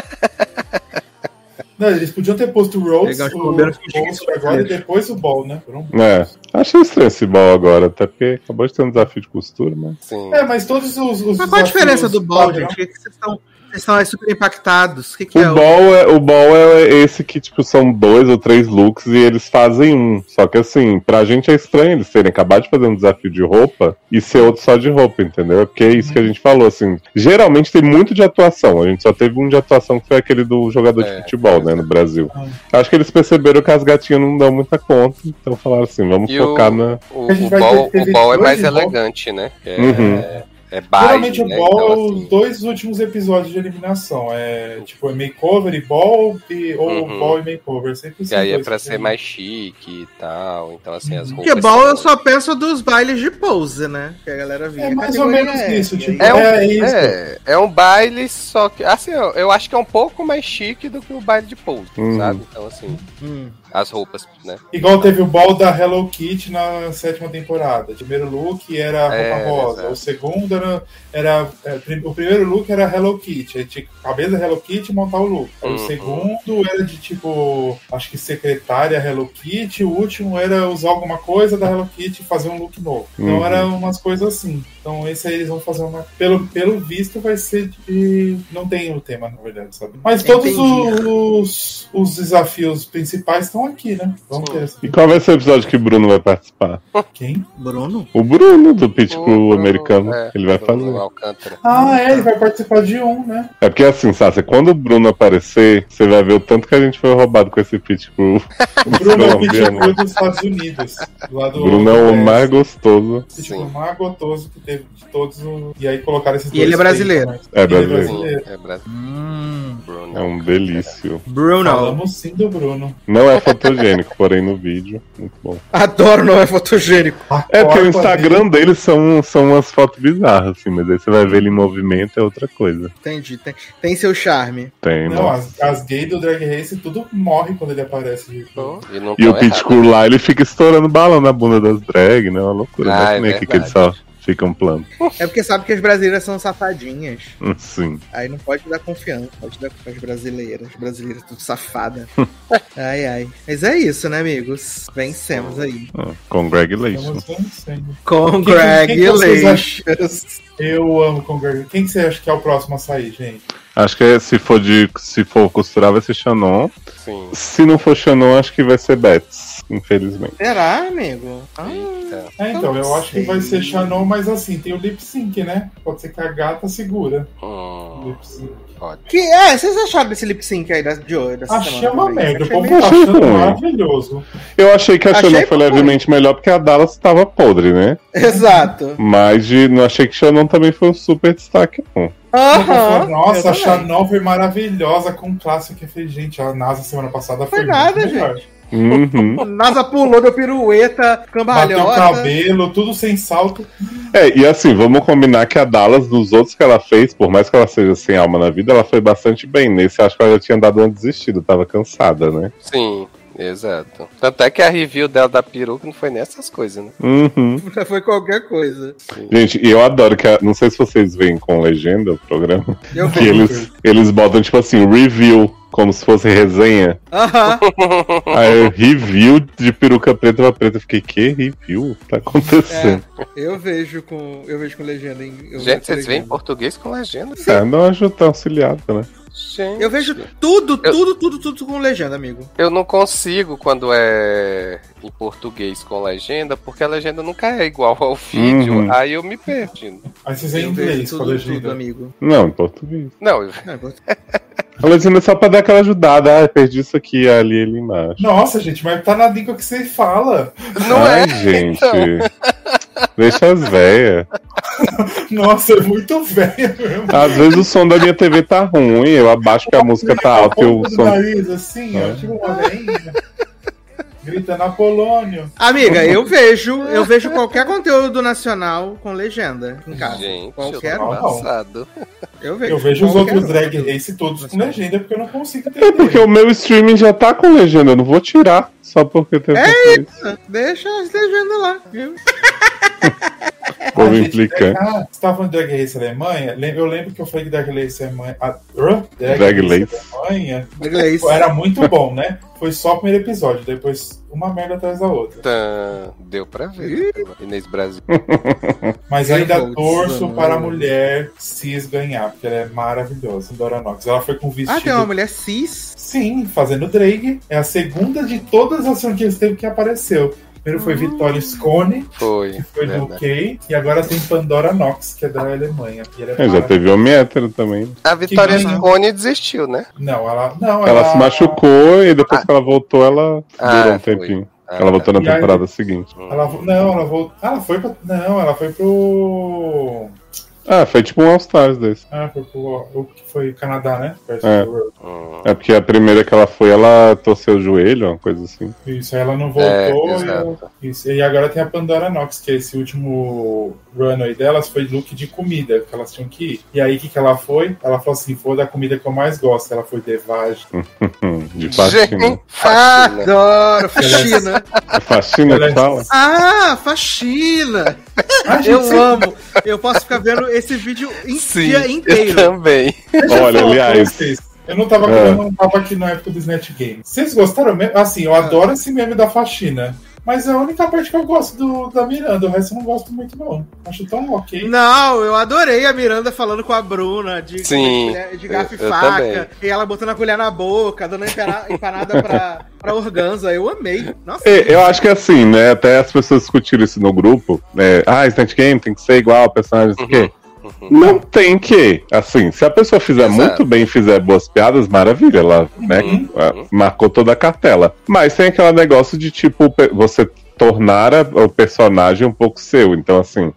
Não, eles podiam ter posto o Rose, os o chegam agora e depois o Ball, né? Foram- É, achei estranho esse Ball agora, até porque acabou de ter um desafio de costura, mas... Sim. É, mas todos os. os Mas qual a diferença do ball, padrão- gente? Por que que vocês estão vocês estão aí super impactados? O que, que O é ball, é, o ball é esse que, tipo, são dois ou três looks e eles fazem um. Só que, assim, pra gente é estranho eles terem acabado de fazer um desafio de roupa e ser outro só de roupa, entendeu? É porque é isso que a gente falou, assim. Geralmente tem muito de atuação. A gente só teve um de atuação que foi aquele do jogador de É, futebol, né, no Brasil. Ah. Acho que eles perceberam que as gatinhas não dão muita conta, então falaram assim, vamos E focar na. O, A gente o vai ball, o ball é mais de elegante, né? É, Uhum. É baile, Geralmente né? o ball Então, é os assim, dois últimos episódios de eliminação. É tipo é makeover e ball e, ou Uhum. ball e makeover. Sempre E aí é pra ser mais chique e tal. Então, assim, as Uhum. roupas. Porque ball eu só penso dos bailes de pose, né? Que a galera via. É mais ou menos é, isso, tipo, É, um, É isso. é, é um baile, só que. Assim, eu, eu acho que é um pouco mais chique do que o baile de pose, Uhum. sabe? Então, assim, Hum. As roupas, né? Igual teve o ball da Hello Kitty na sétima temporada. O primeiro look era roupa É, rosa. exato. O segundo era. era é, o primeiro look era Hello Kitty. Aí tinha que cabeça da Hello Kitty e montar o look. Uhum. O segundo era de tipo. Acho que secretária Hello Kitty. O último era usar alguma coisa da Hello Kitty e fazer um look novo. Então Uhum. era umas coisas assim. Então esse aí eles vão fazer uma. Pelo, pelo visto vai ser de. Não tem o tema, na verdade, sabe? Mas todos Entendi. os, os desafios principais estão aqui, né? Vamos ter essa. E qual vai ser o episódio que o Bruno vai participar? Quem? Bruno? O Bruno, do Pit Crew O- americano. é, ele vai fazer. Alcântara. Ah, é, ele vai participar de um, né? É porque assim, Sasha, quando o Bruno aparecer, você vai ver o tanto que a gente foi roubado com esse Pit Crew. O Bruno é o colombiano. Pitbull dos Estados Unidos. Do, Bruno é o mais gostoso. Pitbull Sim. mais gostoso que teve de todos. os- E aí colocaram esses E dois ele é brasileiro. também. É brasileiro. É Brasil. Hum. Bruno. É um delício. Bruno. Falamos sim do Bruno. Não é fotogênico, porém no vídeo. Muito bom. Adoro, não é fotogênico. A É porque o Instagram dele- dele são, são umas fotos bizarras, assim, mas aí você vai ver ele em movimento é outra coisa. Entendi. Tem, tem seu charme. Tem, Não, as, as gays do Drag Race tudo morre quando ele aparece. gente. Pô, E, não E o tão Pit errado. Crew lá, ele fica estourando balão na bunda das drag, né? Uma loucura. Ah, não é que verdade. só ficam plano. É porque sabe que as brasileiras são safadinhas. Sim. Aí não pode dar confiança. Pode dar com as brasileiras. As brasileiras tudo safada. [laughs] ai, ai. Mas é isso, né, amigos? Vencemos aí. Ah, Congratulations. Estamos vencendo. Congratulations. Eu amo Congratulations. Quem que você acha que é o próximo a sair, gente? Acho que é- se for de. Se for costurar, vai ser Shannon. Sim. Se não for Shannon, acho que vai ser Betts, infelizmente. Será, amigo? Ah, Eita. É, então, eu acho que vai ser Shannon, mas assim, tem o lip sync, né? Pode ser que a gata segura o Hum, lip sync. pode. que, é, vocês acharam desse lip sync aí da, de hoje? Dessa Achei semana uma merda, o povo tá achando ruim. maravilhoso. Eu achei que a Achei Shannon foi ruim. levemente melhor porque a Dallas tava podre, né? [laughs] Exato. Mas de, não achei que Shannon também foi um super destaque, não. Aham. Nossa, a. Chanel foi maravilhosa com classe que fez, gente. A NASA semana passada foi, Foi nada, muito melhor. Uhum. [laughs] NASA pulou, deu pirueta, Bateu cambalhota. cabelo, tudo sem salto. É, e assim, vamos combinar que a Dallas, dos outros que ela fez, por mais que ela seja sem alma na vida, ela foi bastante bem. Nesse, acho que ela já tinha dado uma desistida, tava cansada, né? Sim, exato. Tanto é que a review dela da peruca não foi nessas coisas, né? Uhum. [laughs] Foi qualquer coisa. Gente, e eu adoro que, a- não sei se vocês veem com legenda o programa, Eu que eles, eles botam, tipo assim, review, como se fosse resenha. Aham. [laughs] Aí eu, review de peruca preta pra preta. Eu fiquei, que review? Tá acontecendo? Eu vejo com. Eu vejo com legenda em. Gente, vocês veem em português com legenda? É, não ajuda auxiliada, né? Gente, Eu vejo tudo, Eu- tudo, tudo, tudo com legenda, amigo. Eu não consigo quando é em português com legenda, porque a legenda nunca é igual ao vídeo. Uhum. Aí eu me perdi. Aí vocês veem em inglês com a tudo, tudo, legenda. amigo. Não, em português. Não, eu- Não, em português. A legenda é só pra dar aquela ajudada. Ah, perdi isso aqui, ali, ali embaixo. Nossa, gente, mas tá na língua que você fala. não Ai, é. gente. então. Deixa as véias. [laughs] Nossa, é muito velho mesmo. Às vezes o som da minha TV tá ruim, eu abaixo que a música tá alta e do som. nariz, assim, ó, É. tipo uma veinha. Gritando Apolônio. Amiga, eu vejo, eu vejo qualquer conteúdo nacional com legenda em casa. Gente, Qualquer eu um. passado. Eu vejo. Eu vejo os outros drag race todos com legenda porque eu não consigo É entender. porque o meu streaming já tá com legenda, eu não vou tirar só porque tem É português. Deixa as legendas lá, viu? [laughs] [laughs] Povo gente, implicante. Ah, você tava falando de Drag Race Alemanha? Lem- Eu lembro que eu falei que Drag Race Alemanha. ah, hã? Drag Race. Alemanha Inglês. era muito bom, né? Foi só o primeiro episódio, depois uma merda atrás da outra. Tá, Deu pra ver. Inês Brasil. [laughs] Mas Eu ainda torço dizer, para a mulher cis ganhar, porque ela é maravilhosa, Dora Nox. Ela foi com vestido. Ah, tem uma mulher cis. Sim, fazendo drag. É a segunda de todas as franquias que apareceu. Primeiro foi Vitória Scone, Foi. que foi do. UK, e agora tem Pandora Nox, que é da Alemanha. E ela é É, já teve homem hétero também. A Vitória. Scone desistiu, né? Não, ela. Não, Ela se machucou e depois que ela voltou, ela Ah, durou um foi. tempinho. Ah, Ela voltou na E aí- temporada seguinte. Ela, não, ela voltou. Ah, ela foi pra. Não, ela foi pro. Ah, foi tipo um All Stars desse. Ah, foi pro. O que foi Canadá, né? É. Hum. É porque a primeira que ela foi, ela torceu o joelho, uma coisa assim. Isso, aí ela não É, voltou. exato. e, isso, e agora tem a Pandora Nox, que é esse último runway delas foi look de comida, que elas tinham que ir. E aí, o que, que ela foi? Ela falou assim: foi da comida que eu mais gosto. Ela foi devagem. [laughs] De faxina. Gente. Adoro, faxina. É faxina Ela é- que fala? Ah, faxina. Ah, Eu amo. Eu posso ficar vendo esse vídeo em Sim, dia eu inteiro. também. Deixa eu Olha, aliás. Eu não tava, É. eu não tava aqui na época do Snatch Game. Vocês gostaram mesmo? Assim, eu adoro esse meme da faxina. Mas é a única parte que eu gosto do, da Miranda. O resto eu não gosto muito, não. Acho tão ok. Não, eu adorei a Miranda falando com a Bruna de, Sim, de, de garfo e eu- eu faca. também. E ela botando a colher na boca, dando empanada pra, pra organza. Eu amei. Nossa. É, eu acho que assim, né? Até as pessoas discutiram isso no grupo. Né, ah, Snatch Game tem que ser igual ao personagem, o quê. Não tem que. Assim, se a pessoa fizer Exato. muito bem e fizer boas piadas, maravilha. Ela né, Uhum. marcou toda a cartela. Mas tem aquele negócio de, tipo, você tornar a- o personagem um pouco seu. Então, assim,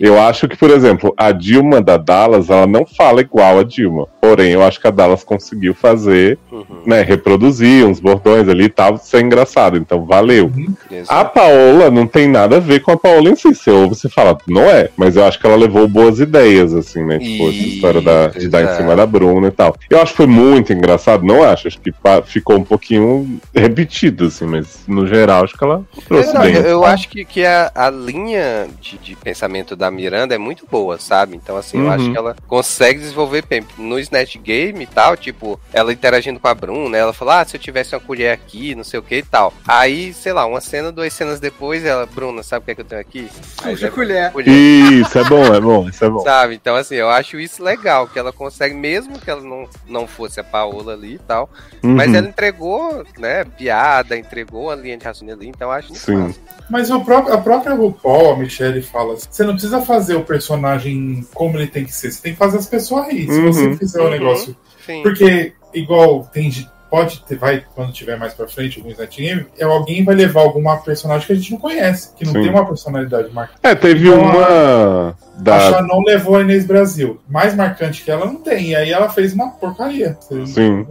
Eu acho que, por exemplo, a Dilma da Dallas, ela não fala igual a Dilma. Porém, eu acho que a Dallas conseguiu fazer, Uhum. né, reproduzir uns bordões ali e tal, ser engraçado. Então, valeu. A Exato. Paola não tem nada a ver com a Paola em si. Você ouve você fala, não é. Mas eu acho que ela levou boas ideias, assim, né? Tipo, essa Isso, história da, de dar em cima da Bruna e tal. Eu acho que foi muito engraçado, não acho? Acho que ficou um pouquinho repetido, assim, mas no geral acho que ela trouxe Não, bem. eu, eu acho que, que a, a linha de, de pensamento da Miranda é muito boa, sabe? Então, assim, eu Uhum. acho que ela consegue desenvolver bem. No Snatch Game e tal, tipo, ela interagindo com a Bruna, ela fala, ah, se eu tivesse uma colher aqui, não sei o que e tal. Aí, sei lá, uma cena, duas cenas depois, ela, Bruna, sabe o que é que eu tenho aqui? Aí a leva colher. Isso, é bom, é bom, isso é bom. Sabe? Então, assim, eu acho isso legal, que ela consegue, mesmo que ela não, não fosse a Paola ali e tal, mas Uhum. ela entregou, né, piada, entregou a linha de raciocínio ali, então eu acho Sim. massa. Mas o próprio, a própria RuPaul, a Michelle, fala assim, você não precisa fazer o personagem como ele tem que ser, você tem que fazer as pessoas rir. Se Uhum. você fizer o Uhum. negócio. Sim. Porque, igual, tem pode ter, vai, quando tiver mais pra frente, algum Snatch Game, é, alguém vai levar alguma personagem que a gente não conhece, que não Sim. tem uma personalidade marcada. É, teve Então, uma A da. Shannon levou a Inês Brasil. Mais marcante que ela não tem. E aí ela fez uma porcaria. Sim.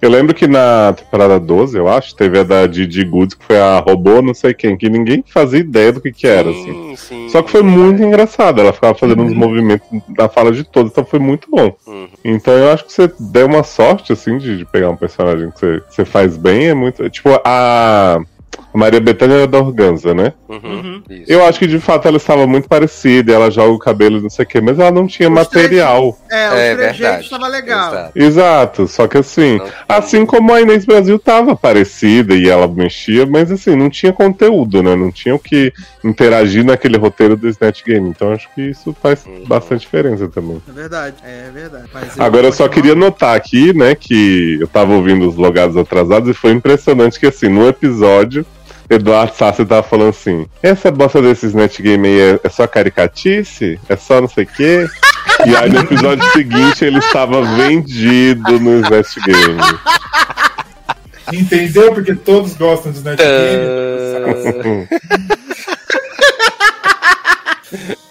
Eu lembro que na temporada 12, eu acho, teve a da Didi Goods, que foi a robô não sei quem, que ninguém fazia ideia do que que era, assim. Sim, sim. Só que foi muito engraçado. Ela ficava fazendo uns Uhum. movimentos da fala de todos, então foi muito bom. Uhum. Então eu acho que você deu uma sorte, assim, de, de pegar um personagem que você, que você faz bem. É muito. Tipo, a. A Maria Bethânia era da Organza, né? Uhum, Uhum. Isso. Eu acho que de fato ela estava muito parecida, ela joga o cabelo não sei o quê, mas ela não tinha Os material. É, o É trejeito verdade. estava legal. Exato. Exato, só que assim, Não- assim como a Inês Brasil tava parecida e ela mexia, mas assim, não tinha conteúdo, né? Não tinha o que interagir naquele roteiro do Snatch Game. Então acho que isso faz Uhum. bastante diferença também. É verdade, é verdade. Mas Agora eu só queria notar aqui, né, que eu tava ouvindo os logados atrasados e foi impressionante que, assim, no episódio, Eduardo Sassi tava falando assim: essa bosta desses netgame aí é, é só caricatice? É só não sei o quê? E aí no episódio seguinte ele estava vendido no Snatch Game. Entendeu? Porque todos gostam de Snatch Game. [laughs] [laughs]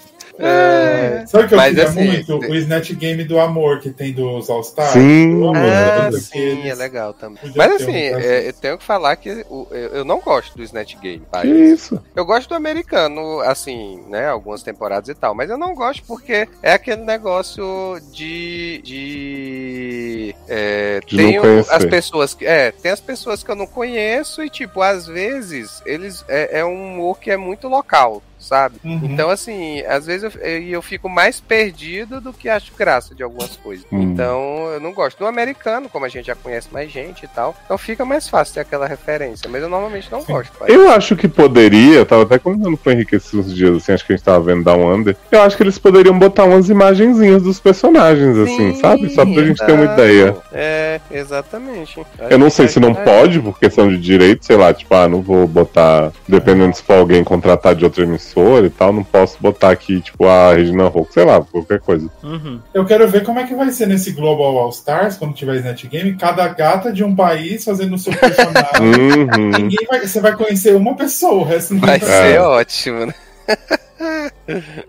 É, Sabe o que eu Mas, queria assim, muito? O Snatch Game do amor que tem dos All Stars. Sim. Eu amo Ah, sim, é legal também. Mas assim, um é, eu tenho que falar que eu, eu não gosto do Snatch Game. Que isso? Eu gosto do americano, assim, né? Algumas temporadas e tal. Mas eu não gosto porque é aquele negócio de. de. É, De não tem as pessoas que. É, tem as pessoas que eu não conheço e, tipo, às vezes, eles. É, é um humor que é muito local. Sabe? Uhum. Então, assim, às vezes eu, eu, eu fico mais perdido do que acho graça de algumas coisas. Hum. Então, eu não gosto. Do americano, como a gente já conhece mais gente e tal, então fica mais fácil ter aquela referência. Mas eu normalmente não gosto. pai. Eu acho que poderia, eu tava até comentando com o Henrique esses dias, assim, acho que a gente tava vendo Down Under. Eu acho que eles poderiam botar umas imagenzinhas dos personagens, assim, Sim, sabe? Só pra gente ter uma exato. ideia. É, exatamente. Eu não sei se não pode, por questão de direito, sei lá, tipo, ah, não vou botar, dependendo se for alguém contratar de outra emissora e tal, não posso botar aqui, tipo, a Regina Hulk, sei lá, qualquer coisa. Uhum. Eu quero ver como é que vai ser nesse Global All Stars, quando tiver Snatch Game, cada gata de um país fazendo o seu personagem. [laughs] Uhum. Ninguém vai, você vai conhecer uma pessoa, o resto ninguém Vai vai ser É. ótimo, né? [laughs]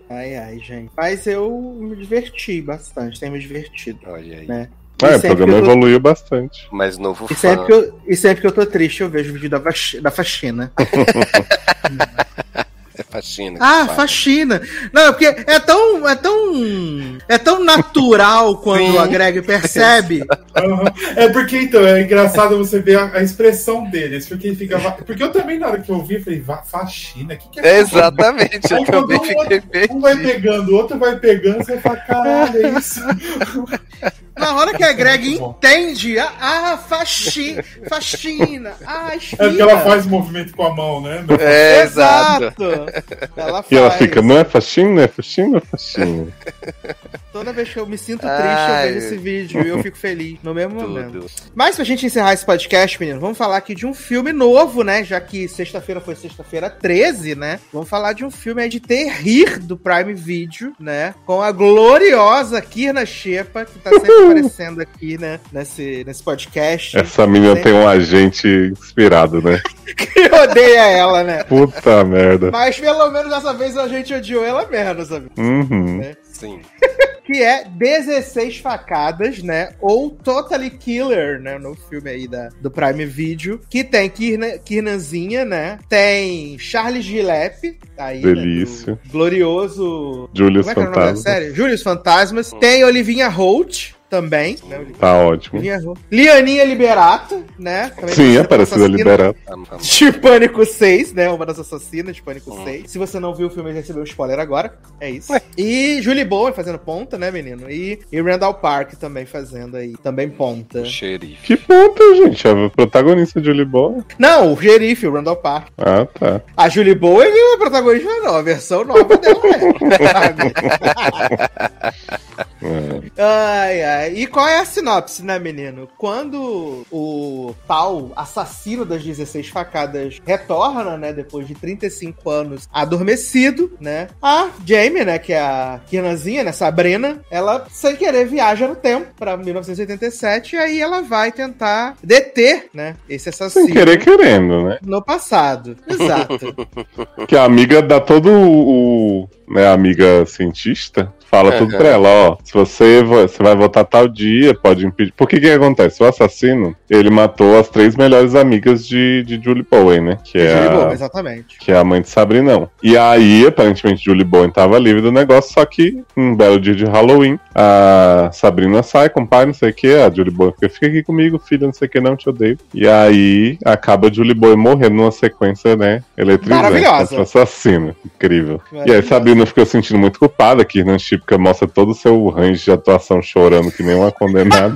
Ai, ai, gente. Mas eu me diverti bastante, tenho me divertido, Olha aí. né? É, o programa tô- evoluiu bastante. Mais novo E fã. sempre, que eu, e sempre que eu tô triste, eu vejo o vídeo da, faxi- da faxina. [laughs] É faxina. Ah, Vai. faxina. Não, porque é tão. É tão. É tão natural [laughs] quando Sim. a Greg percebe. É porque, então, é engraçado você ver a, a expressão deles, porque ele fica. Porque eu também, na hora que eu vi, eu falei, "Va- faxina, o que, que é É, faxina?" exatamente, eu também um, fiquei um vai pegando, o outro vai pegando, você fala, caralho, é isso. [laughs] Na hora que a Greg entende, ah, ah faxina, faxina, ah, É porque ela faz movimento com a mão, né? É, exato. Ela faz. E ela fica, não é faxina, é faxina, é faxina. [laughs] Toda vez que eu me sinto triste, Ai. eu vejo esse vídeo e eu fico feliz no mesmo [laughs] momento. Tudo. Mas pra gente encerrar esse podcast, menino, vamos falar aqui de um filme novo, né? Já que sexta-feira foi sexta-feira 13, né? Vamos falar de um filme aí de terrir do Prime Video, né? Com a gloriosa Kirna Shepa, que tá sempre aparecendo aqui, né? Nesse, nesse podcast. Essa menina tem um agente inspirado, né? [laughs] Que odeia ela, né? Puta merda. Mas pelo menos dessa vez a gente odiou ela menos, sabe? Uhum. Sim. [laughs] que é 16 facadas, né? Ou Totally Killer, né? No filme aí da, do Prime Video. Que tem Kirna, Kirnanzinha, né? Tem Charles Gillespie, aí, né, Delícia. do glorioso... Julius Como é que é o nome da Fantasma. série? Julius Fantasmas. Tem Olivinha Holt também, né? Tá ótimo. Lianinha Liberato, né? Também Sim, aparecida liberada. Amo, amo. de Pânico 6, né? Uma das assassinas de Pânico Hum. 6. Se você não viu o filme, recebeu um spoiler agora. É isso. E Julie Bowen fazendo ponta, né, menino? E, e Randall Park também fazendo aí, também ponta. O xerife. Que ponta, gente? A protagonista de Julie Bowen. Não, o xerife, o Randall Park. Ah, tá. A Julie Bowen é protagonista, não. A versão nova dela é. [laughs] [laughs] ai, ai. E qual é a sinopse, né, menino? Quando o tal assassino das 16 facadas retorna, né, depois de 35 anos adormecido, né, a Jamie, né, que é a Kirnazinha, né, Sabrina, ela, sem querer, viaja no tempo pra 1987 e aí ela vai tentar deter, né, esse assassino. Sem querer querendo, né? No passado. Exato. [laughs] Que a amiga dá todo o, né, amiga cientista, fala tudo pra ela, ó, se você, você vai votar tal dia, pode impedir. Porque que que acontece? O assassino, ele matou as três melhores amigas de, de Julie Bowen, né? Que é, Julie a, Bowen, exatamente. que é a mãe de Sabrinão. E aí, aparentemente, Julie Bowen tava livre do negócio, só que um belo dia de Halloween, a Sabrina sai com o pai, não sei o que, a Julie Bowen fica, fica aqui comigo, filha, não sei o que, não te odeio. E aí, acaba a Julie Bowen morrendo numa sequência, né, eletrizante. Maravilhosa. Essa assassina. Incrível. E aí, Maravilhosa. Sabrina ficou se sentindo muito culpada, que Irnan Chipka mostra todo o seu range de atuação chorando que nem uma condenada.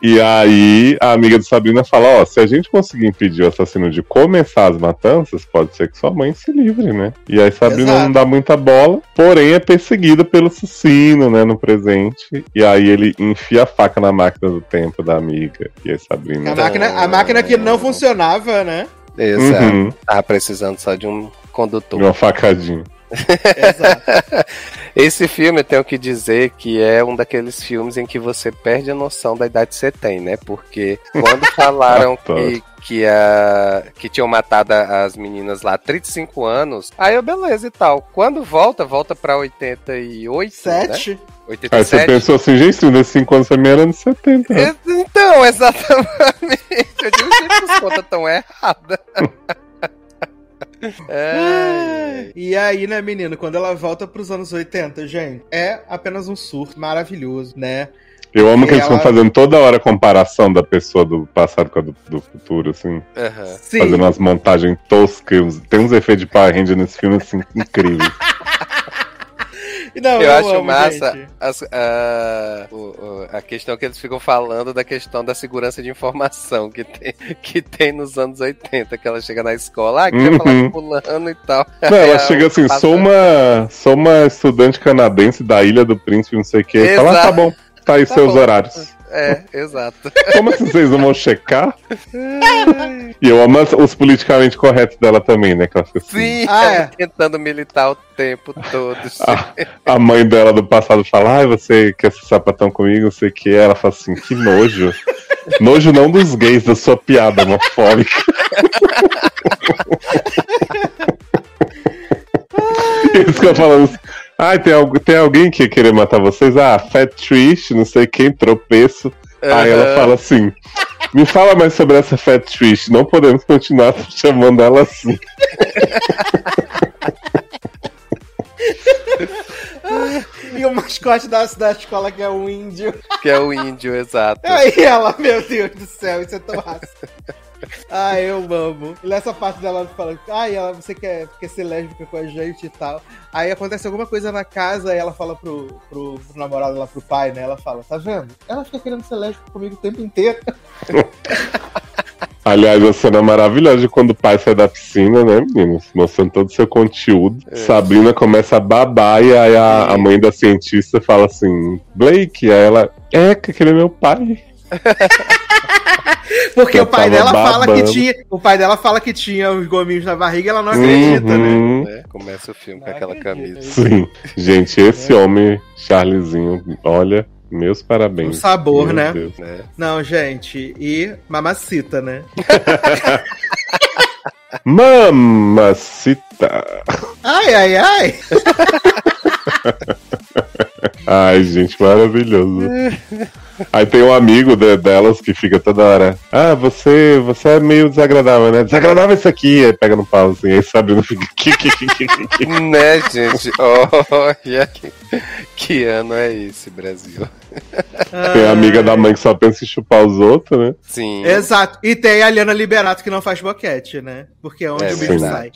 E aí, a amiga de Sabrina fala: Ó, se a gente conseguir impedir o assassino de começar as matanças, pode ser que sua mãe se livre, né? E aí, Sabrina Exato. não dá muita bola, porém é perseguida pelo assassino, né, no presente. E aí, ele enfia a faca na máquina do tempo da amiga. E aí, Sabrina. A máquina, a máquina que não funcionava, né? Exato. Uhum, Tava precisando só de um condutor. de uma facadinha. Exato. [laughs] Esse filme eu tenho que dizer que é um daqueles filmes em que você perde a noção da idade que você tem, né? Porque quando [laughs] falaram que, que, a, que tinham matado as meninas lá há 35 anos, aí eu, beleza e tal. Quando volta, volta pra 88, né? Sete. Aí você 87. pensou assim, gente, 35 anos também era anos 70. né? Ex- Então, [laughs] exatamente. Eu digo, gente, as contas tão erradas. É. E aí, né, menino, quando ela volta pros anos 80, gente, é apenas um surto maravilhoso, né? Eu amo que E eles ficam ela- fazendo toda hora a comparação da pessoa do passado com a do, do futuro, assim. Sim. Fazendo umas montagens toscas. Tem uns efeitos de Power Ranger nesse filme, assim, incríveis. [laughs] Não, Eu acho amo, massa as- a, o- o- a questão que eles ficam falando da questão da segurança de informação que tem, que tem nos anos 80, que ela chega na escola, ah, queria Uhum. falar com fulano e tal. Não, ela [laughs] É, chega assim, passa- sou uma, sou uma estudante canadense da Ilha do Príncipe, não sei o que. Fala, ah, tá bom, tá aí Tá seus bom. horários. É, exato. Como assim vocês não vão checar? E eu amo os politicamente corretos dela também, né? Que ela fica assim, Sim, Ah, ela é. tentando militar o tempo todo. A, a mãe dela do passado fala, ai, você quer ser sapatão comigo, não sei o que. Ela fala assim, que nojo. Nojo não dos gays, da sua piada homofóbica. [laughs] Eles ficam falando assim, ai, tem, tem alguém que ia querer matar vocês? Ah, Fat Trish, não sei quem, tropeço. Aí ela fala assim, me fala mais sobre essa Fat Trish, não podemos continuar [laughs] chamando ela assim. [laughs] E o mascote da, da escola que é um índio. Que é o índio, exato. Aí ela, meu Deus do céu, isso é tão. Ai, eu amo. E nessa parte dela fala, ai, ela, você quer, quer ser lésbica com a gente e tal. Aí acontece alguma coisa na casa e ela fala pro, pro, pro namorado lá, pro pai, né? Ela fala, tá vendo? Ela fica querendo ser lésbica comigo o tempo inteiro. [laughs] Aliás, a cena maravilhosa de quando o pai sai da piscina, né, meninos? Mostrando todo o seu conteúdo. É. Sabrina começa a babar e aí a, a mãe da cientista fala assim, Blake, aí ela, é, que aquele é meu pai. [laughs] Porque Eu o pai dela fala que babando. tinha. O pai dela fala que tinha os gominhos na barriga e ela não acredita, né? Uhum. né? Começa o filme com Não aquela acredito. camisa. Sim. Gente, esse homem, Charlezinho, olha, meus parabéns. Um sabor, Meu né? Deus. Né? Não, gente. E mamacita, né? [laughs] Mamacita. Ai, ai, ai. [laughs] Ai, gente, maravilhoso. Aí tem um amigo de- delas que fica toda hora. Ah, você, você é meio desagradável, né? Desagradável isso aqui. Aí pega no pau assim. Aí Sabrina fica. "Que, que, que, que, que, que?" [laughs] né, gente? Olha que ano é esse, Brasil? [laughs] Tem a amiga da mãe que só pensa em chupar os outros, né? Sim. Exato. E tem a Liana Liberato que não faz boquete, né? Porque é onde É o bicho sai.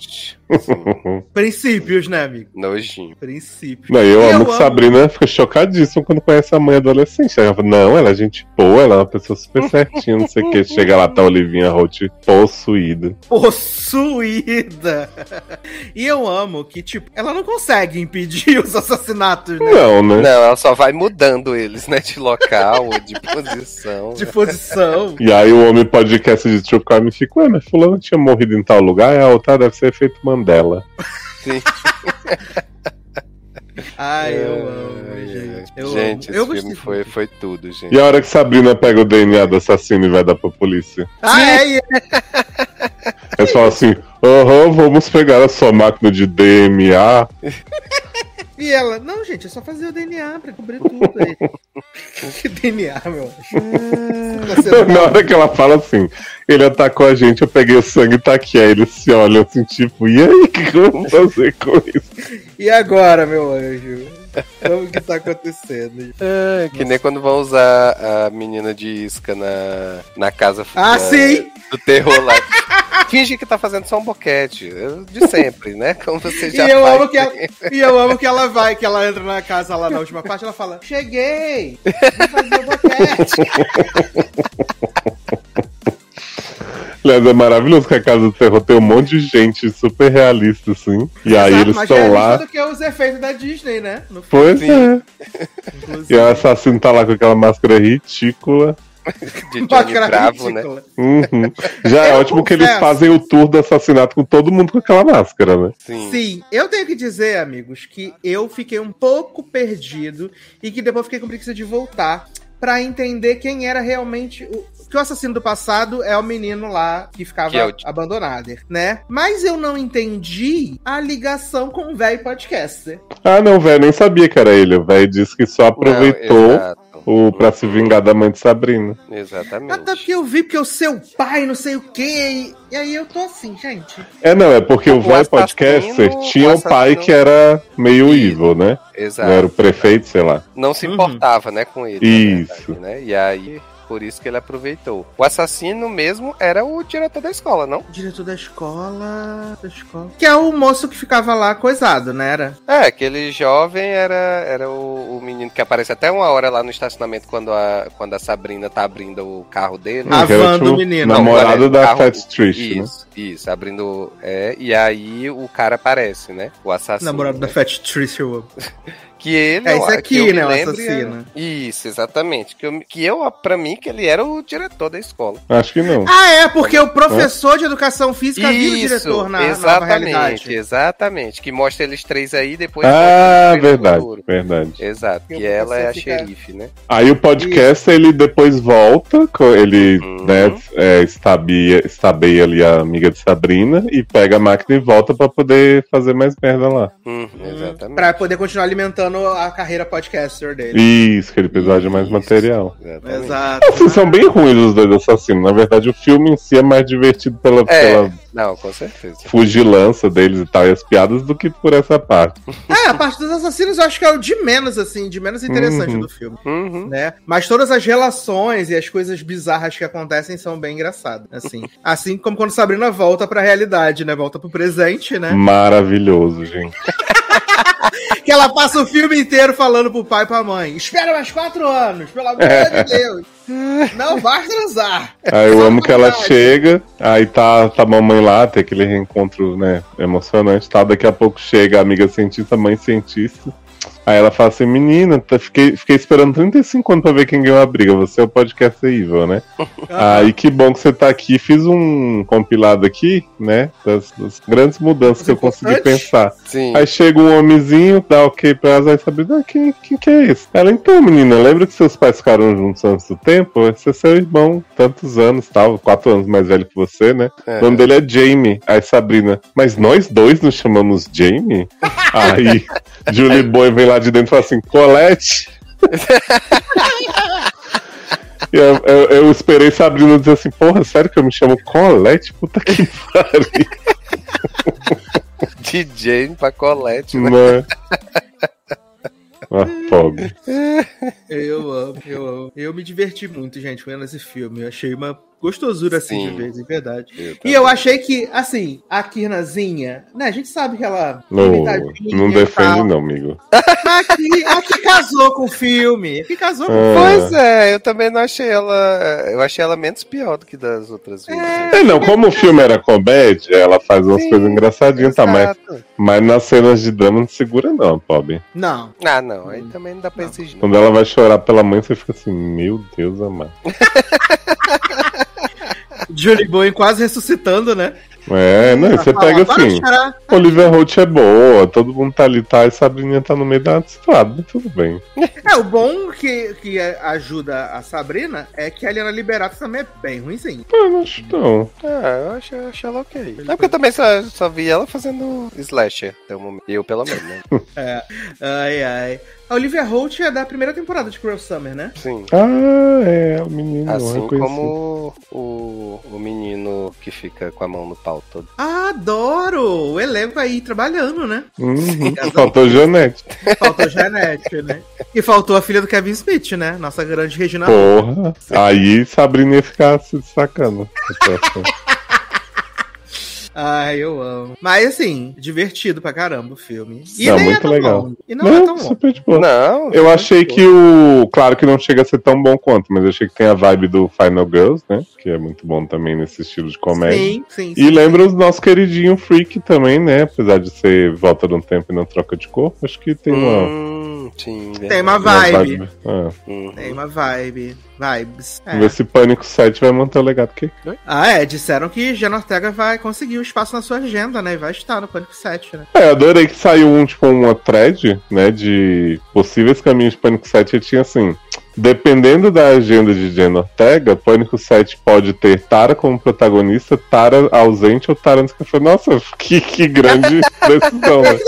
[laughs] Princípios, né, amigo? Nojinho. Princípios. Não, eu E amo que Sabrina fica chocadíssima quando conhece a mãe adolescente. Ela fala, não, ela é gente boa, ela é uma pessoa super certinha, não sei o que. Chega lá, tá a Olivinha Holt possuída. Possuída. E eu amo que, tipo, ela não consegue impedir os assassinatos, né? Não, né? Não, ela só vai mudando eles, né? De local ou de posição. [laughs] De posição. E aí o homem podcast de True Crime fica, ué, mas fulano tinha morrido em tal lugar, e a outra deve ser efeito Mandela. Sim. [laughs] Ai, eu amo, gente. Eu gente, amo. Eu esse filme gostei foi, foi tudo, gente. E a hora que Sabrina pega o DNA do assassino e vai dar pra polícia? Ah, é, e- Eles falam assim: aham, vamos pegar a sua máquina de DMA. [laughs] E ela, não, gente, é só fazer o DNA pra cobrir tudo aí. [laughs] que DNA, meu? Tá Na hora que ela fala assim, ele atacou a gente, eu peguei o sangue e tá aqui. Aí eles se olham assim, tipo, e aí, o que, que eu vou fazer com isso? E agora, meu anjo? O que tá acontecendo? É, que nem quando vão usar a menina de isca na, na casa ah, da, sim. do terror lá. [laughs] Finge que tá fazendo só um boquete. De sempre, né? Como você já e eu faz. amo que ela, E eu amo que ela vai, que ela entra na casa lá na última parte, ela fala: Cheguei! Vou fazer o boquete. [laughs] Aliás, é maravilhoso que a Casa do Terror tem um monte de gente super realista, assim. E aí Exato, eles mas estão é lá. do que os efeitos da Disney, né? No Pois é. inclusive. E o assassino tá lá com aquela máscara ridícula. De [laughs] Johnny Máscara Bravo, né? ridícula. Uhum. Já é ótimo que eles fazem o tour do assassinato com todo mundo com aquela máscara, né? Sim. Sim, eu tenho que dizer, amigos, que eu fiquei um pouco perdido e que depois fiquei com preguiça de voltar pra entender quem era realmente o. Que o assassino do passado é o menino lá que ficava Que é o- abandonado, né? Mas eu não entendi a ligação com o velho podcaster. Ah, não, velho, nem sabia que era ele. O velho disse que só aproveitou Não, o pra se vingar da mãe de Sabrina. Exatamente. Até porque eu vi porque o seu pai, não sei o quê. E, aí eu tô assim, gente. É, não, é porque o O assassino- podcaster tinha um pai que era meio evil, né? Exato. Era o prefeito, sei lá. Não se Uhum. importava, né, com ele. Isso. verdade, né? E aí, por isso que ele aproveitou. O assassino mesmo era o diretor da escola, não? Diretor da escola. Da escola. Que é o moço que ficava lá coisado, né? Era? É, aquele jovem era, era o, o menino que aparece até uma hora lá no estacionamento quando a, quando a Sabrina tá abrindo o carro dele. A era, van do menino. Namorado Não, da carro- Fat Trish, né? Isso, isso, abrindo. É, e aí o cara aparece, né? O assassino. Namorado né? da Fat Trish, eu amo. [laughs] Que ele. É esse aqui, né, o assassino. era- Isso, exatamente. Que eu, que eu, pra mim, que ele era o diretor da escola. Acho que não. Ah, é, porque o professor de educação física vira o Isso, diretor na exatamente, realidade. exatamente. Que mostra eles três aí depois. Ah, verdade, futuro. verdade. Exato, E que ela é a professor fica- xerife, né? Aí o podcast, ele depois volta, ele Uhum. né, é, estabeia, estabeia ali a amiga de Sabrina e pega a máquina e volta pra poder fazer mais merda lá. Hum, Hum, exatamente. Pra poder continuar alimentando a carreira podcaster dele. Isso, que ele precisava de mais material. exatamente. Exato. Assim, são bem ruins os dois assassinos. Na verdade, o filme em si é mais divertido pela, É. pela Não, com certeza. fugilança deles e tal, e as piadas, do que por essa parte. É, a parte dos assassinos eu acho que é o de menos, assim, de menos interessante Uhum. do filme. Uhum. Né? Mas todas as relações e as coisas bizarras que acontecem são bem engraçadas, assim. [laughs] assim como quando Sabrina volta pra realidade, né? Volta pro presente, né? Maravilhoso, gente. [laughs] Que ela passa o filme inteiro falando pro pai e pra mãe: Espera mais quatro anos, pelo amor de Deus. Não vai transar. Aí eu amo que ela chega, aí tá, tá a mamãe lá, tem aquele reencontro, né, emocionante, tá? Daqui a pouco chega a amiga cientista, mãe cientista. Aí ela fala assim, menina, tá- fiquei, fiquei esperando 35 anos pra ver quem ganhou a briga. Você é o podcast Evil, né? [laughs] Aí que bom que você tá aqui. Fiz um compilado aqui, né? Das, das grandes mudanças que eu consegui Importante. pensar. Sim. Aí chega um homenzinho, dá ok pra elas, aí sabe, ah, quem, quem que é esse? Ela, então, menina, lembra que seus pais ficaram juntos antes do tempo? Esse é seu irmão, tantos anos, tal, quatro anos mais velho que você, né? É. O nome dele é Jamie. Aí Sabrina, mas nós dois nos chamamos Jamie? [laughs] aí Julie Boy vem lá de dentro e fala assim, Colette. [laughs] E Eu, eu, eu esperei Sabrina dizer assim, porra, sério que eu me chamo Colette? Puta que pariu, [laughs] DJ pra Colette, né? né? Ah, pobre. Eu amo, eu amo. Eu me diverti muito, gente, vendo esse filme. Eu achei uma gostosura assim Sim. de ver, de verdade. Eu E eu achei que, assim, a Kirnazinha, né? A gente sabe que ela. Não, limitadinha não defende tal. não, amigo. [laughs] Aqui, aqui casou com o filme. Aqui casou com Ah. Pois é, eu também não achei ela. Eu achei ela menos pior do que das outras vezes. É, não, como o filme era comédia, ela faz umas Sim, coisas engraçadinhas, tá? Mas, mas nas cenas de drama não segura não, pobre. Não. Ah, não, aí também não dá pra exigir. Quando ela vai chorar pela mãe, você fica assim, meu Deus amado. [laughs] Johnny Boy quase ressuscitando, né? É, não, você Fala, pega "Para de assim. chorar." Olivia Holt é boa, todo mundo tá ali, tá? E Sabrina tá no meio da estrada, tudo bem. É, o bom que, que ajuda a Sabrina é que a Helena Liberato também é bem ruimzinha. Eu não acho não. Ah, eu acho, eu acho ela ok. É porque eu também só, só vi ela fazendo slasher até o momento. Eu, pelo menos, né? [laughs] É. Ai, ai. A Olivia Holt é da primeira temporada de Cruel Summer, né? Sim. Ah, é, o menino. Assim como o, o menino que fica com a mão no pau todo. Adoro! O elenco aí trabalhando, né? Uhum, faltou Janete. Faltou Janete, né? E faltou a filha do Kevin Smith, né? Nossa grande Regina. Porra. Aí Sabrina ia ficar se destacando. [laughs] Ai, eu amo. Mas assim, divertido pra caramba o filme. E Não, nem muito é tão legal. longo. E não, é tão longo. super de boa. Não, Eu achei que o. Claro que não chega a ser tão bom quanto, mas eu achei que tem a vibe do Final Girls, né? Que é muito bom também nesse estilo de comédia. Sim, sim, E sim. lembra o nosso queridinho Freak também, né? Apesar de ser volta de um tempo e não troca de corpo, acho que tem uma. Sim, Tem uma uma vibe. Ah, Uhum. Tem uma vibe. Vibes. É. Vamos ver se Pânico 7 vai manter o legado que. Ah, é. Disseram que Jenna Ortega vai conseguir o espaço na sua agenda, né? E vai estar no Pânico 7, né? É, eu adorei que saiu um, tipo, uma thread, né? De possíveis caminhos de Pânico 7 e tinha assim. Dependendo da agenda de Jenna Ortega, Pânico 7 pode ter Tara como protagonista, Tara ausente ou Tara o que. Nossa, [laughs] que, que grande [laughs] decisão, né?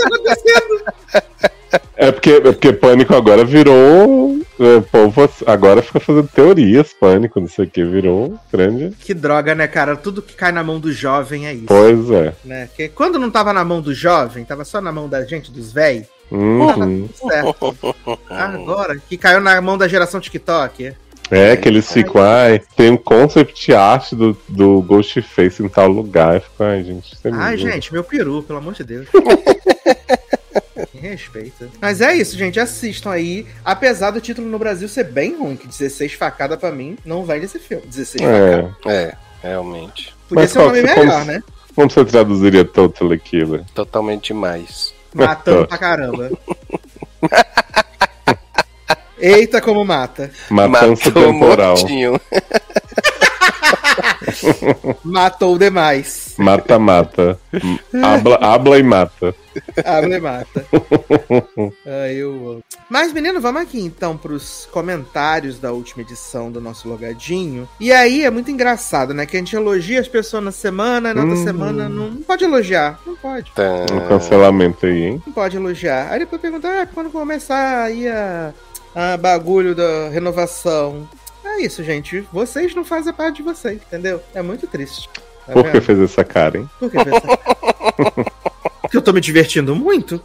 É porque, é porque Pânico agora virou. é, O povo agora fica fazendo teorias, Pânico, não sei o que, virou grande. Que droga, né, cara? Tudo que cai na mão do jovem é isso. Pois é. Né? Que quando não tava na mão do jovem, tava só na mão da gente, dos véi, Uhum. certo. Agora, que caiu na mão da geração TikTok. É que eles ficam, ai, tem um concept art do, do Ghostface em tal lugar. Eu fico, ai, gente, isso é Ai, gente, meu peru, pelo amor de Deus. [laughs] Respeita. Mas é isso, gente. Assistam aí. Apesar do título no Brasil ser bem ruim, que 16 facada pra mim não vai desse filme. 16 facada. É. É, realmente. Podia Mas ser um nome melhor, como- né? Como você traduziria Total Killer? Totalmente demais. Matando [laughs] pra caramba. Eita, como mata. Matança Matou um temporal. montinho. [laughs] [laughs] Matou demais. Mata, mata. habla, habla e mata. Abre e mata. [laughs] Ai, eu. Mas, menino, vamos aqui então pros comentários da última edição do nosso logadinho. E aí é muito engraçado, né? Que a gente elogia as pessoas na semana, na outra Hum. semana não, não pode elogiar. Não pode. Tá. Um cancelamento aí, hein? Não pode elogiar. Aí depois pergunta, ah, quando começar aí a, a bagulho da renovação? É isso, gente. Vocês não fazem parte de vocês, entendeu? É muito triste. Tá Por que fez essa cara, hein? Por que fez essa- [laughs] Porque eu tô me divertindo muito.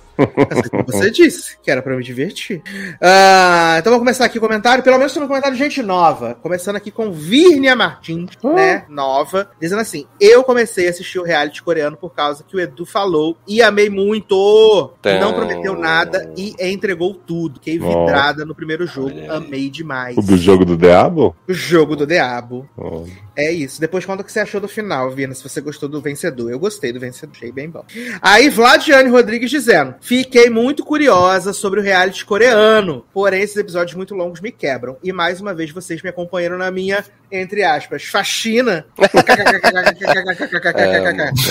Assim como [laughs] você disse, que era pra me divertir. Ah, então vamos começar aqui o comentário. Pelo menos tem um comentário de gente nova. Começando aqui com Virnia Martins, né? Nova. Dizendo assim: Eu comecei a assistir o reality coreano por causa que o Edu falou e amei muito. Não prometeu nada e entregou tudo. Fiquei vidrada no primeiro jogo. Amei demais. O do jogo do Diabo? O jogo do Diabo. Ó. É isso. Depois conta o que você achou do final, Vina, se você gostou do vencedor. Eu gostei do vencedor, achei bem bom. Aí, Vladiane Rodrigues dizendo: Fiquei muito curiosa sobre o reality coreano, porém esses episódios muito longos me quebram. E mais uma vez vocês me acompanharam na minha, entre aspas, faxina. [laughs]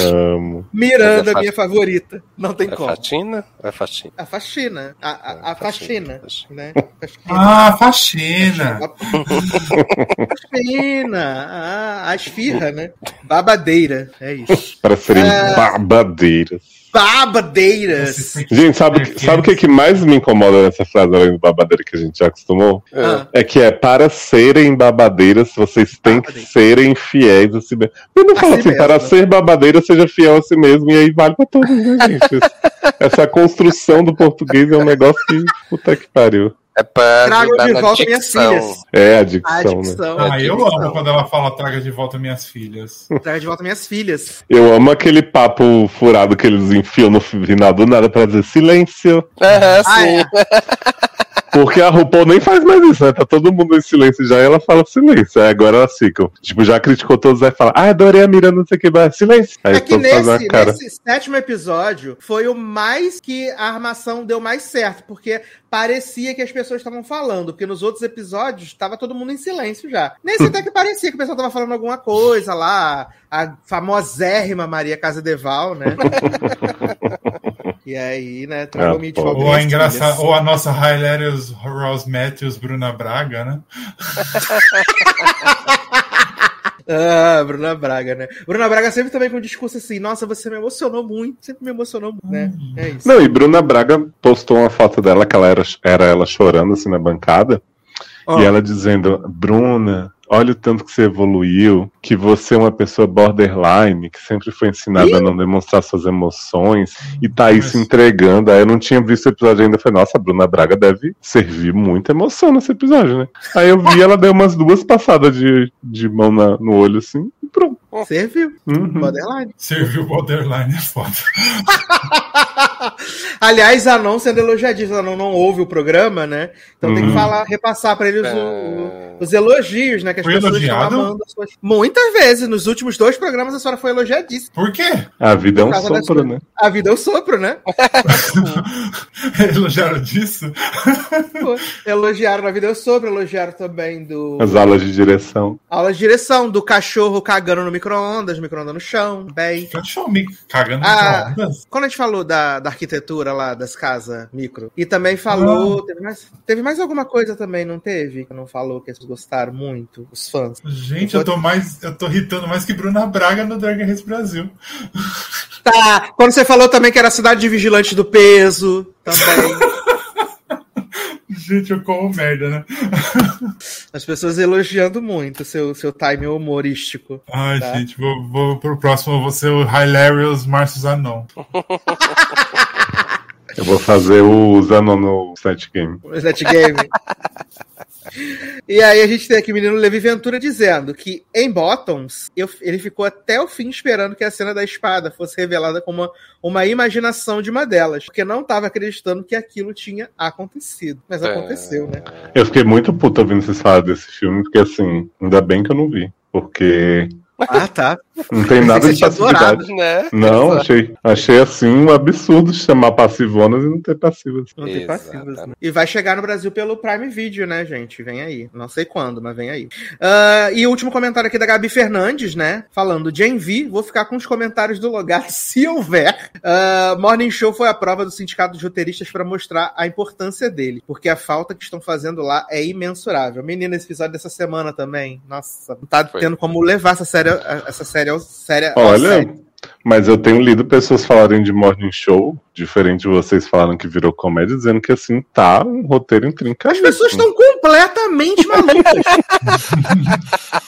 Amo. [laughs] Miranda, é minha favorita. Não tem É como. faxina? É faxina. A faxina. A, a, a faxina. Né? Faxina. Ah, faxina. [laughs] Faxina. Ah, a esfirra, né? Babadeira. É isso. Para serem É. babadeiras. Babadeiras. Gente, sabe, sabe o que, que mais me incomoda nessa frase, além do babadeira que a gente já acostumou? Ah. É que é para serem babadeiras, vocês têm que serem fiéis a si mesmo. Eu não A falo si assim, mesmo. para ser babadeira, seja fiel a si mesmo, e aí vale pra todos, né, gente? [laughs] Essa construção do português é um negócio que, puta que pariu. É pra Trago ajudar de volta minhas dicção. filhas. É a A dicção, né? Ah, eu dicção. amo quando ela fala traga de volta minhas filhas. Traga de volta minhas filhas. Eu amo aquele papo furado que eles enfiam no final do nada pra dizer silêncio. Aham, Ah, sim. é. [laughs] Porque a RuPaul nem faz mais isso, né? Tá todo mundo em silêncio já e ela fala silêncio. Aí agora elas ficam. Tipo, já criticou todos, aí fala, ah, adorei a Miranda, não sei o que, mas silêncio. Aí É que nesse, cara. nesse sétimo episódio foi o mais que a armação deu mais certo, porque parecia que as pessoas estavam falando, porque nos outros episódios estava todo mundo em silêncio já. Nesse [laughs] até que parecia que o pessoal estava falando alguma coisa lá, a famosérrima Maria Casadeval, né? [laughs] e aí, né, Ah, pô. Ou a, engraçada, ou a nossa Hilarious Ross Matthews, Bruna Braga, né? [laughs] Ah, Bruna Braga, né? Bruna Braga sempre também com um discurso assim, nossa, você me emocionou muito, sempre me emocionou muito, né? É isso. Não, e Bruna Braga postou uma foto dela que ela era, era ela chorando assim na bancada. Ó. E ela dizendo, Bruna, olha o tanto que você evoluiu, que você é uma pessoa borderline, que sempre foi ensinada a não demonstrar suas emoções, e tá aí Mas- se entregando. Aí eu não tinha visto o episódio ainda, falei, nossa, a Bruna Braga deve servir muita emoção nesse episódio, né? Aí eu vi, ela deu umas duas passadas de, de mão na- no olho, assim, pronto. Serviu. Uhum. Borderline. Serviu o borderline, é foda. [laughs] Aliás, a não sendo elogiadíssima, a não, não ouve o programa, né? Então tem que Uhum. falar, repassar pra eles o- o- os elogios, né? Que as Foi pessoas elogiado? estão amando. as suas- Muitas vezes, nos últimos dois programas, a senhora foi elogiadíssima. Por quê? A vida é um das sopro, né? A vida é o sopro, né? [laughs] Elogiaram disso? Elogiaram a vida é o sopro, elogiaram também do. As aulas de direção. Aula de direção, do cachorro cagando no micro-ondas, micro-ondas no chão, bem. Cachorro cagando Ah. no micro-ondas. Quando a gente falou da, da arquitetura lá, das casas micro, e também falou. Teve, mais, teve mais alguma coisa também, não teve? Que não falou que eles gostaram muito, os fãs. Gente, eu tô mais. Eu tô irritando mais que Bruna Braga no Drag Race Brasil. Tá, quando você falou também que era a cidade de vigilantes do peso, também. [laughs] Gente, eu como merda, né? As pessoas elogiando muito o seu, seu time humorístico. Ai, Tá. gente, vou, vou pro próximo, eu vou ser o Hilarious Marcio Zanon. [laughs] Eu vou fazer o Zanon no set game. O Net Game. [laughs] E aí a gente tem aqui o menino Levi Ventura dizendo que em Bottoms eu- ele ficou até o fim esperando que a cena da espada fosse revelada como uma, uma imaginação de uma delas, porque não estava acreditando que aquilo tinha acontecido. Mas É. aconteceu, né? Eu fiquei muito puto ouvindo vocês falar desse filme, porque assim, ainda bem que eu não vi. Porque Ah, tá. não tem nada de passividade. Né? Não, Exato. achei, achei assim um absurdo chamar passivonas e não ter passivas. Não tem passivas. Né? E vai chegar no Brasil pelo Prime Video, né, gente? Vem aí. Não sei quando, mas vem aí. Ah, e o último comentário aqui da Gabi Fernandes, né? Falando, Gen V, vou ficar com os comentários do lugar [laughs] se houver. Ah, Morning Show foi a prova do Sindicato de Roteiristas para mostrar a importância dele, porque a falta que estão fazendo lá é imensurável. Menina, esse episódio dessa semana também, nossa, não tá Foi. tendo como levar essa série, essa série ao série. ao Olha, mas eu tenho lido pessoas falarem de Morning Show, diferente de vocês falaram que virou comédia, dizendo que assim, tá um roteiro intrincado. As pessoas estão completamente malucas. [laughs]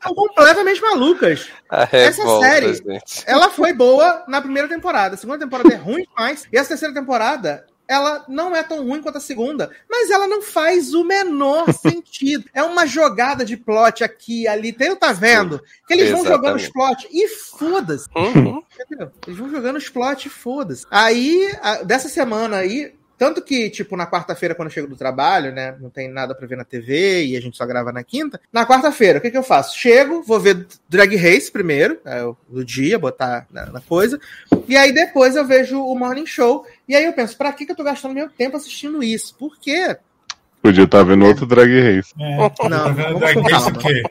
Estão completamente malucas. Essa série- gente. Ela foi boa na primeira temporada. A segunda temporada é ruim demais. E essa terceira temporada, ela não é tão ruim quanto a segunda. Mas ela não faz o menor [laughs] sentido. É uma jogada de plot aqui, ali. Tem, tá vendo? Que eles vão jogando os plot e foda-se. Uhum. Eles vão jogando os plot e foda-se. Aí, dessa semana aí, tanto que, tipo, na quarta-feira, quando eu chego do trabalho, né? Não tem nada pra ver na TV e a gente só grava na quinta. Na quarta-feira, o que, que eu faço? Chego, vou ver Drag Race primeiro, é, o- do dia, botar na, na coisa. E aí depois eu vejo o Morning Show. E aí eu penso, pra que, que eu tô gastando meu tempo assistindo isso? Por quê? Podia estar vendo outro Drag Race. É, [laughs] Não, tá vendo vamos Drag com Race o quê?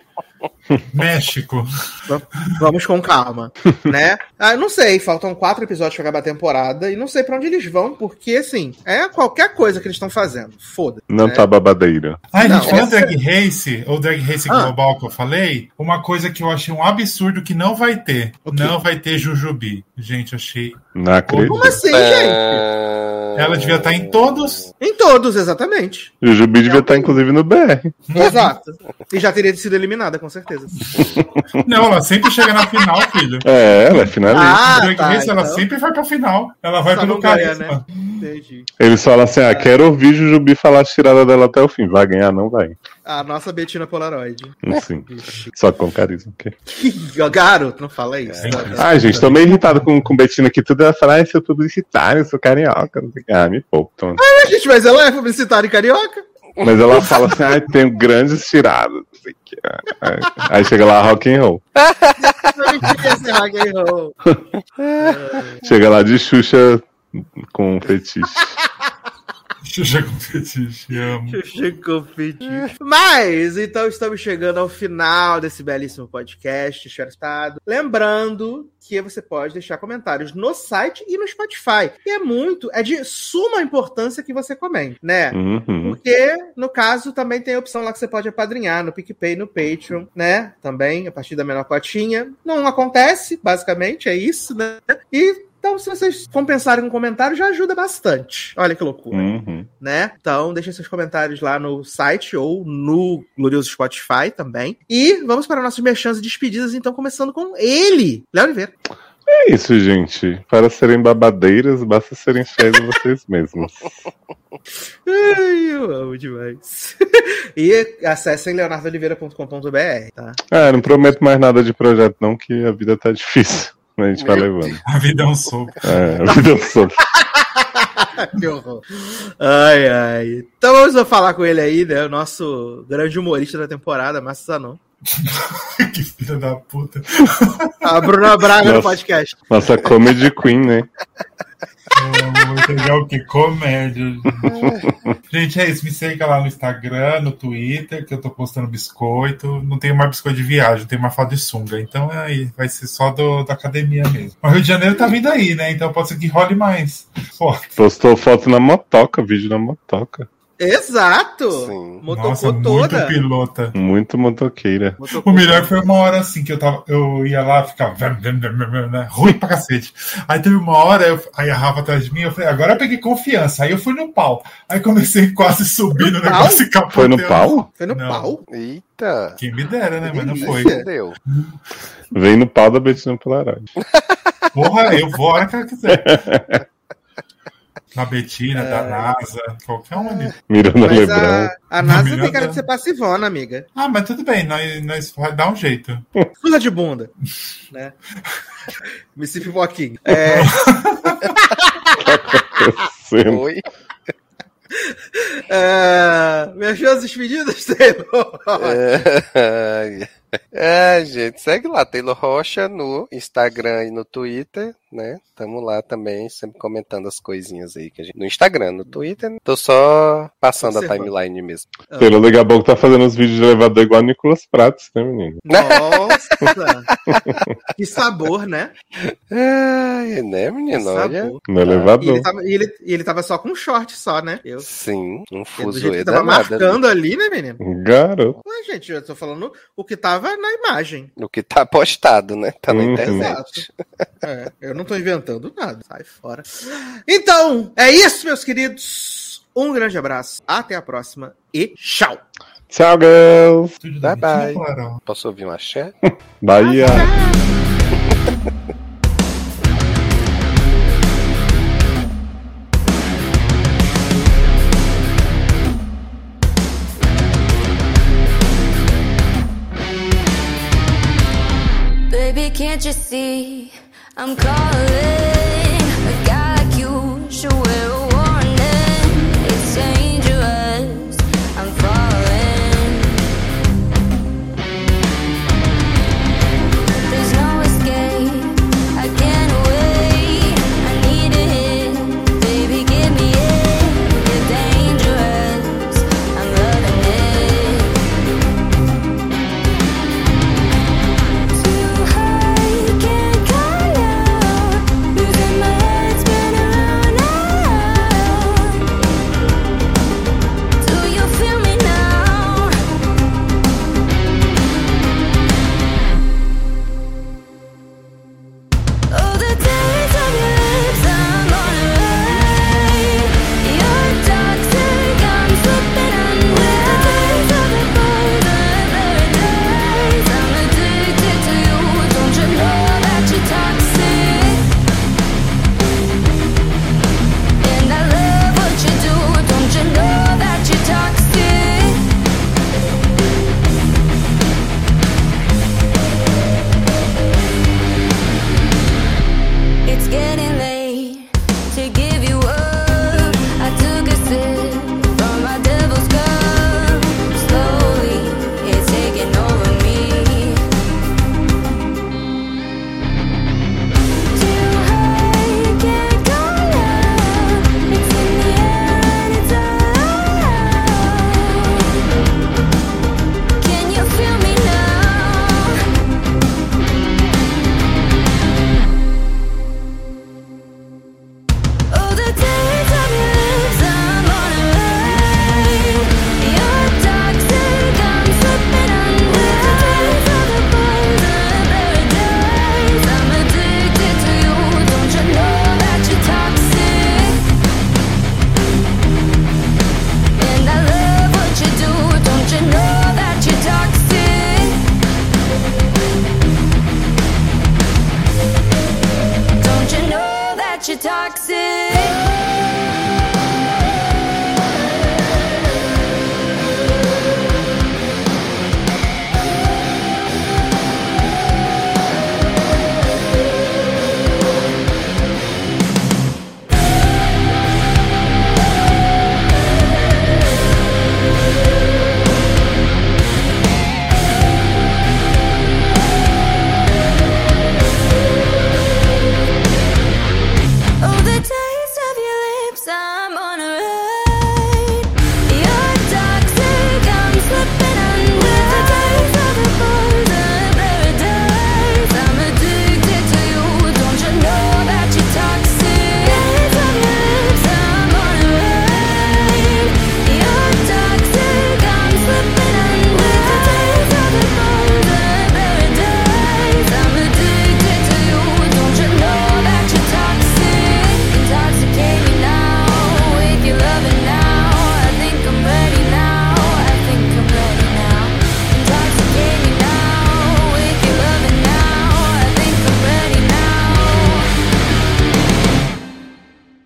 México. Vamos com calma, né? Ah, eu não sei, faltam quatro episódios pra acabar a temporada e não sei pra onde eles vão, porque, assim, é qualquer coisa que eles estão fazendo. Foda. Não né? tá babadeira. Ai, Não, gente, essa- Drag Race, ou Drag Race Ah. Global que eu falei, uma coisa que eu achei um absurdo que não vai ter. O? Não vai ter Jujubi. Gente, achei. Não acredito. Como assim, É. gente? Ela devia estar em todos. Em todos, exatamente. O Jujubi devia estar, inclusive, no BR. Exato. E já teria sido eliminada, com certeza. [laughs] Não, ela sempre chega na final, filho. É, ela é finalista. Ah, tá, Race, ela então. sempre vai pra final. Ela vai Só pelo carisma. Entendi. Eles falam assim: ah, quero ouvir Jujubi falar a tirada dela até o fim. Vai ganhar, não vai. A nossa Betina Polaroid. [laughs] Sim. Só com carisma. Garoto, não fala isso. É. Ai, gente, tô meio irritado com, com Betina aqui. Tudo ela fala, ai, sou publicitário, sou carioca. Não sei o que. Ah, me pouco. Então. Ah, gente, mas ela é publicitária em carioca? Mas ela fala assim, ai, tenho grandes tiradas. Sei o que. Aí, aí chega lá, rock and roll. Ser rock and roll. Chega lá de Xuxa com fetiche. [laughs] Xuxa com fetiche, amo. Xuxa com fetiche. Mas, então estamos chegando ao final desse belíssimo podcast, Estado. Lembrando que você pode deixar comentários no site e no Spotify. E é muito, é de suma importância que você comente, né? Uhum. Porque, no caso, também tem a opção lá que você pode apadrinhar no PicPay, no Patreon, né? Também, a partir da menor cotinha. Não acontece, basicamente, é isso, né? E então, se vocês compensarem um comentário, já ajuda bastante. Olha que loucura, Uhum. né? Então, deixem seus comentários lá no site ou no glorioso Spotify também. E vamos para nossas merchans e despedidas, então, começando com ele, Léo Oliveira. É isso, gente. Para serem babadeiras, basta serem fiéis a vocês mesmos. [laughs] Ai, eu amo demais. [laughs] e acessem leonardoliveira.com.br, tá? Ah, não prometo mais nada de projeto, não, que a vida tá difícil. A gente vai levando. [laughs] A vida é um soco. É, a vida é um soco. [laughs] que horror. Ai, ai. Então vamos falar com ele aí, né? O nosso grande humorista da temporada, Márcio Zanon. [laughs] que filha da puta. A Bruna Braga no Nossa. podcast. Nossa comedy queen, né? Legal, que comédia. Gente, é isso. Me siga lá no Instagram, no Twitter, que eu tô postando biscoito. Não tenho mais biscoito de viagem, tenho mais foto de sunga. Então é aí, vai ser só do, da academia mesmo. Mas o Rio de Janeiro tá vindo aí, né? Então pode ser que role mais. Pô, Postou foto na motoca, vídeo na motoca. Exato! Sim. Motocou nossa, muito toda. pilota. Muito motoqueira. Motocou O melhor foi uma hora assim que eu tava, eu ia lá, ficava né, ruim pra cacete. Aí teve uma hora, eu- aí a Rafa atrás de mim, eu falei, agora eu peguei confiança. Aí eu fui no pau. Aí comecei quase subir no negócio e capotei. Foi no pau? Foi no Não. pau. Eita. Quem me dera, né? Mas não foi. Vem no pau da Betina Polaroid. Porra, eu vou a hora que ela quiser. [laughs] Da Betina, É. da NASA, qualquer um ali. Miranda Mas Lebrão. a, a NASA tem Miranda- cara de ser passivona, amiga. Ah, mas tudo bem, nós, nós vai dar um jeito. [laughs] Fula de bunda. [laughs] né? Missy Pipoquinho. É, Sendo- Oi. [laughs] é, minhas chances despedidas, Taylor. É, é, gente, segue lá, Taylor Rocha no Instagram e no Twitter, né? Tamo lá também, sempre comentando as coisinhas aí que a gente. No Instagram, no Twitter, tô só passando a timeline mesmo. Pelo daqui a pouco tá fazendo os vídeos de elevador igual a Nicolas Pratos, né, menino? Nossa! [laughs] que sabor, né? Ai, né, Que menino? Olha. sabor. No E elevador. ele, tava, e, ele, e ele tava só com short só, né? Eu. Sim, um Do fuso que aí tava marcando ali, né, menino? Garoto. Ué, gente, eu tô falando o que tava na imagem. O que tá postado, né? Tá na Uhum. internet. É, eu não tô inventando nada. Sai fora. Então, é isso, meus queridos. Um grande abraço. Até a próxima e tchau. Tchau, girls. Bye, bye. Posso ouvir um axé? [laughs] Bahia. See I'm calling?